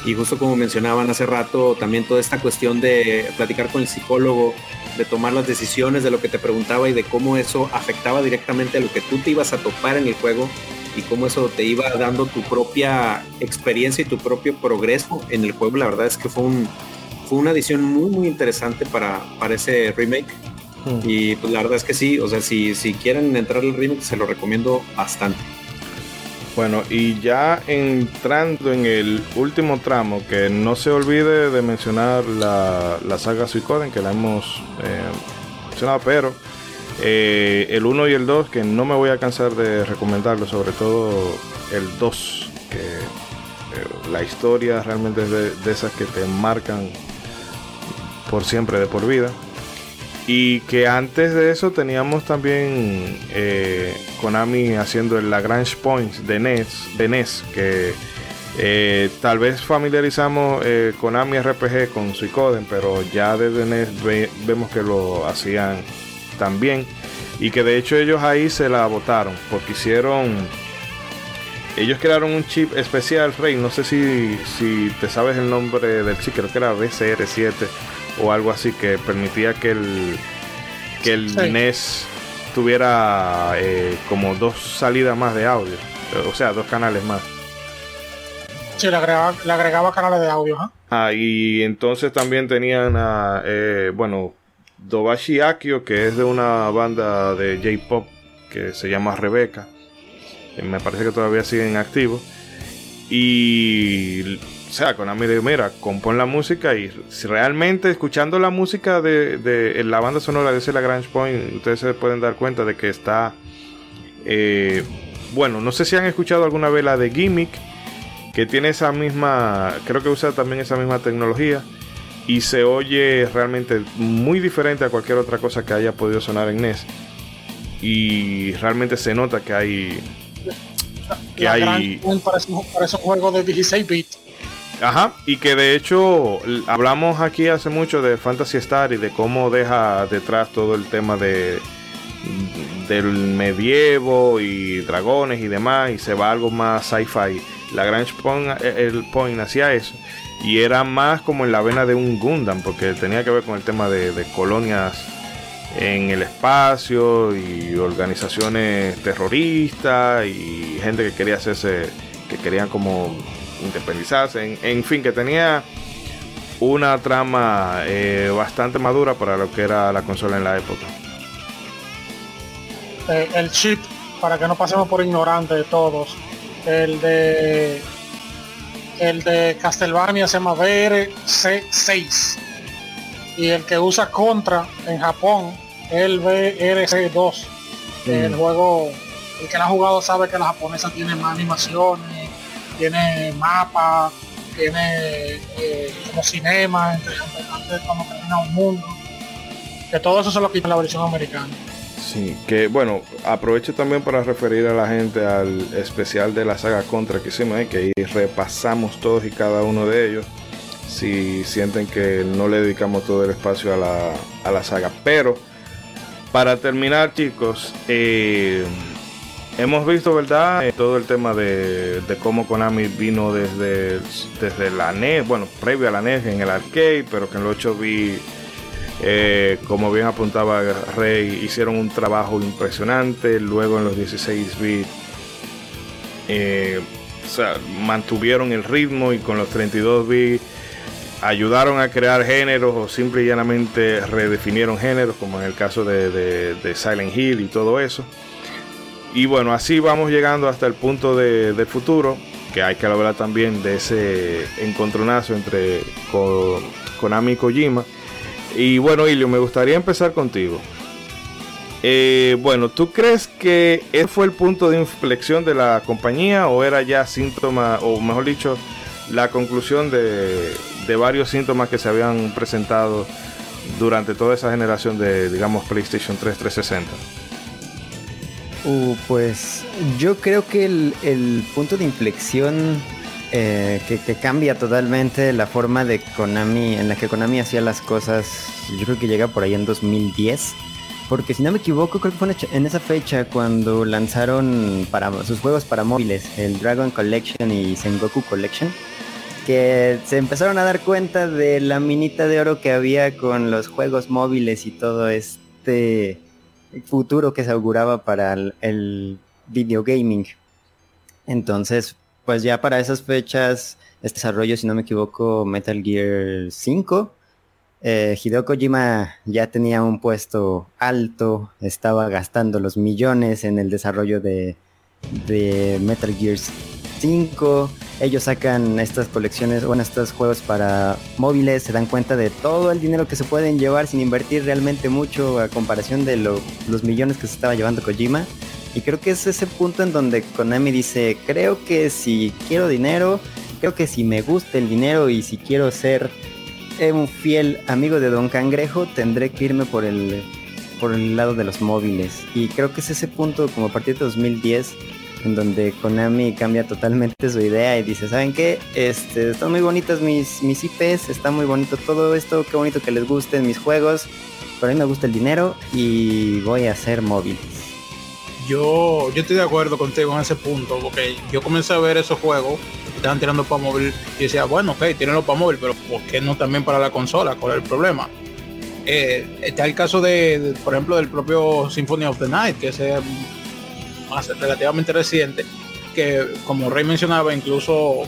Y justo como mencionaban hace rato, también toda esta cuestión de platicar con el psicólogo, de tomar las decisiones de lo que te preguntaba y de cómo eso afectaba directamente a lo que tú te ibas a topar en el juego y cómo eso te iba dando tu propia experiencia y tu propio progreso en el juego. La verdad es que fue un fue una edición muy muy interesante para, para ese remake.
Hmm.
Y pues la verdad es que sí, o sea, si, si quieren entrar al remake se lo recomiendo bastante.
Bueno, y ya entrando en el último tramo, que no se olvide de mencionar la, la saga Suicoden, que la hemos eh, mencionado, pero eh, el 1 y el 2, que no me voy a cansar de recomendarlo, sobre todo el 2, que eh, la historia realmente es de, de esas que te marcan por siempre, de por vida. Y que antes de eso teníamos también eh, Konami haciendo el Lagrange Points de NES, de NES que eh, tal vez familiarizamos eh, Konami RPG con Suicoden, pero ya desde NES ve- vemos que lo hacían también. Y que de hecho ellos ahí se la botaron, porque hicieron... Ellos crearon un chip especial, Rey, no sé si, si te sabes el nombre del chip, creo que era BCR7 o algo así, que permitía que el, que el
Sí.
NES tuviera eh, como dos salidas más de audio, o sea, dos canales más.
Sí, le agregaba, le agregaba canales de audio. ¿ah?
Ah, y entonces también tenían a, eh, bueno, Dobashi Akio, que es de una banda de J-Pop que se llama Rebeca. Eh, Me parece que todavía siguen activos. Y, sea, Konami dijo, mira, compón la música y si realmente escuchando la música de, de la banda sonora de ese Lagrange Point, ustedes se pueden dar cuenta de que está... eh, bueno, no sé si han escuchado alguna vez la de Gimmick, que tiene esa misma, creo que usa también esa misma tecnología y se oye realmente muy diferente a cualquier otra cosa que haya podido sonar en NES. Y realmente se nota que hay que
La
hay
Point parece, parece un juego de 16 bits.
Ajá, y que de hecho hablamos aquí hace mucho de Fantasy Star y de cómo deja detrás todo el tema de del medievo y dragones y demás y se va algo más sci-fi. La Grange Point, eh, el Point eso y era más como en la vena de un Gundam porque tenía que ver con el tema de colonias en el espacio y organizaciones terroristas y gente que quería hacerse, que querían como independizarse, en, fin, que tenía una trama eh, bastante madura para lo que era la consola en la época.
Eh, el chip, para que no pasemos por ignorantes de todos, el de el de Castlevania se llama BRC6 y el que usa Contra en Japón el BRC2 el juego el que lo ha jugado sabe que la japonesa tiene más animaciones tiene mapas tiene eh, como cinema entre- antes cuando termina un mundo que todo eso se lo quita la versión americana
Sí, que bueno, aprovecho también para referir a la gente al especial de la saga Contra que hicimos, eh, que ahí repasamos todos y cada uno de ellos. Si sienten que no le dedicamos todo el espacio a la, a la saga. Pero, para terminar, chicos, eh, hemos visto, ¿verdad? Eh, todo el tema de, de cómo Konami vino desde, desde la NES, bueno, previo a la NES en el arcade, pero que en el 8 vi eh, como bien apuntaba Rey, hicieron un trabajo impresionante. Luego en los 16 bits eh, o sea, mantuvieron el ritmo y con los 32 bits ayudaron a crear géneros o simple y llanamente redefinieron géneros, como en el caso de- de Silent Hill y todo eso. Y bueno, así vamos llegando hasta el punto de- futuro, que hay que hablar también de ese encontronazo entre Ko- Konami y Kojima. Y bueno, Ilio, me gustaría empezar contigo. Eh, bueno, ¿tú crees que ese fue el punto de inflexión de la compañía o era ya síntoma, o mejor dicho, la conclusión de, de varios síntomas que se habían presentado durante toda esa generación de, digamos, PlayStation 3 360?
Uh, pues yo creo que el, punto de inflexión eh, que, cambia totalmente la forma de Konami, en la que Konami hacía las cosas, yo creo que llega por ahí en 2010. Porque si no me equivoco, creo que fue en esa fecha cuando lanzaron sus juegos para móviles, el Dragon Collection y Sengoku Collection, que se empezaron a dar cuenta de la minita de oro que había con los juegos móviles y todo este futuro que se auguraba para el, el video gaming. Entonces, pues ya para esas fechas, este desarrollo, si no me equivoco, Metal Gear 5, eh, Hideo Kojima ya tenía un puesto alto, estaba gastando los millones en el desarrollo de, de Metal Gear 5. Ellos sacan estas colecciones, bueno, estos juegos para móviles, se dan cuenta de todo el dinero que se pueden llevar sin invertir realmente mucho a comparación de lo- los millones que se estaba llevando Kojima. Y creo que es ese punto en donde Konami dice, creo que si quiero dinero, creo que si me gusta el dinero y si quiero ser eh, un fiel amigo de Don Cangrejo, tendré que irme por el, por el lado de los móviles. Y creo que es ese punto, como a partir de 2010, en donde Konami cambia totalmente su idea y dice, ¿saben qué? Este, están muy bonitas mis, mis IPs, está muy bonito todo esto, qué bonito que les gusten mis juegos, pero a mí me gusta el dinero y voy a hacer móviles.
Yo, yo estoy de acuerdo contigo en ese punto, porque yo comencé a ver esos juegos que estaban tirando para móvil y decía, bueno, ok, tírenlo para móvil, pero ¿por qué no también para la consola? ¿Cuál es el problema? Eh, está el caso de, por ejemplo, del propio Symphony of the Night, que es eh, más relativamente reciente, que como Rey mencionaba, incluso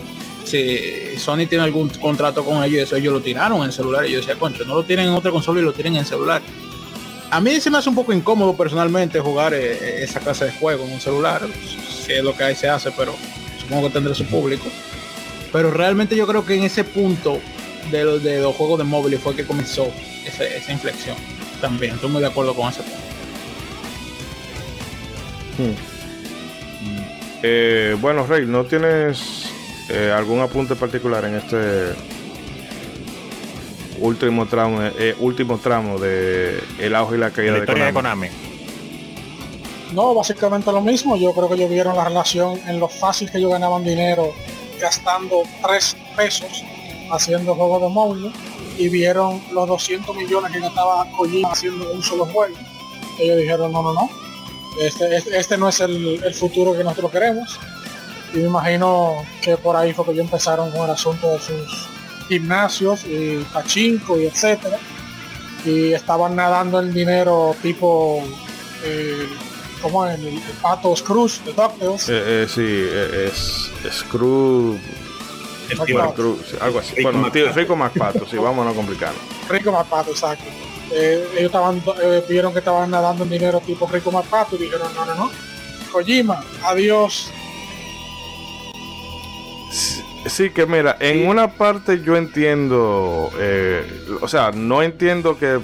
si Sony tiene algún contrato con ellos, eso ellos lo tiraron en celular y yo decía, concho, no lo tienen en otra consola y lo tienen en celular. A mí se me hace un poco incómodo personalmente jugar eh, esa clase de juego en un celular. Si es lo que ahí se hace, pero supongo que tendrá su público. Pero realmente yo creo que en ese punto de los, de los juegos de móviles fue que comenzó ese- esa inflexión. También, estoy muy de acuerdo con ese punto.
Eh, bueno, Rey, ¿no tienes eh, algún apunte particular en este último tramo, eh, último tramo de el auge y la caída
La
de
historia de
Konami?
Konami.
No, básicamente lo mismo. Yo creo que ellos vieron la relación en lo fácil que ellos ganaban dinero gastando 3 pesos haciendo juegos de móviles y vieron los 200 millones que gastaba Kojima haciendo un solo juego. Ellos dijeron, no, no, no. Este, este, este no es el, el futuro que nosotros queremos. Y me imagino que por ahí fue que ellos empezaron con el asunto de sus gimnasios y pachinko y etcétera. Y estaban nadando el dinero tipo eh, como el, el pato Scrooge de DuckTales.
Eh, eh, sí, eh, es Screw,
El
algo así.
Rico
bueno, tío. Rico MacPato, sí, vamos a no complicarlo.
Rico Mapato, exacto. Eh, ellos estaban, eh, vieron que estaban nadando en dinero tipo Rico Mapato y dijeron, no, no, no. Kojima, adiós.
Sí, que mira, en una parte yo entiendo, eh, o sea, no entiendo que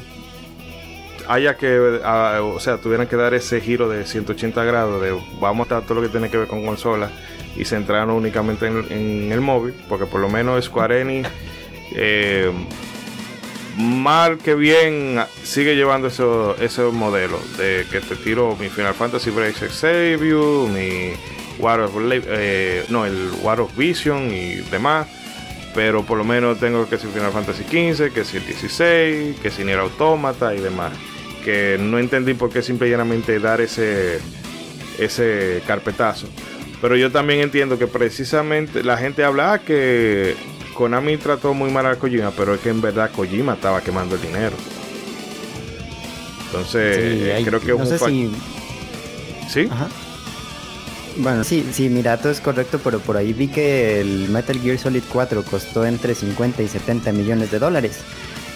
haya que, ah, o sea, tuvieran que dar ese giro de 180 grados de vamos a dar todo lo que tiene que ver con consolas y centrarnos únicamente en, en el móvil, porque por lo menos Square Enix, eh, mal que bien, sigue llevando eso, ese modelo de que te tiro mi Final Fantasy Break Xavier, mi War of eh, no, el War of Vision y demás. Pero por lo menos tengo que si Final Fantasy XV, que si el 16, que si Nier Automata y demás. Que no entendí por qué simple y llanamente dar ese, ese carpetazo. Pero yo también entiendo que precisamente la gente habla ah, que Konami trató muy mal a Kojima, pero es que en verdad Kojima estaba quemando el dinero. Entonces,
Sí,
eh,
hay-
creo que
no
un
sé si-
¿Sí?
Ajá. Bueno, sí, sí, mi dato es correcto, pero por ahí vi que el Metal Gear Solid 4 costó entre 50 y 70 millones de dólares.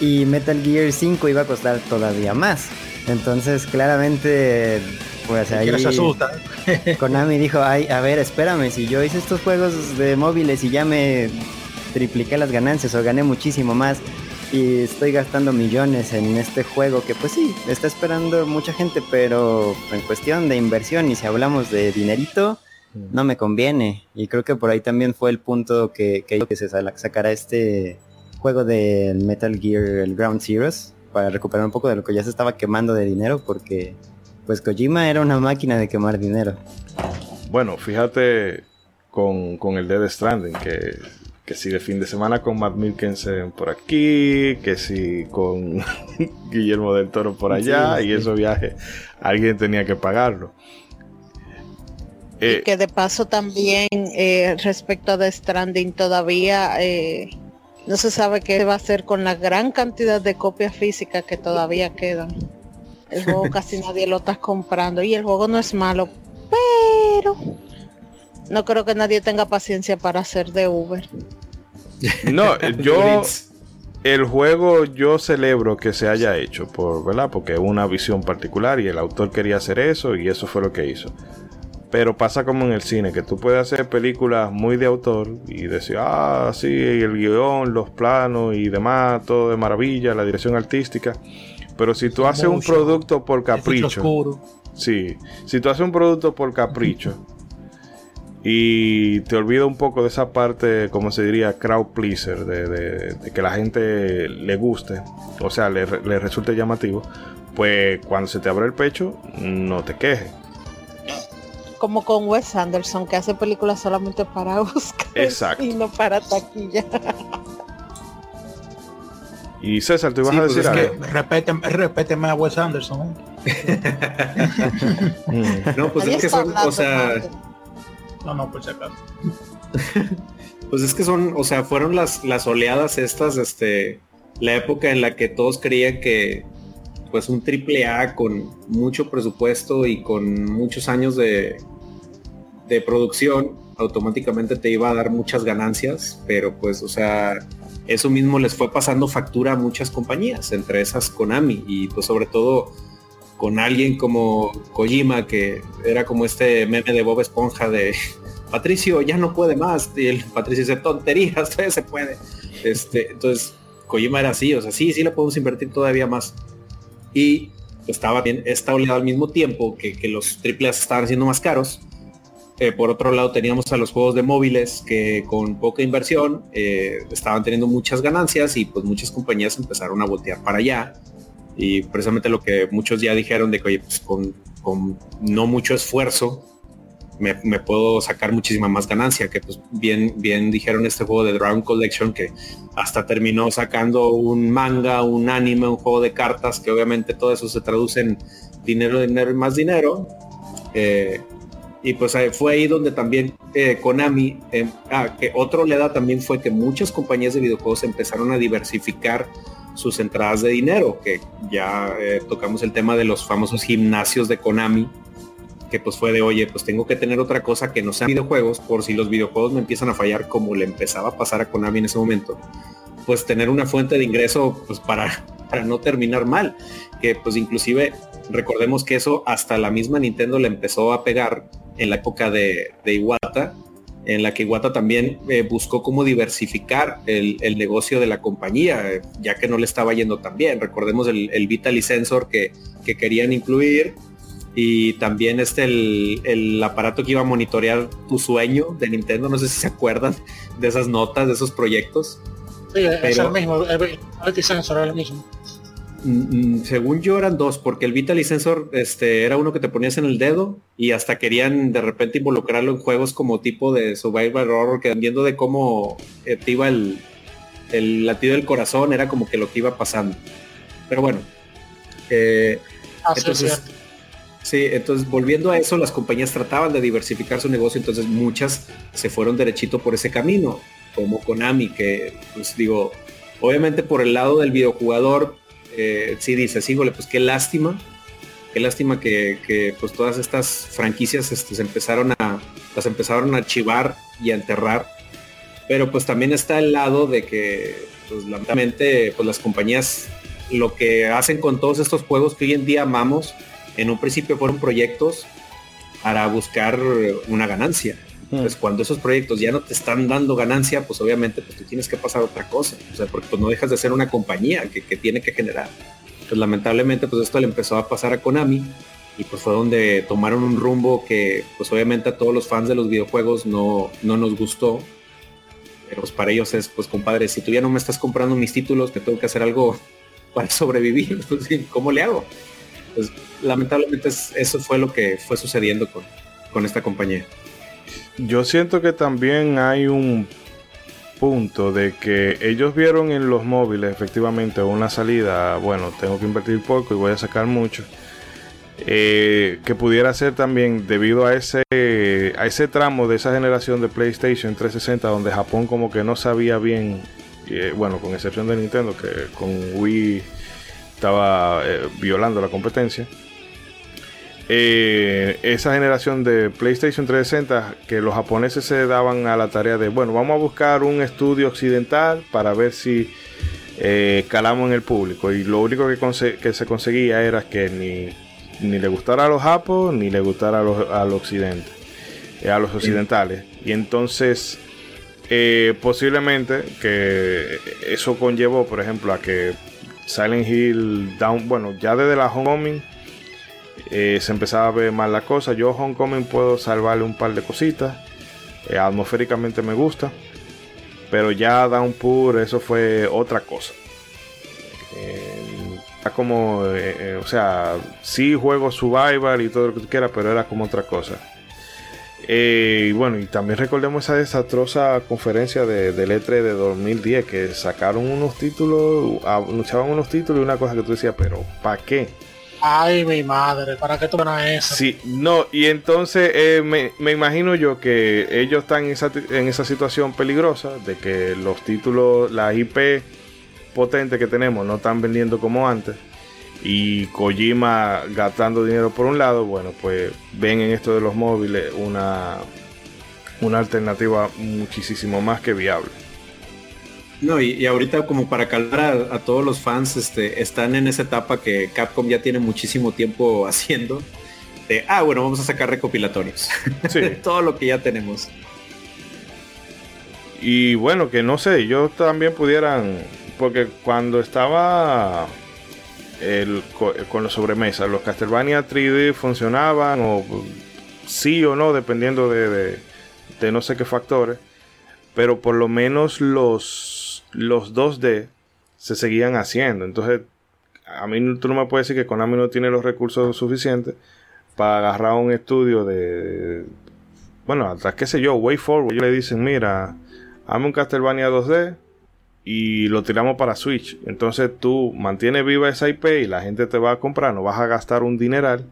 Y Metal Gear 5 iba a costar todavía más. Entonces, claramente, pues ahí
se asusta.
Konami dijo, ay, a ver, espérame, si yo hice estos juegos de móviles y ya me tripliqué las ganancias o gané muchísimo más y estoy gastando millones en este juego que pues sí, está esperando mucha gente, pero en cuestión de inversión y si hablamos de dinerito, no me conviene. Y creo que por ahí también fue el punto que, que, que se sacará este juego del Metal Gear, el Ground Zeroes, para recuperar un poco de lo que ya se estaba quemando de dinero, porque pues Kojima era una máquina de quemar dinero.
Bueno, fíjate con, con el Dead Stranding, que, que si de fin de semana con Matt Mikkelsen por aquí, que si con Guillermo del Toro por allá,
Sí,
y esos viajes alguien tenía que pagarlo. Eh,
que de paso también eh, respecto a The Stranding todavía eh, no se sabe qué va a hacer con la gran cantidad de copias físicas que todavía quedan. El juego casi nadie lo está comprando y el juego no es malo, pero no creo que nadie tenga paciencia para hacer de Uber.
no, yo el juego yo celebro que se haya hecho por, ¿verdad? Porque es una visión particular y el autor quería hacer eso y eso fue lo que hizo. Pero pasa como en el cine, que tú puedes hacer películas muy de autor y decir, ah, sí, el guion, los planos y demás, todo de maravilla, la dirección artística. Pero si tú haces un producto por capricho, sí, si tú haces un producto por capricho y te olvidas un poco de esa parte, como se diría, crowd pleaser, de, de- de que la gente le guste, o sea, le, re- le resulte llamativo, pues cuando se te abre el pecho, no te quejes.
Como con Wes Anderson, que hace películas solamente para buscar
Exacto.
y no para taquilla.
Y César, ¿tú ibas
Sí,
a
pues
decir
es que-
algo?
Repéteme, repéteme a Wes Anderson. ¿eh?
Mm.
No, pues es que son,
hablando
o sea,
No, no, por si.
Pues es que son, o sea, fueron las, las oleadas estas, este, la época en la que todos creían que, pues un triple A con mucho presupuesto y con muchos años de, de producción, automáticamente te iba a dar muchas ganancias, pero pues, o sea, eso mismo les fue pasando factura a muchas compañías, entre esas Konami y pues sobre todo con alguien como Kojima, que era como este meme de Bob Esponja de Patricio ya no puede más. Y el Patricio dice, tonterías, todavía se puede. Este, entonces, Kojima era así, o sea, sí, sí le podemos invertir todavía más. Y estaba bien, esta oleada al mismo tiempo que, que los triples estaban siendo más caros. Eh, por otro lado teníamos a los juegos de móviles que con poca inversión eh, estaban teniendo muchas ganancias y pues muchas compañías empezaron a voltear para allá. Y precisamente lo que muchos ya dijeron de que oye, pues con, con no mucho esfuerzo me, puedo sacar muchísima más ganancia, que pues bien, bien dijeron este juego de Dragon Collection que hasta terminó sacando un manga, un anime, un juego de cartas, que obviamente todo eso se traduce en dinero, dinero y más dinero. Eh, y pues fue ahí donde también eh, Konami, eh, ah, que otro le da también fue que muchas compañías de videojuegos empezaron a diversificar sus entradas de dinero, que ya tocamos el tema de los famosos gimnasios de Konami, que pues fue de, oye, pues tengo que tener otra cosa que no sea videojuegos, por si los videojuegos me empiezan a fallar como le empezaba a pasar a Konami en ese momento, pues tener una fuente de ingreso pues para, para no terminar mal, que pues inclusive recordemos que eso hasta la misma Nintendo le empezó a pegar en la época de, Iwata, en la que Iwata también eh, buscó cómo diversificar el, negocio de la compañía, eh, ya que no le estaba yendo tan bien. Recordemos el, el Vita Sensor que, que querían incluir, y también este el, aparato que iba a monitorear tu sueño de Nintendo, no sé si se acuerdan de esas notas, de esos proyectos.
Sí, es el mismo, el Sensor era el mismo.
Mm, mm, según yo eran dos, porque el Vital Sensor este, era uno que te ponías en el dedo y hasta querían de repente involucrarlo en juegos como tipo de Survivor Horror, que viendo de cómo eh, te iba el, el latido del corazón, era como que lo que iba pasando. Pero bueno. Eh,
ah, entonces,
Sí, entonces volviendo a eso, las compañías trataban de diversificar su negocio, entonces muchas se fueron derechito por ese camino, como Konami, que pues digo, obviamente por el lado del videojugador, eh, sí dice, sígole, pues qué lástima, qué lástima que, pues todas estas franquicias este, se empezaron a, las empezaron a archivar y a enterrar, pero pues también está el lado de que, pues lamentablemente, pues las compañías lo que hacen con todos estos juegos que hoy en día amamos, en un principio fueron proyectos para buscar una ganancia. Mm. cuando esos proyectos ya no te están dando ganancia, pues obviamente pues tú tienes que pasar a otra cosa. O sea, porque pues no dejas de ser una compañía que, tiene que generar. Pues lamentablemente pues esto le empezó a pasar a Konami y pues fue donde tomaron un rumbo que pues obviamente a todos los fans de los videojuegos no, no nos gustó. Pero pues para ellos es pues compadre, si tú ya no me estás comprando mis títulos, que tengo que hacer algo para sobrevivir. Pues, ¿Cómo le hago? Pues lamentablemente eso fue lo que fue sucediendo con, esta compañía.
Yo siento que también hay un punto de que ellos vieron en los móviles efectivamente una salida, bueno, tengo que invertir poco y voy a sacar mucho. Eh, que pudiera ser también debido a ese a ese tramo de esa generación de PlayStation 360 donde Japón como que no sabía bien, eh, bueno, con excepción de Nintendo que con Wii estaba eh, violando la competencia. Eh, esa generación de PlayStation 360 que los japoneses se daban a la tarea de, bueno, vamos a buscar un estudio occidental para ver si eh, calamos en el público. Y lo único que, que se conseguía era que ni, ni, le gustara a los japos ni le gustara a los, al occidente, a los occidentales. Y entonces... posiblemente que eso conllevó, por ejemplo, a que Silent Hill Down, bueno, ya desde la Homecoming eh, se empezaba a ver mal la cosa. Yo Homecoming puedo salvarle un par de cositas. Eh, atmosféricamente me gusta. Pero ya Downpour, eso fue otra cosa. Eh, como, o sea, sí juego Survivor y todo lo que tú quieras, pero era como otra cosa. y bueno, y también recordemos esa desastrosa conferencia de, del E3 de 2010 que sacaron unos títulos, anunciaban unos títulos y una cosa que tú decías, pero ¿para qué?
Ay, mi madre, ¿para qué tú eso?
Sí, no, y entonces eh, me, imagino yo que ellos están en esa, en esa situación peligrosa de que los títulos, la IP potente que tenemos no están vendiendo como antes y Kojima gastando dinero por un lado, bueno, pues ven en esto de los móviles una, una alternativa muchísimo más que viable.
No, y, ahorita como para calmar a, todos los fans, este, están en esa etapa que Capcom ya tiene muchísimo tiempo haciendo, este, ah, bueno, vamos a sacar recopilatorios.
Sí.
Todo lo que ya tenemos.
Y bueno, que no sé, yo también pudieran, porque cuando estaba el, co- con los sobremesas, los Castlevania 3D funcionaban o sí o no, dependiendo de, de- de no sé qué factores, pero por lo menos los, los 2D se seguían haciendo. Entonces, a mí tú no me puedes decir que Konami no tiene los recursos suficientes para agarrar un estudio de, bueno, hasta qué sé yo, Way Forward, ellos le dicen, mira, hazme un Castlevania 2D y lo tiramos para Switch. Entonces tú mantienes viva esa IP y la gente te va a comprar, no vas a gastar un dineral,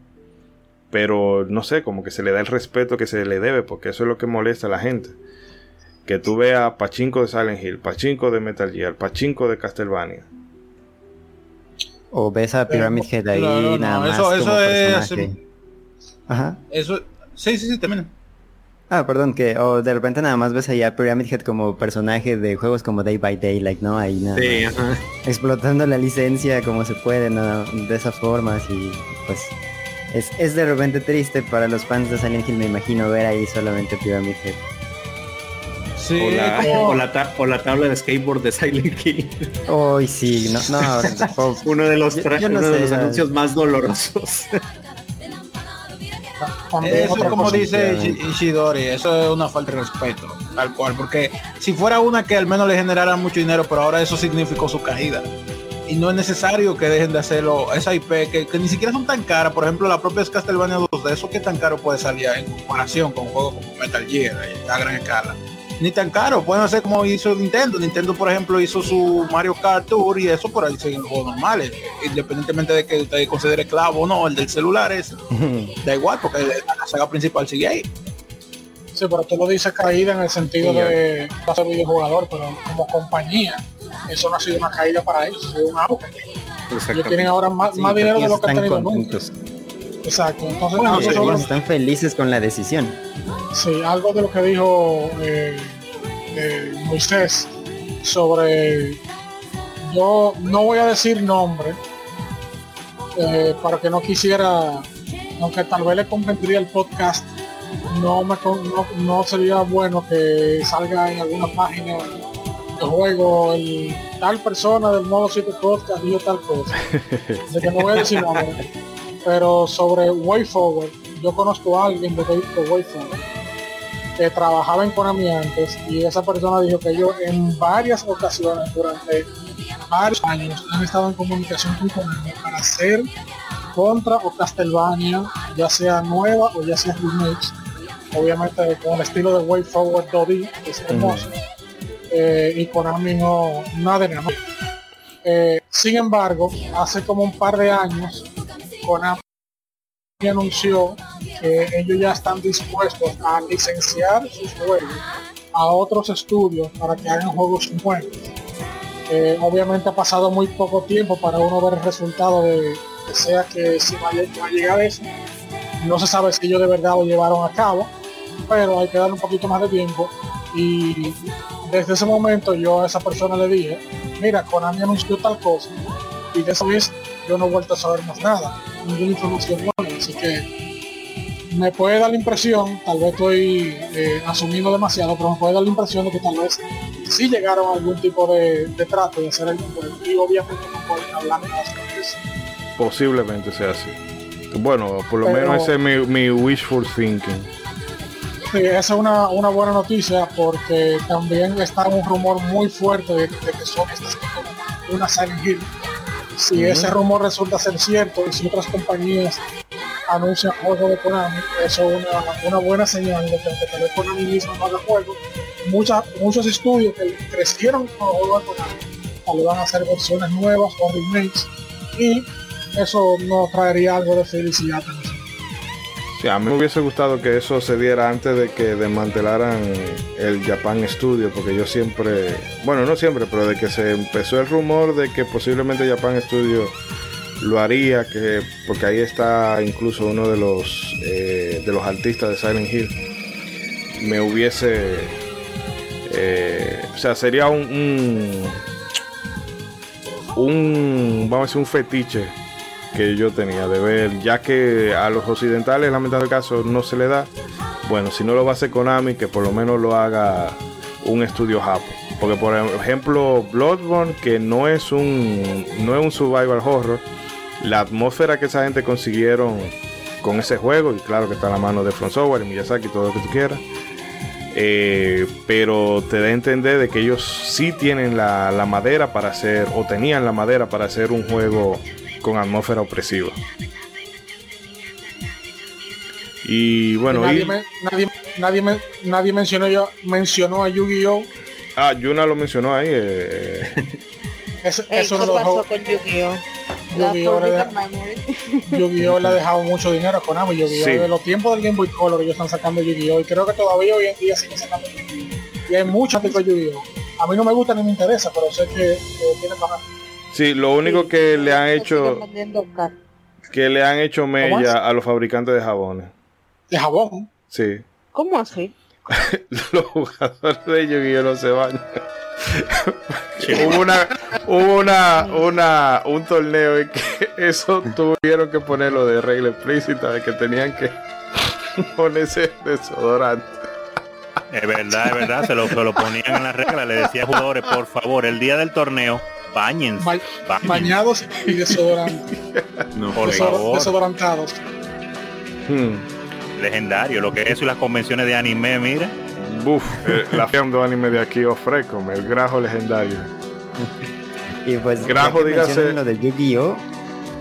pero no sé, como que se le da el respeto que se le debe, porque eso es lo que molesta a la gente. Que tú veas Pachinko de Silent Hill, Pachinko de Metal Gear, Pachinko de Castlevania.
O ves a Pyramid Head ahí
no,
nada
no,
más
eso- eso
como
es-
personaje. Ajá.
Eso, sí, sí, sí, también.
Ah, perdón, que o de repente nada más ves ahí a Pyramid Head como personaje de juegos como Day by Day, like, ¿no? Ahí nada
Sí,
más
ajá.
explotando la licencia como se puede, ¿no? De esas formas y pues es, es de repente triste para los fans de Silent Hill, me imagino, ver ahí solamente Pyramid Head.
Sí,
O la, o la ta- o la tabla de skateboard de Silent Hill.
Hoy sí, no,
Uno de los,
Yo-
tra-
yo no
uno de los anuncios más dolorosos.
Eso es como dice Ishidori, eso es una falta de respeto, tal cual, porque si fuera una que al menos le generara mucho dinero, pero ahora eso significó su caída. Y no es necesario que dejen de hacerlo, esa IP que, que ni siquiera son tan caras, por ejemplo la propia Castlevania 2 de eso que tan caro puede salir en comparación con juegos como Metal Gear a gran escala. Ni tan caro, pueden hacer como hizo Nintendo. Nintendo, por ejemplo, hizo su Mario Kart Tour y eso por ahí siguen juegos normales, independientemente de que usted considere clavo o no, el del celular es, da igual, porque la saga principal sigue ahí.
Sí, pero tú lo dices caída en el sentido
Sí,
de a ser videojugador, pero como compañía, eso no ha sido una caída para ellos, ha sido un auge. Ellos tienen ahora más,
Sí,
más dinero de lo que han tenido nunca.
contentos.
Exacto. Entonces,
Bueno, ellos están felices con la decisión.
Sí, algo de lo que dijo eh, eh, Moisés sobre yo no voy a decir nombre eh, para que no quisiera aunque tal vez le convendría el podcast no me con- no, no sería bueno que salga en alguna página de juego el tal persona del modo 7 podcast dijo tal cosa. De que no voy a decir nombre pero sobre Way Forward yo conozco a alguien de, de Way Forward que trabajaba en Konami antes y esa persona dijo que ellos en varias ocasiones durante varios años han estado en comunicación con Konami para hacer contra o Castlevania, ya sea nueva o ya sea remakes, obviamente con el estilo de Way Forward 2D, que es hermoso, eh, y Konami no, nada de nada. Eh, sin embargo, hace como un par de años, Konami anunció que ellos ya están dispuestos a licenciar sus juegos a otros estudios para que hagan juegos nuevos. Eh, obviamente ha pasado muy poco tiempo para uno ver el resultado de que sea que si va a, llegar eso. No se sabe si ellos de verdad lo llevaron a cabo, pero hay que darle un poquito más de tiempo. Y desde ese momento yo a esa persona le dije, mira, Konami anunció tal cosa. Y de esa vez yo no he vuelto a saber más nada, ninguna información nueva. Así que me puede dar la impresión, tal vez estoy eh, asumiendo demasiado, pero me puede dar la impresión de que tal vez sí llegaron a algún tipo de, de trato de hacer el. Y obviamente no pueden hablar más de eso.
Posiblemente sea así. Bueno, por lo
Pero-
menos ese es mi, mi wishful thinking.
Sí, esa es una, una buena noticia porque también está un rumor muy fuerte de, de que está haciendo una Silent Hill. Si ese rumor resulta ser cierto y si otras compañías anuncian juegos de Konami, eso es una, una buena señal de que vez Konami mismo no haga juegos, muchas, muchos estudios que crecieron con los juegos de Konami tal van a hacer versiones nuevas o remakes y eso nos traería algo de felicidad también.
Sí, a mí me hubiese gustado que eso se diera antes de que desmantelaran el Japan Studio, porque yo siempre, bueno, no siempre, pero de que se empezó el rumor de que posiblemente Japan Studio lo haría, que porque ahí está incluso uno de los eh, de los artistas de Silent Hill, me hubiese, eh, o sea, sería un, un, un, vamos a decir, un fetiche que yo tenía de ver, ya que a los occidentales, lamentable caso, no se le da. Bueno, si no lo va a hacer Konami, que por lo menos lo haga un estudio Japón. Porque por ejemplo, Bloodborne, que no es un no es un survival horror, la atmósfera que esa gente consiguieron con ese juego, y claro que está en la mano de Front Software y Miyazaki, todo lo que tú quieras. eh, pero te da a entender de que ellos sí tienen la, la madera para hacer, o tenían la madera para hacer un juego con atmósfera opresiva. Y bueno,
nadie,
y-
me- nadie, nadie, me- nadie mencionó, yo, mencionó a Yu-Gi-Oh!
ah, Yuna lo mencionó ahí. eh,
Es,
Ey,
es
¿Qué
uno de los
pasó con Yu-Gi-Oh? La
Yu-Gi-Oh! le. Yu-Gi-Oh! ha dejado mucho dinero a Konami. Yu-Gi-Oh!
Sí.
De los tiempos del Game Boy Color ellos están sacando Yu-Gi-Oh! Y creo que todavía hoy en día siguen sacando Yu-Gi-Oh! Y hay mucho tipo de Yu-Gi-Oh! A mí no me gusta ni me interesa, pero sé que, que tiene para
sí, lo único que le han hecho, que le han hecho
es?
mella a los fabricantes de jabones.
de jabón.
Sí.
¿Cómo así?
los jugadores de Yu-Gi-Oh no se bañan. hubo una, hubo una, una, un torneo en que eso tuvieron que ponerlo de regla explícita de que tenían que ponerse desodorante.
Es verdad, es verdad, se lo, se lo ponían en la regla, le decía a jugadores, por favor, el día del torneo, bañense,
Ba-
bañense,
bañados y desodorantes.
No,
por favor.
desodorantados.
Hmm.
legendario, lo que es eso y las convenciones de anime, mira,
Buf, eh, la fiando anime de aquí ofrezco, el grajo legendario.
Y pues
Grajo, dígase-
lo de Yu-Gi-Oh!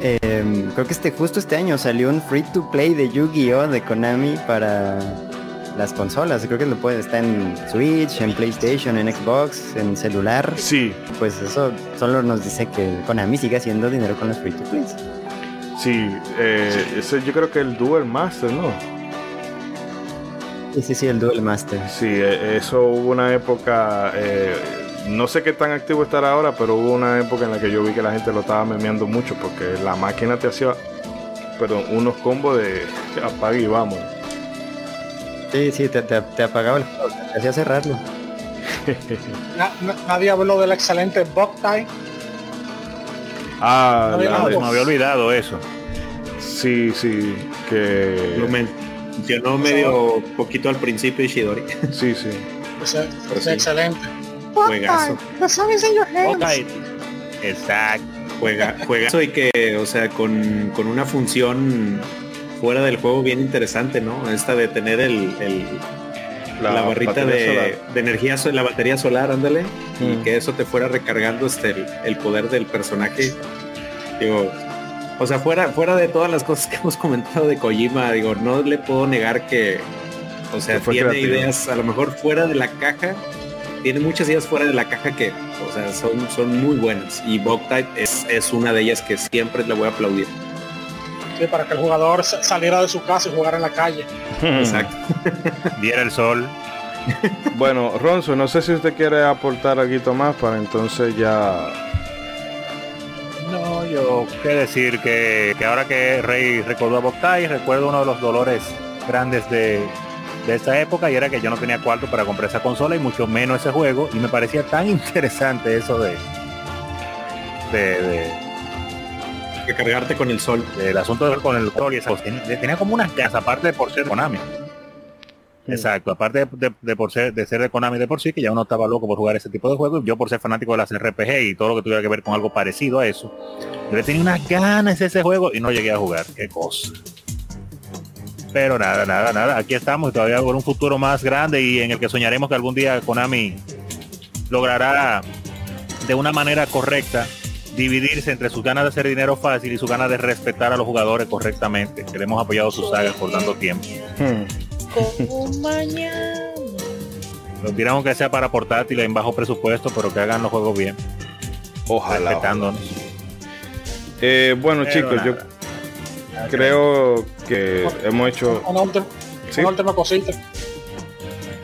eh, creo que este justo este año salió un free to play de Yu-Gi-Oh! de Konami para las consolas. Creo que lo puede estar en Switch, en PlayStation, en Xbox, en celular.
Sí,
Pues eso solo nos dice que Konami sigue haciendo dinero con los free to plays.
sí, eh, ese yo creo que el Duel Master, ¿no?
Sí, sí, sí, el Duel Master.
Sí, eh, eso hubo una época, eh, no sé qué tan activo estará ahora, pero hubo una época en la que yo vi que la gente lo estaba memeando mucho porque la máquina te hacía, perdón, unos combos de apague y vamos.
Sí, sí, te, te, te apagaba el juego, te hacía cerrarlo.
Na- na- nadie habló del excelente Boktai.
Ah, la
me había olvidado eso.
sí, sí,
Lo
que
mencionó medio poquito al principio Ishidori.
sí, sí.
Ese,
Pero
ese
sí.
excelente.
Juegazo.
Exacto.
Juega, juegazo y que, o sea, con, con una función fuera del juego bien interesante, ¿no? Esta de tener el, el- la, barrita de, de energía, la batería solar, ándale, y
Mm.
que eso te fuera recargando este el, el poder del personaje. Digo, o sea, fuera, fuera de todas las cosas que hemos comentado de Kojima, digo, no le puedo negar que, o sea,
Que
tiene
creativo.
ideas a lo mejor fuera de la caja, tiene muchas ideas fuera de la caja que, o sea, son, son muy buenas. Y Boktai es, es una de ellas que siempre le voy a aplaudir.
Sí, para que el jugador sa- saliera de su casa y jugara en la calle.
Exacto.
Diera el sol.
Bueno, Ronzo, no sé si usted quiere aportar algo más para entonces ya
No, yo qué decir que, que ahora que Rey recordó a Boktai, recuerdo uno de los dolores grandes de, de esa época y era que yo no tenía cuarto para comprar esa consola y mucho menos ese juego y me parecía tan interesante eso de de, de-
Recargarte con el sol.
del asunto de- con el control y esa cosa. Tenía, como unas ganas aparte de por ser de Konami. Exacto, aparte de, de- de por ser de ser de Konami de por sí, que ya uno estaba loco por jugar ese tipo de juegos, yo por ser fanático de las RPG y todo lo que tuviera que ver con algo parecido a eso, yo tenía unas ganas de ese juego y no llegué a jugar, qué cosa. Pero nada, nada, nada, aquí estamos y todavía por un futuro más grande y en el que soñaremos que algún día Konami logrará de una manera correcta dividirse entre sus ganas de hacer dinero fácil y sus ganas de respetar a los jugadores correctamente, que le hemos apoyado sus sagas por tanto tiempo.
Como mañana.
Lo tiramos que sea para portátiles en bajo presupuesto, pero que hagan los juegos bien,
ojalá.
respetándonos.
Eh, bueno,
Pero
chicos, yo
nada.
creo que hemos hecho
Una última,
Sí.
una última cosita.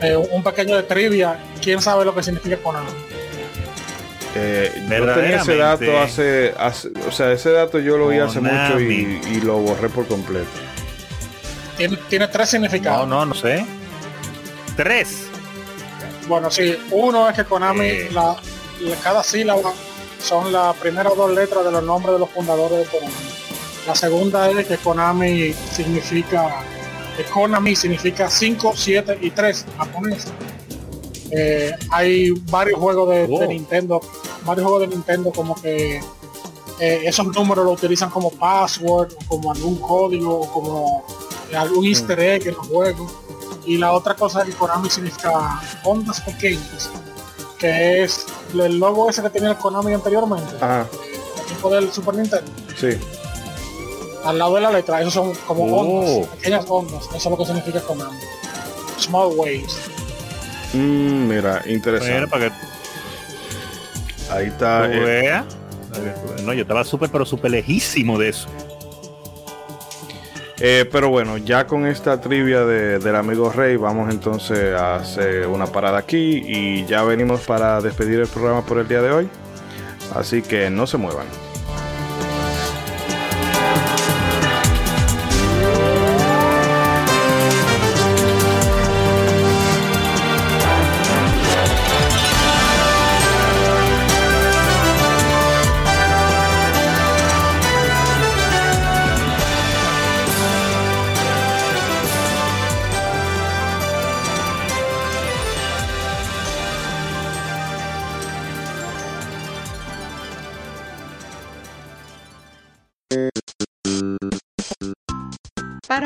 Eh, un pequeño de trivia. ¿Quién sabe lo que significa Konami?
Eh, yo tenía ese dato hace, hace- o sea, ese dato yo lo vi hace mucho y, lo borré por completo.
Tiene, tiene tres
No,
significados.
no, no sé. Tres.
Bueno, sí. Uno es que Konami,
Eh.
la, la- cada sílaba son las primeras dos letras de los nombres de los fundadores de Konami. La segunda es que Konami significa, que Konami significa 5, 7 y 3 en japonés. Eh, hay varios juegos de, de
Oh.
Nintendo, varios juegos de Nintendo como que eh, esos números lo utilizan como password, o como algún código, o como algún easter egg en los juegos. Y la otra cosa es que Konami significa ondas pequeñas, que es el logo ese que tenía el Konami anteriormente,
Ajá,
el equipo del Super Nintendo.
sí.
Al lado de la letra, esos son como
Oh.
ondas, pequeñas ondas, eso es lo que significa Konami. Small waves.
Mm, mira, interesante.
para que
Ahí está. eh.
No, yo estaba súper, pero súper lejísimo de eso.
Eh, pero bueno, ya con esta trivia de- del amigo Rey, vamos entonces a hacer una parada aquí y ya venimos para despedir el programa por el día de hoy. Así que no se muevan.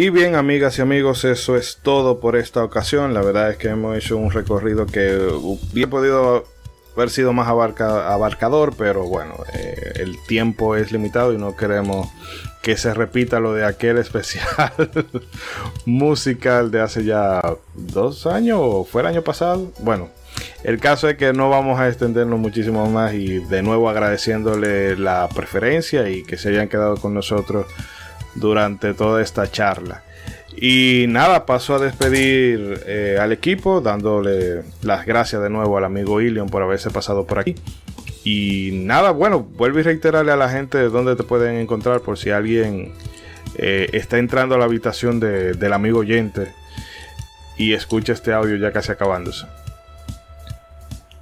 Y bien, amigas y amigos, eso es todo por esta ocasión. La verdad es que hemos hecho un recorrido que hubiera podido haber sido más abarca- abarcador, pero bueno, eh, el tiempo es limitado y no queremos que se repita lo de aquel especial musical de hace ya dos años o fue el año pasado. Bueno, el caso es que no vamos a extendernos muchísimo más y de nuevo agradeciéndole la preferencia y que se hayan quedado con nosotros durante toda esta charla. Y nada, paso a despedir eh, al equipo, dándole las gracias de nuevo al amigo Ilion por haberse pasado por aquí. Y nada, bueno, vuelvo y reiterarle a la gente dónde te pueden encontrar por si alguien eh, está entrando a la habitación de- del amigo oyente y escucha este audio ya casi acabándose.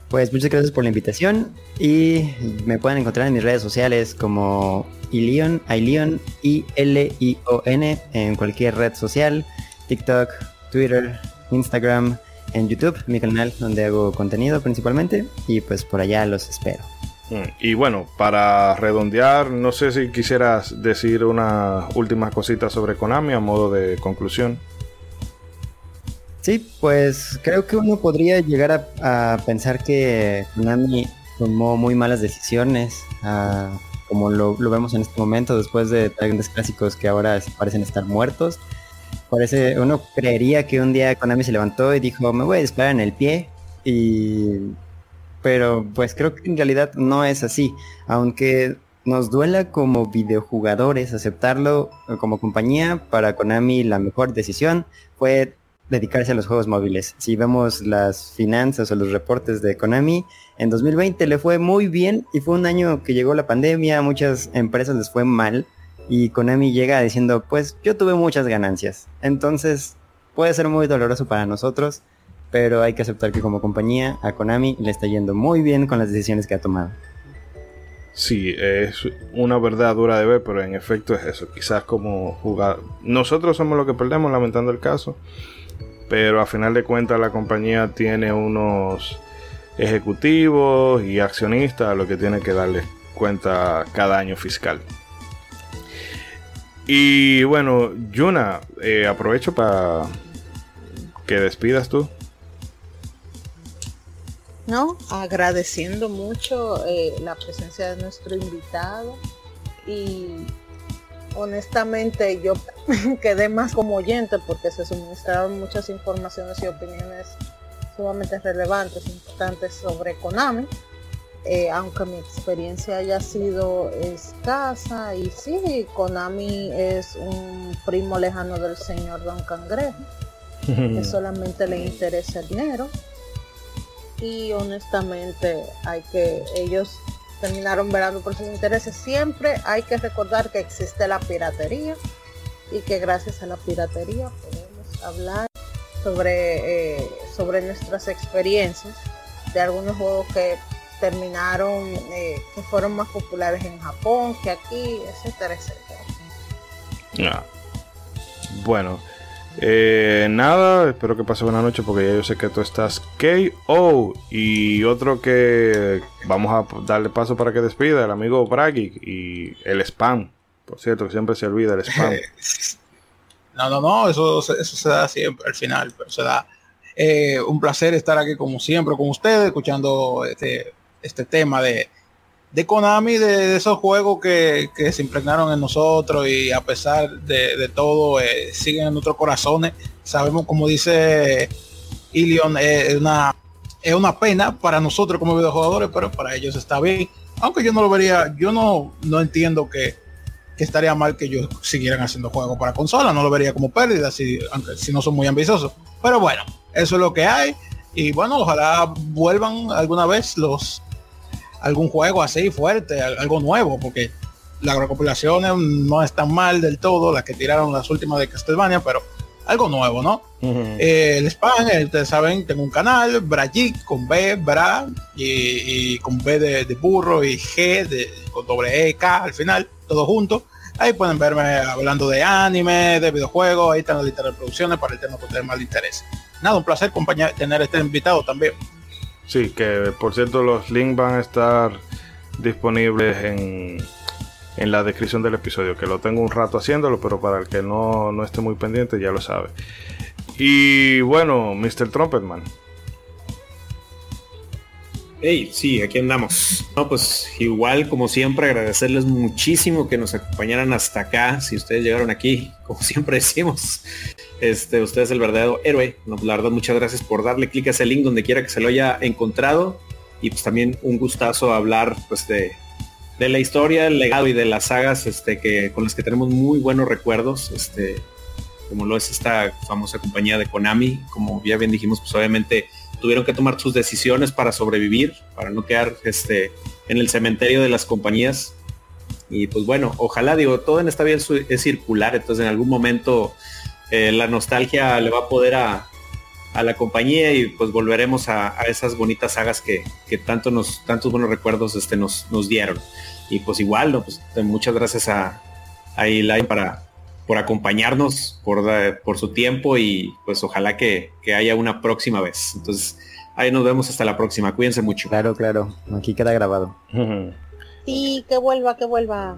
Pues muchas gracias por la invitación y me pueden encontrar en mis redes sociales como Ilion, Ilion, I-L-I-O-N en cualquier red social, TikTok, Twitter, Instagram, en YouTube, mi canal donde hago contenido principalmente y pues por allá los espero.
Mm, Y bueno, para redondear, no sé si quisieras decir unas últimas cositas sobre Konami a modo de conclusión.
Sí, pues creo que uno podría llegar a, a pensar que Konami tomó muy malas decisiones, como lo, vemos en este momento, después de grandes clásicos que ahora parecen estar muertos. Parece, uno creería que un día Konami se levantó y dijo, me voy a disparar en el pie, y pero pues creo que en realidad no es así, aunque nos duela como videojugadores aceptarlo eh, como compañía, para Konami la mejor decisión fue dedicarse a los juegos móviles. Si vemos las finanzas o los reportes de Konami, en 2020 le fue muy bien y fue un año que llegó la pandemia, muchas empresas les fue mal y Konami llega diciendo, pues yo tuve muchas ganancias. Entonces puede ser muy doloroso para nosotros, pero hay que aceptar que como compañía a Konami le está yendo muy bien con las decisiones que ha tomado.
Sí, es una verdad dura de ver, pero en efecto es eso. Quizás como jugar. Nosotros somos los que perdemos, lamentando el caso. Pero a final de cuentas la compañía tiene unos ejecutivos y accionistas a los que tiene que darle cuenta cada año fiscal. Y bueno, Yuna, eh, aprovecho para que despidas tú.
No, agradeciendo mucho eh, la presencia de nuestro invitado y honestamente yo quedé más como oyente porque se suministraron muchas informaciones y opiniones sumamente relevantes, importantes sobre Konami. Eh, aunque mi experiencia haya sido escasa y sí, Konami es un primo lejano del señor Don Cangrejo, que solamente le interesa el dinero y honestamente hay que ellos terminaron verando por sus intereses. Siempre hay que recordar que existe la piratería y que gracias a la piratería podemos hablar sobre, eh, sobre nuestras experiencias de algunos juegos que terminaron, eh, que fueron más populares en Japón que aquí, etcétera, etcétera.
Ah. Bueno, eh, nada, espero que pase buena noche porque ya yo sé que tú estás KO. Y otro que vamos a darle paso para que despida, el amigo Bragi y el spam. Por cierto, que siempre se olvida el spam.
no, no, no, eso, eso se da siempre al final, pero se da. Eh, un placer estar aquí como siempre con ustedes, escuchando este, este tema de, de Konami, de, esos juegos que, se impregnaron en nosotros y a pesar de, todo eh, siguen en nuestros corazones. Sabemos, como dice Ilion, eh, es, una, es una pena para nosotros como videojugadores, pero para ellos está bien. Aunque yo no lo vería, yo no, no entiendo que, estaría mal que ellos siguieran haciendo juegos para consola, no lo vería como pérdida, si, si no son muy ambiciosos. Pero bueno, eso es lo que hay. Y bueno, ojalá vuelvan alguna vez los algún juego así fuerte, algo nuevo, porque las recopilaciones no están mal del todo, las que tiraron las últimas de Castlevania, pero algo nuevo, ¿no? Eh, el spam, eh, ustedes saben, tengo un canal, Brajik con B, Bra, y, con B de, burro y G de, con doble E, K al final, todo junto. Ahí pueden verme hablando de anime, de videojuegos, ahí están las listas de reproducciones para el tema que ustedes más les interese. Nada, un placer tener este invitado también.
Sí, que por cierto los links van a estar disponibles en, en la descripción del episodio, que lo tengo un rato haciéndolo, pero para el que no, no esté muy pendiente ya lo sabe. Y bueno, Mr. Trumpetman.
Hey, sí, aquí andamos. No, pues igual como siempre agradecerles muchísimo que nos acompañaran hasta acá. Si ustedes llegaron aquí, como siempre decimos, este, usted es el verdadero héroe. No, la verdad, muchas gracias por darle clic a ese link donde quiera que se lo haya encontrado. Y pues también un gustazo hablar pues de, de la historia, el legado y de las sagas este, que, con las que tenemos muy buenos recuerdos. Este, como lo es esta famosa compañía de Konami. Como ya bien dijimos, pues obviamente tuvieron que tomar sus decisiones para sobrevivir, para no quedar este, en el cementerio de las compañías. Y pues bueno, ojalá digo, todo en esta vida es circular, entonces en algún momento eh, la nostalgia le va a poder a, la compañía y pues volveremos a, esas bonitas sagas que, tanto nos, tantos buenos recuerdos este, nos, nos dieron. Y pues igual, ¿no? pues, muchas gracias a, a Eli para, por acompañarnos, por, por su tiempo y pues ojalá que, haya una próxima vez. Entonces, ahí nos vemos hasta la próxima. Cuídense mucho.
Claro, claro. Aquí queda grabado.
Sí, que vuelva, que vuelva.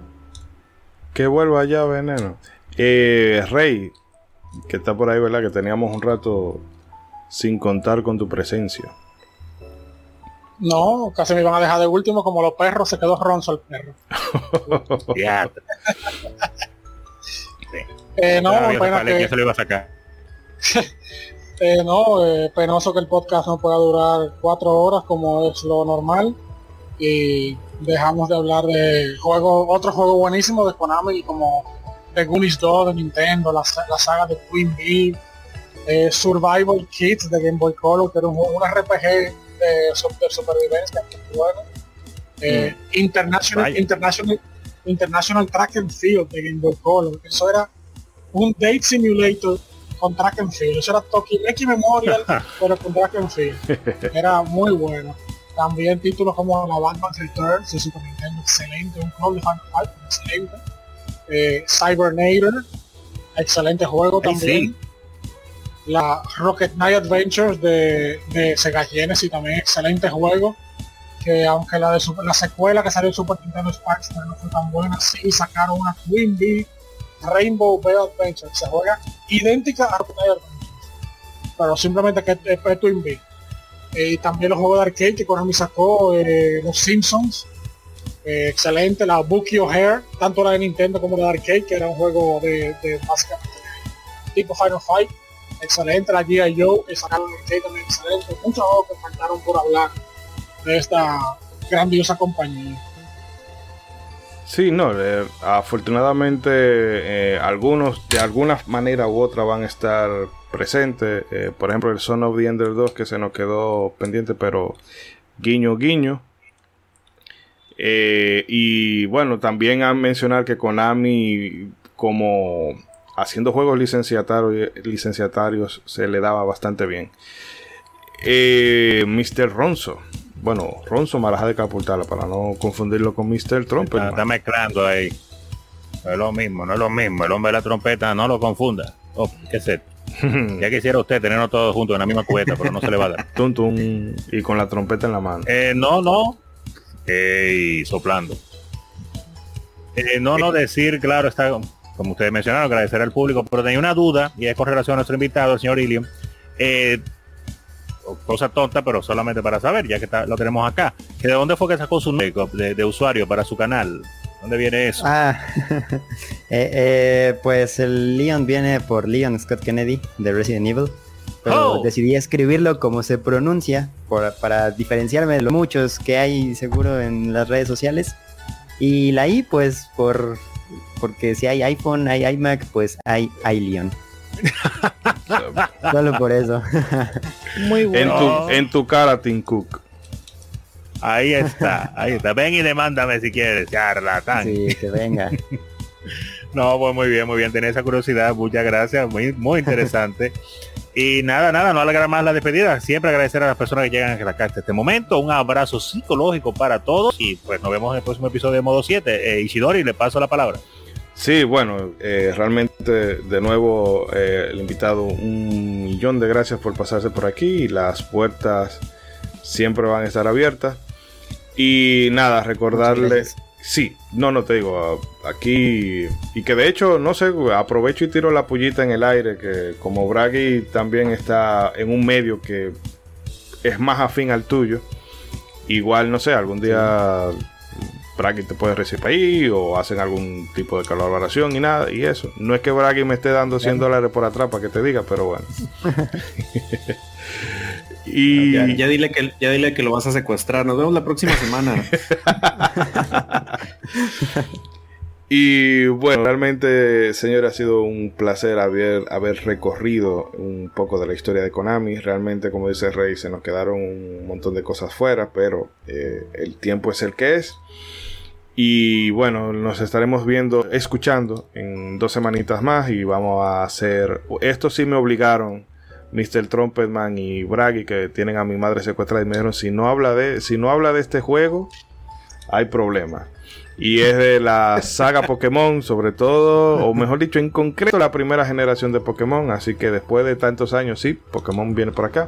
Que vuelva ya, veneno. Eh, Rey, que está por ahí, ¿verdad? Que teníamos un rato sin contar con tu presencia.
No, casi me iban a dejar de último como los perros, se quedó ronzo el perro.
eh, no, pena que... se lo iba a sacar.
eh, no, eh, penoso que el podcast no pueda durar cuatro horas como es lo normal. Y dejamos de hablar de juego, otro juego buenísimo de Konami como The Goonies 2 de Nintendo, la, la saga de Queen Bee, eh, Survival Kids de Game Boy Color, que era un, un RPG de, de supervivencia eh, mm. International, International, International Track and Field de Game Boy Color. Eso era un date simulator con track and field. Eso era Tokimeki Memorial, pero con track and field. Era muy bueno. También títulos como la Batman Returns de Super Nintendo, excelente. Un clon de Fight, excelente eh, Cybernator, excelente juego también. La Rocket Knight Adventures de, de Sega Genesis también excelente juego. Que aunque la de la secuela que salió en Super Nintendo Sparks no fue tan buena, sí sacaron una Queen Bee Rainbow Bay Adventure. Se juega idéntica a pero simplemente que es, es Twin Bee. Eh, también los juegos de arcade que Konami sacó, eh, los Simpsons, eh, excelente, la Bookie O'Hare, tanto la de Nintendo como la de arcade, que era un juego de, de básicamente tipo Final Fight, excelente, la G.I. Joe, que sacaron arcade también excelente, muchos juegos que faltaron por hablar de esta grandiosa compañía.
Sí, no, eh, afortunadamente eh, algunos de alguna manera u otra van a estar presentes. Eh, por ejemplo, el Son of the Ender 2 que se nos quedó pendiente, pero guiño, guiño. Y bueno, también han mencionar que Konami, como haciendo juegos licenciatarios, licenciatarios se le daba bastante bien. Mr. Ronzo. Bueno, Ronzo Maraja de Capultala, para no confundirlo con Mr. Trump.
Está, está mezclando ahí. No es lo mismo, no es lo mismo. El hombre de la trompeta, no lo confunda. Oh, ¿Qué esto? Ya quisiera usted tenernos todos juntos en la misma cubeta, pero no se le va a dar.
Tum, tum, y con la trompeta en la mano.
Eh, no, no. Ey, soplando. Eh, no, no decir, claro, está, como ustedes mencionaron, agradecer al público, pero tenía una duda, y es con relación a nuestro invitado, el señor. Eh, cosa tonta, pero solamente para saber, ya que está- lo tenemos acá. Que ¿De dónde fue que sacó su nombre de, de usuario para su canal? ¿Dónde viene eso?
Ah, eh, eh, pues el Leon viene por Leon Scott Kennedy de Resident Evil. Pero
Oh.
decidí escribirlo como se pronuncia por- para diferenciarme de los muchos que hay seguro en las redes sociales. Y la I, pues por porque si hay iPhone, hay iMac, pues hay iLeon. Solo por eso.
Muy
En
bueno.
tu, en tu cara, Tim Cook.
Ahí está, ahí está. Ven y demándame si quieres, charlatán.
Sí, que venga.
No, pues muy bien, muy bien. Tenía esa curiosidad. Muchas gracias. Muy, muy interesante. y nada, nada, no alargar más la despedida. Siempre agradecer a las personas que llegan acá hasta este momento. Un abrazo psicológico para todos. Y pues nos vemos en el próximo episodio de Modo 7. Eh, Isidori, le paso la palabra.
Sí, bueno, eh, realmente de nuevo eh, el invitado, un millón de gracias por pasarse por aquí. Las puertas siempre van a estar abiertas. Y nada,
Muchas
recordarle.
gracias.
Sí, no, no te digo, aquí. Y que de hecho, no sé, aprovecho y tiro la pullita en el aire. Que como Bragi también está en un medio que es más afín al tuyo. Igual, no sé, algún día Bragi te puede recibir ahí o hacen algún tipo de colaboración y nada, y eso. No es que Bragi me esté dando 100 dólares por atrás para que te diga, pero bueno. y
Ya, ya dile que ya dile que lo vas a secuestrar. Nos vemos la próxima semana.
Y bueno, realmente, señor, ha sido un placer haber, haber recorrido un poco de la historia de Konami. Realmente, como dice Rey, se nos quedaron un montón de cosas fuera, pero eh, el tiempo es el que es. Y bueno, nos estaremos viendo, escuchando en dos semanitas más y vamos a hacer... Esto sí me obligaron Mr. Trumpetman y Bragi que tienen a mi madre secuestrada y me dijeron, si no habla de, si no habla de este juego, hay problema. Y es de la saga Pokémon, sobre todo, o mejor dicho, en concreto, la primera generación de Pokémon. Así que después de tantos años, sí, Pokémon viene por acá.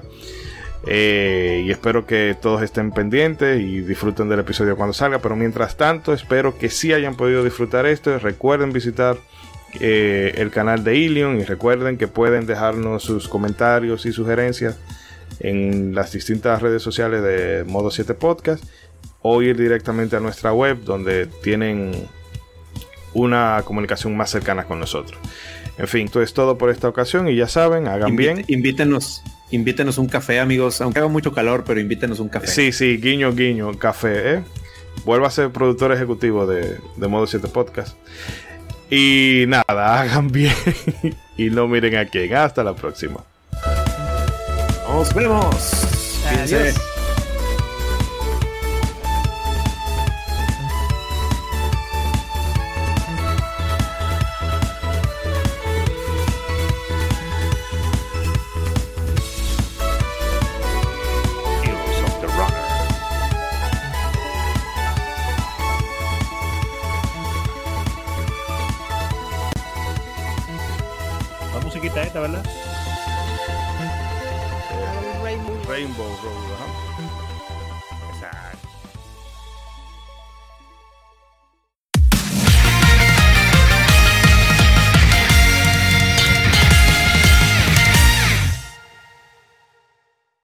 Eh, y espero que todos estén pendientes y disfruten del episodio cuando salga. Pero mientras tanto, espero que sí hayan podido disfrutar esto. Recuerden visitar eh, el canal de Ilion y recuerden que pueden dejarnos sus comentarios y sugerencias en las distintas redes sociales de Modo 7 Podcast o ir directamente a nuestra web donde tienen una comunicación más cercana con nosotros. En fin, esto es todo por esta ocasión y ya saben, hagan
Invite-
bien.
Invítenos, invítenos un café, amigos. Aunque haga mucho calor, pero invítenos un café.
Sí, sí, guiño, guiño, café, ¿eh? Vuelva a ser productor ejecutivo de, de Modo 7 Podcast. Y nada, hagan bien y no miren a quién. Hasta la próxima.
Nos vemos.
Adiós.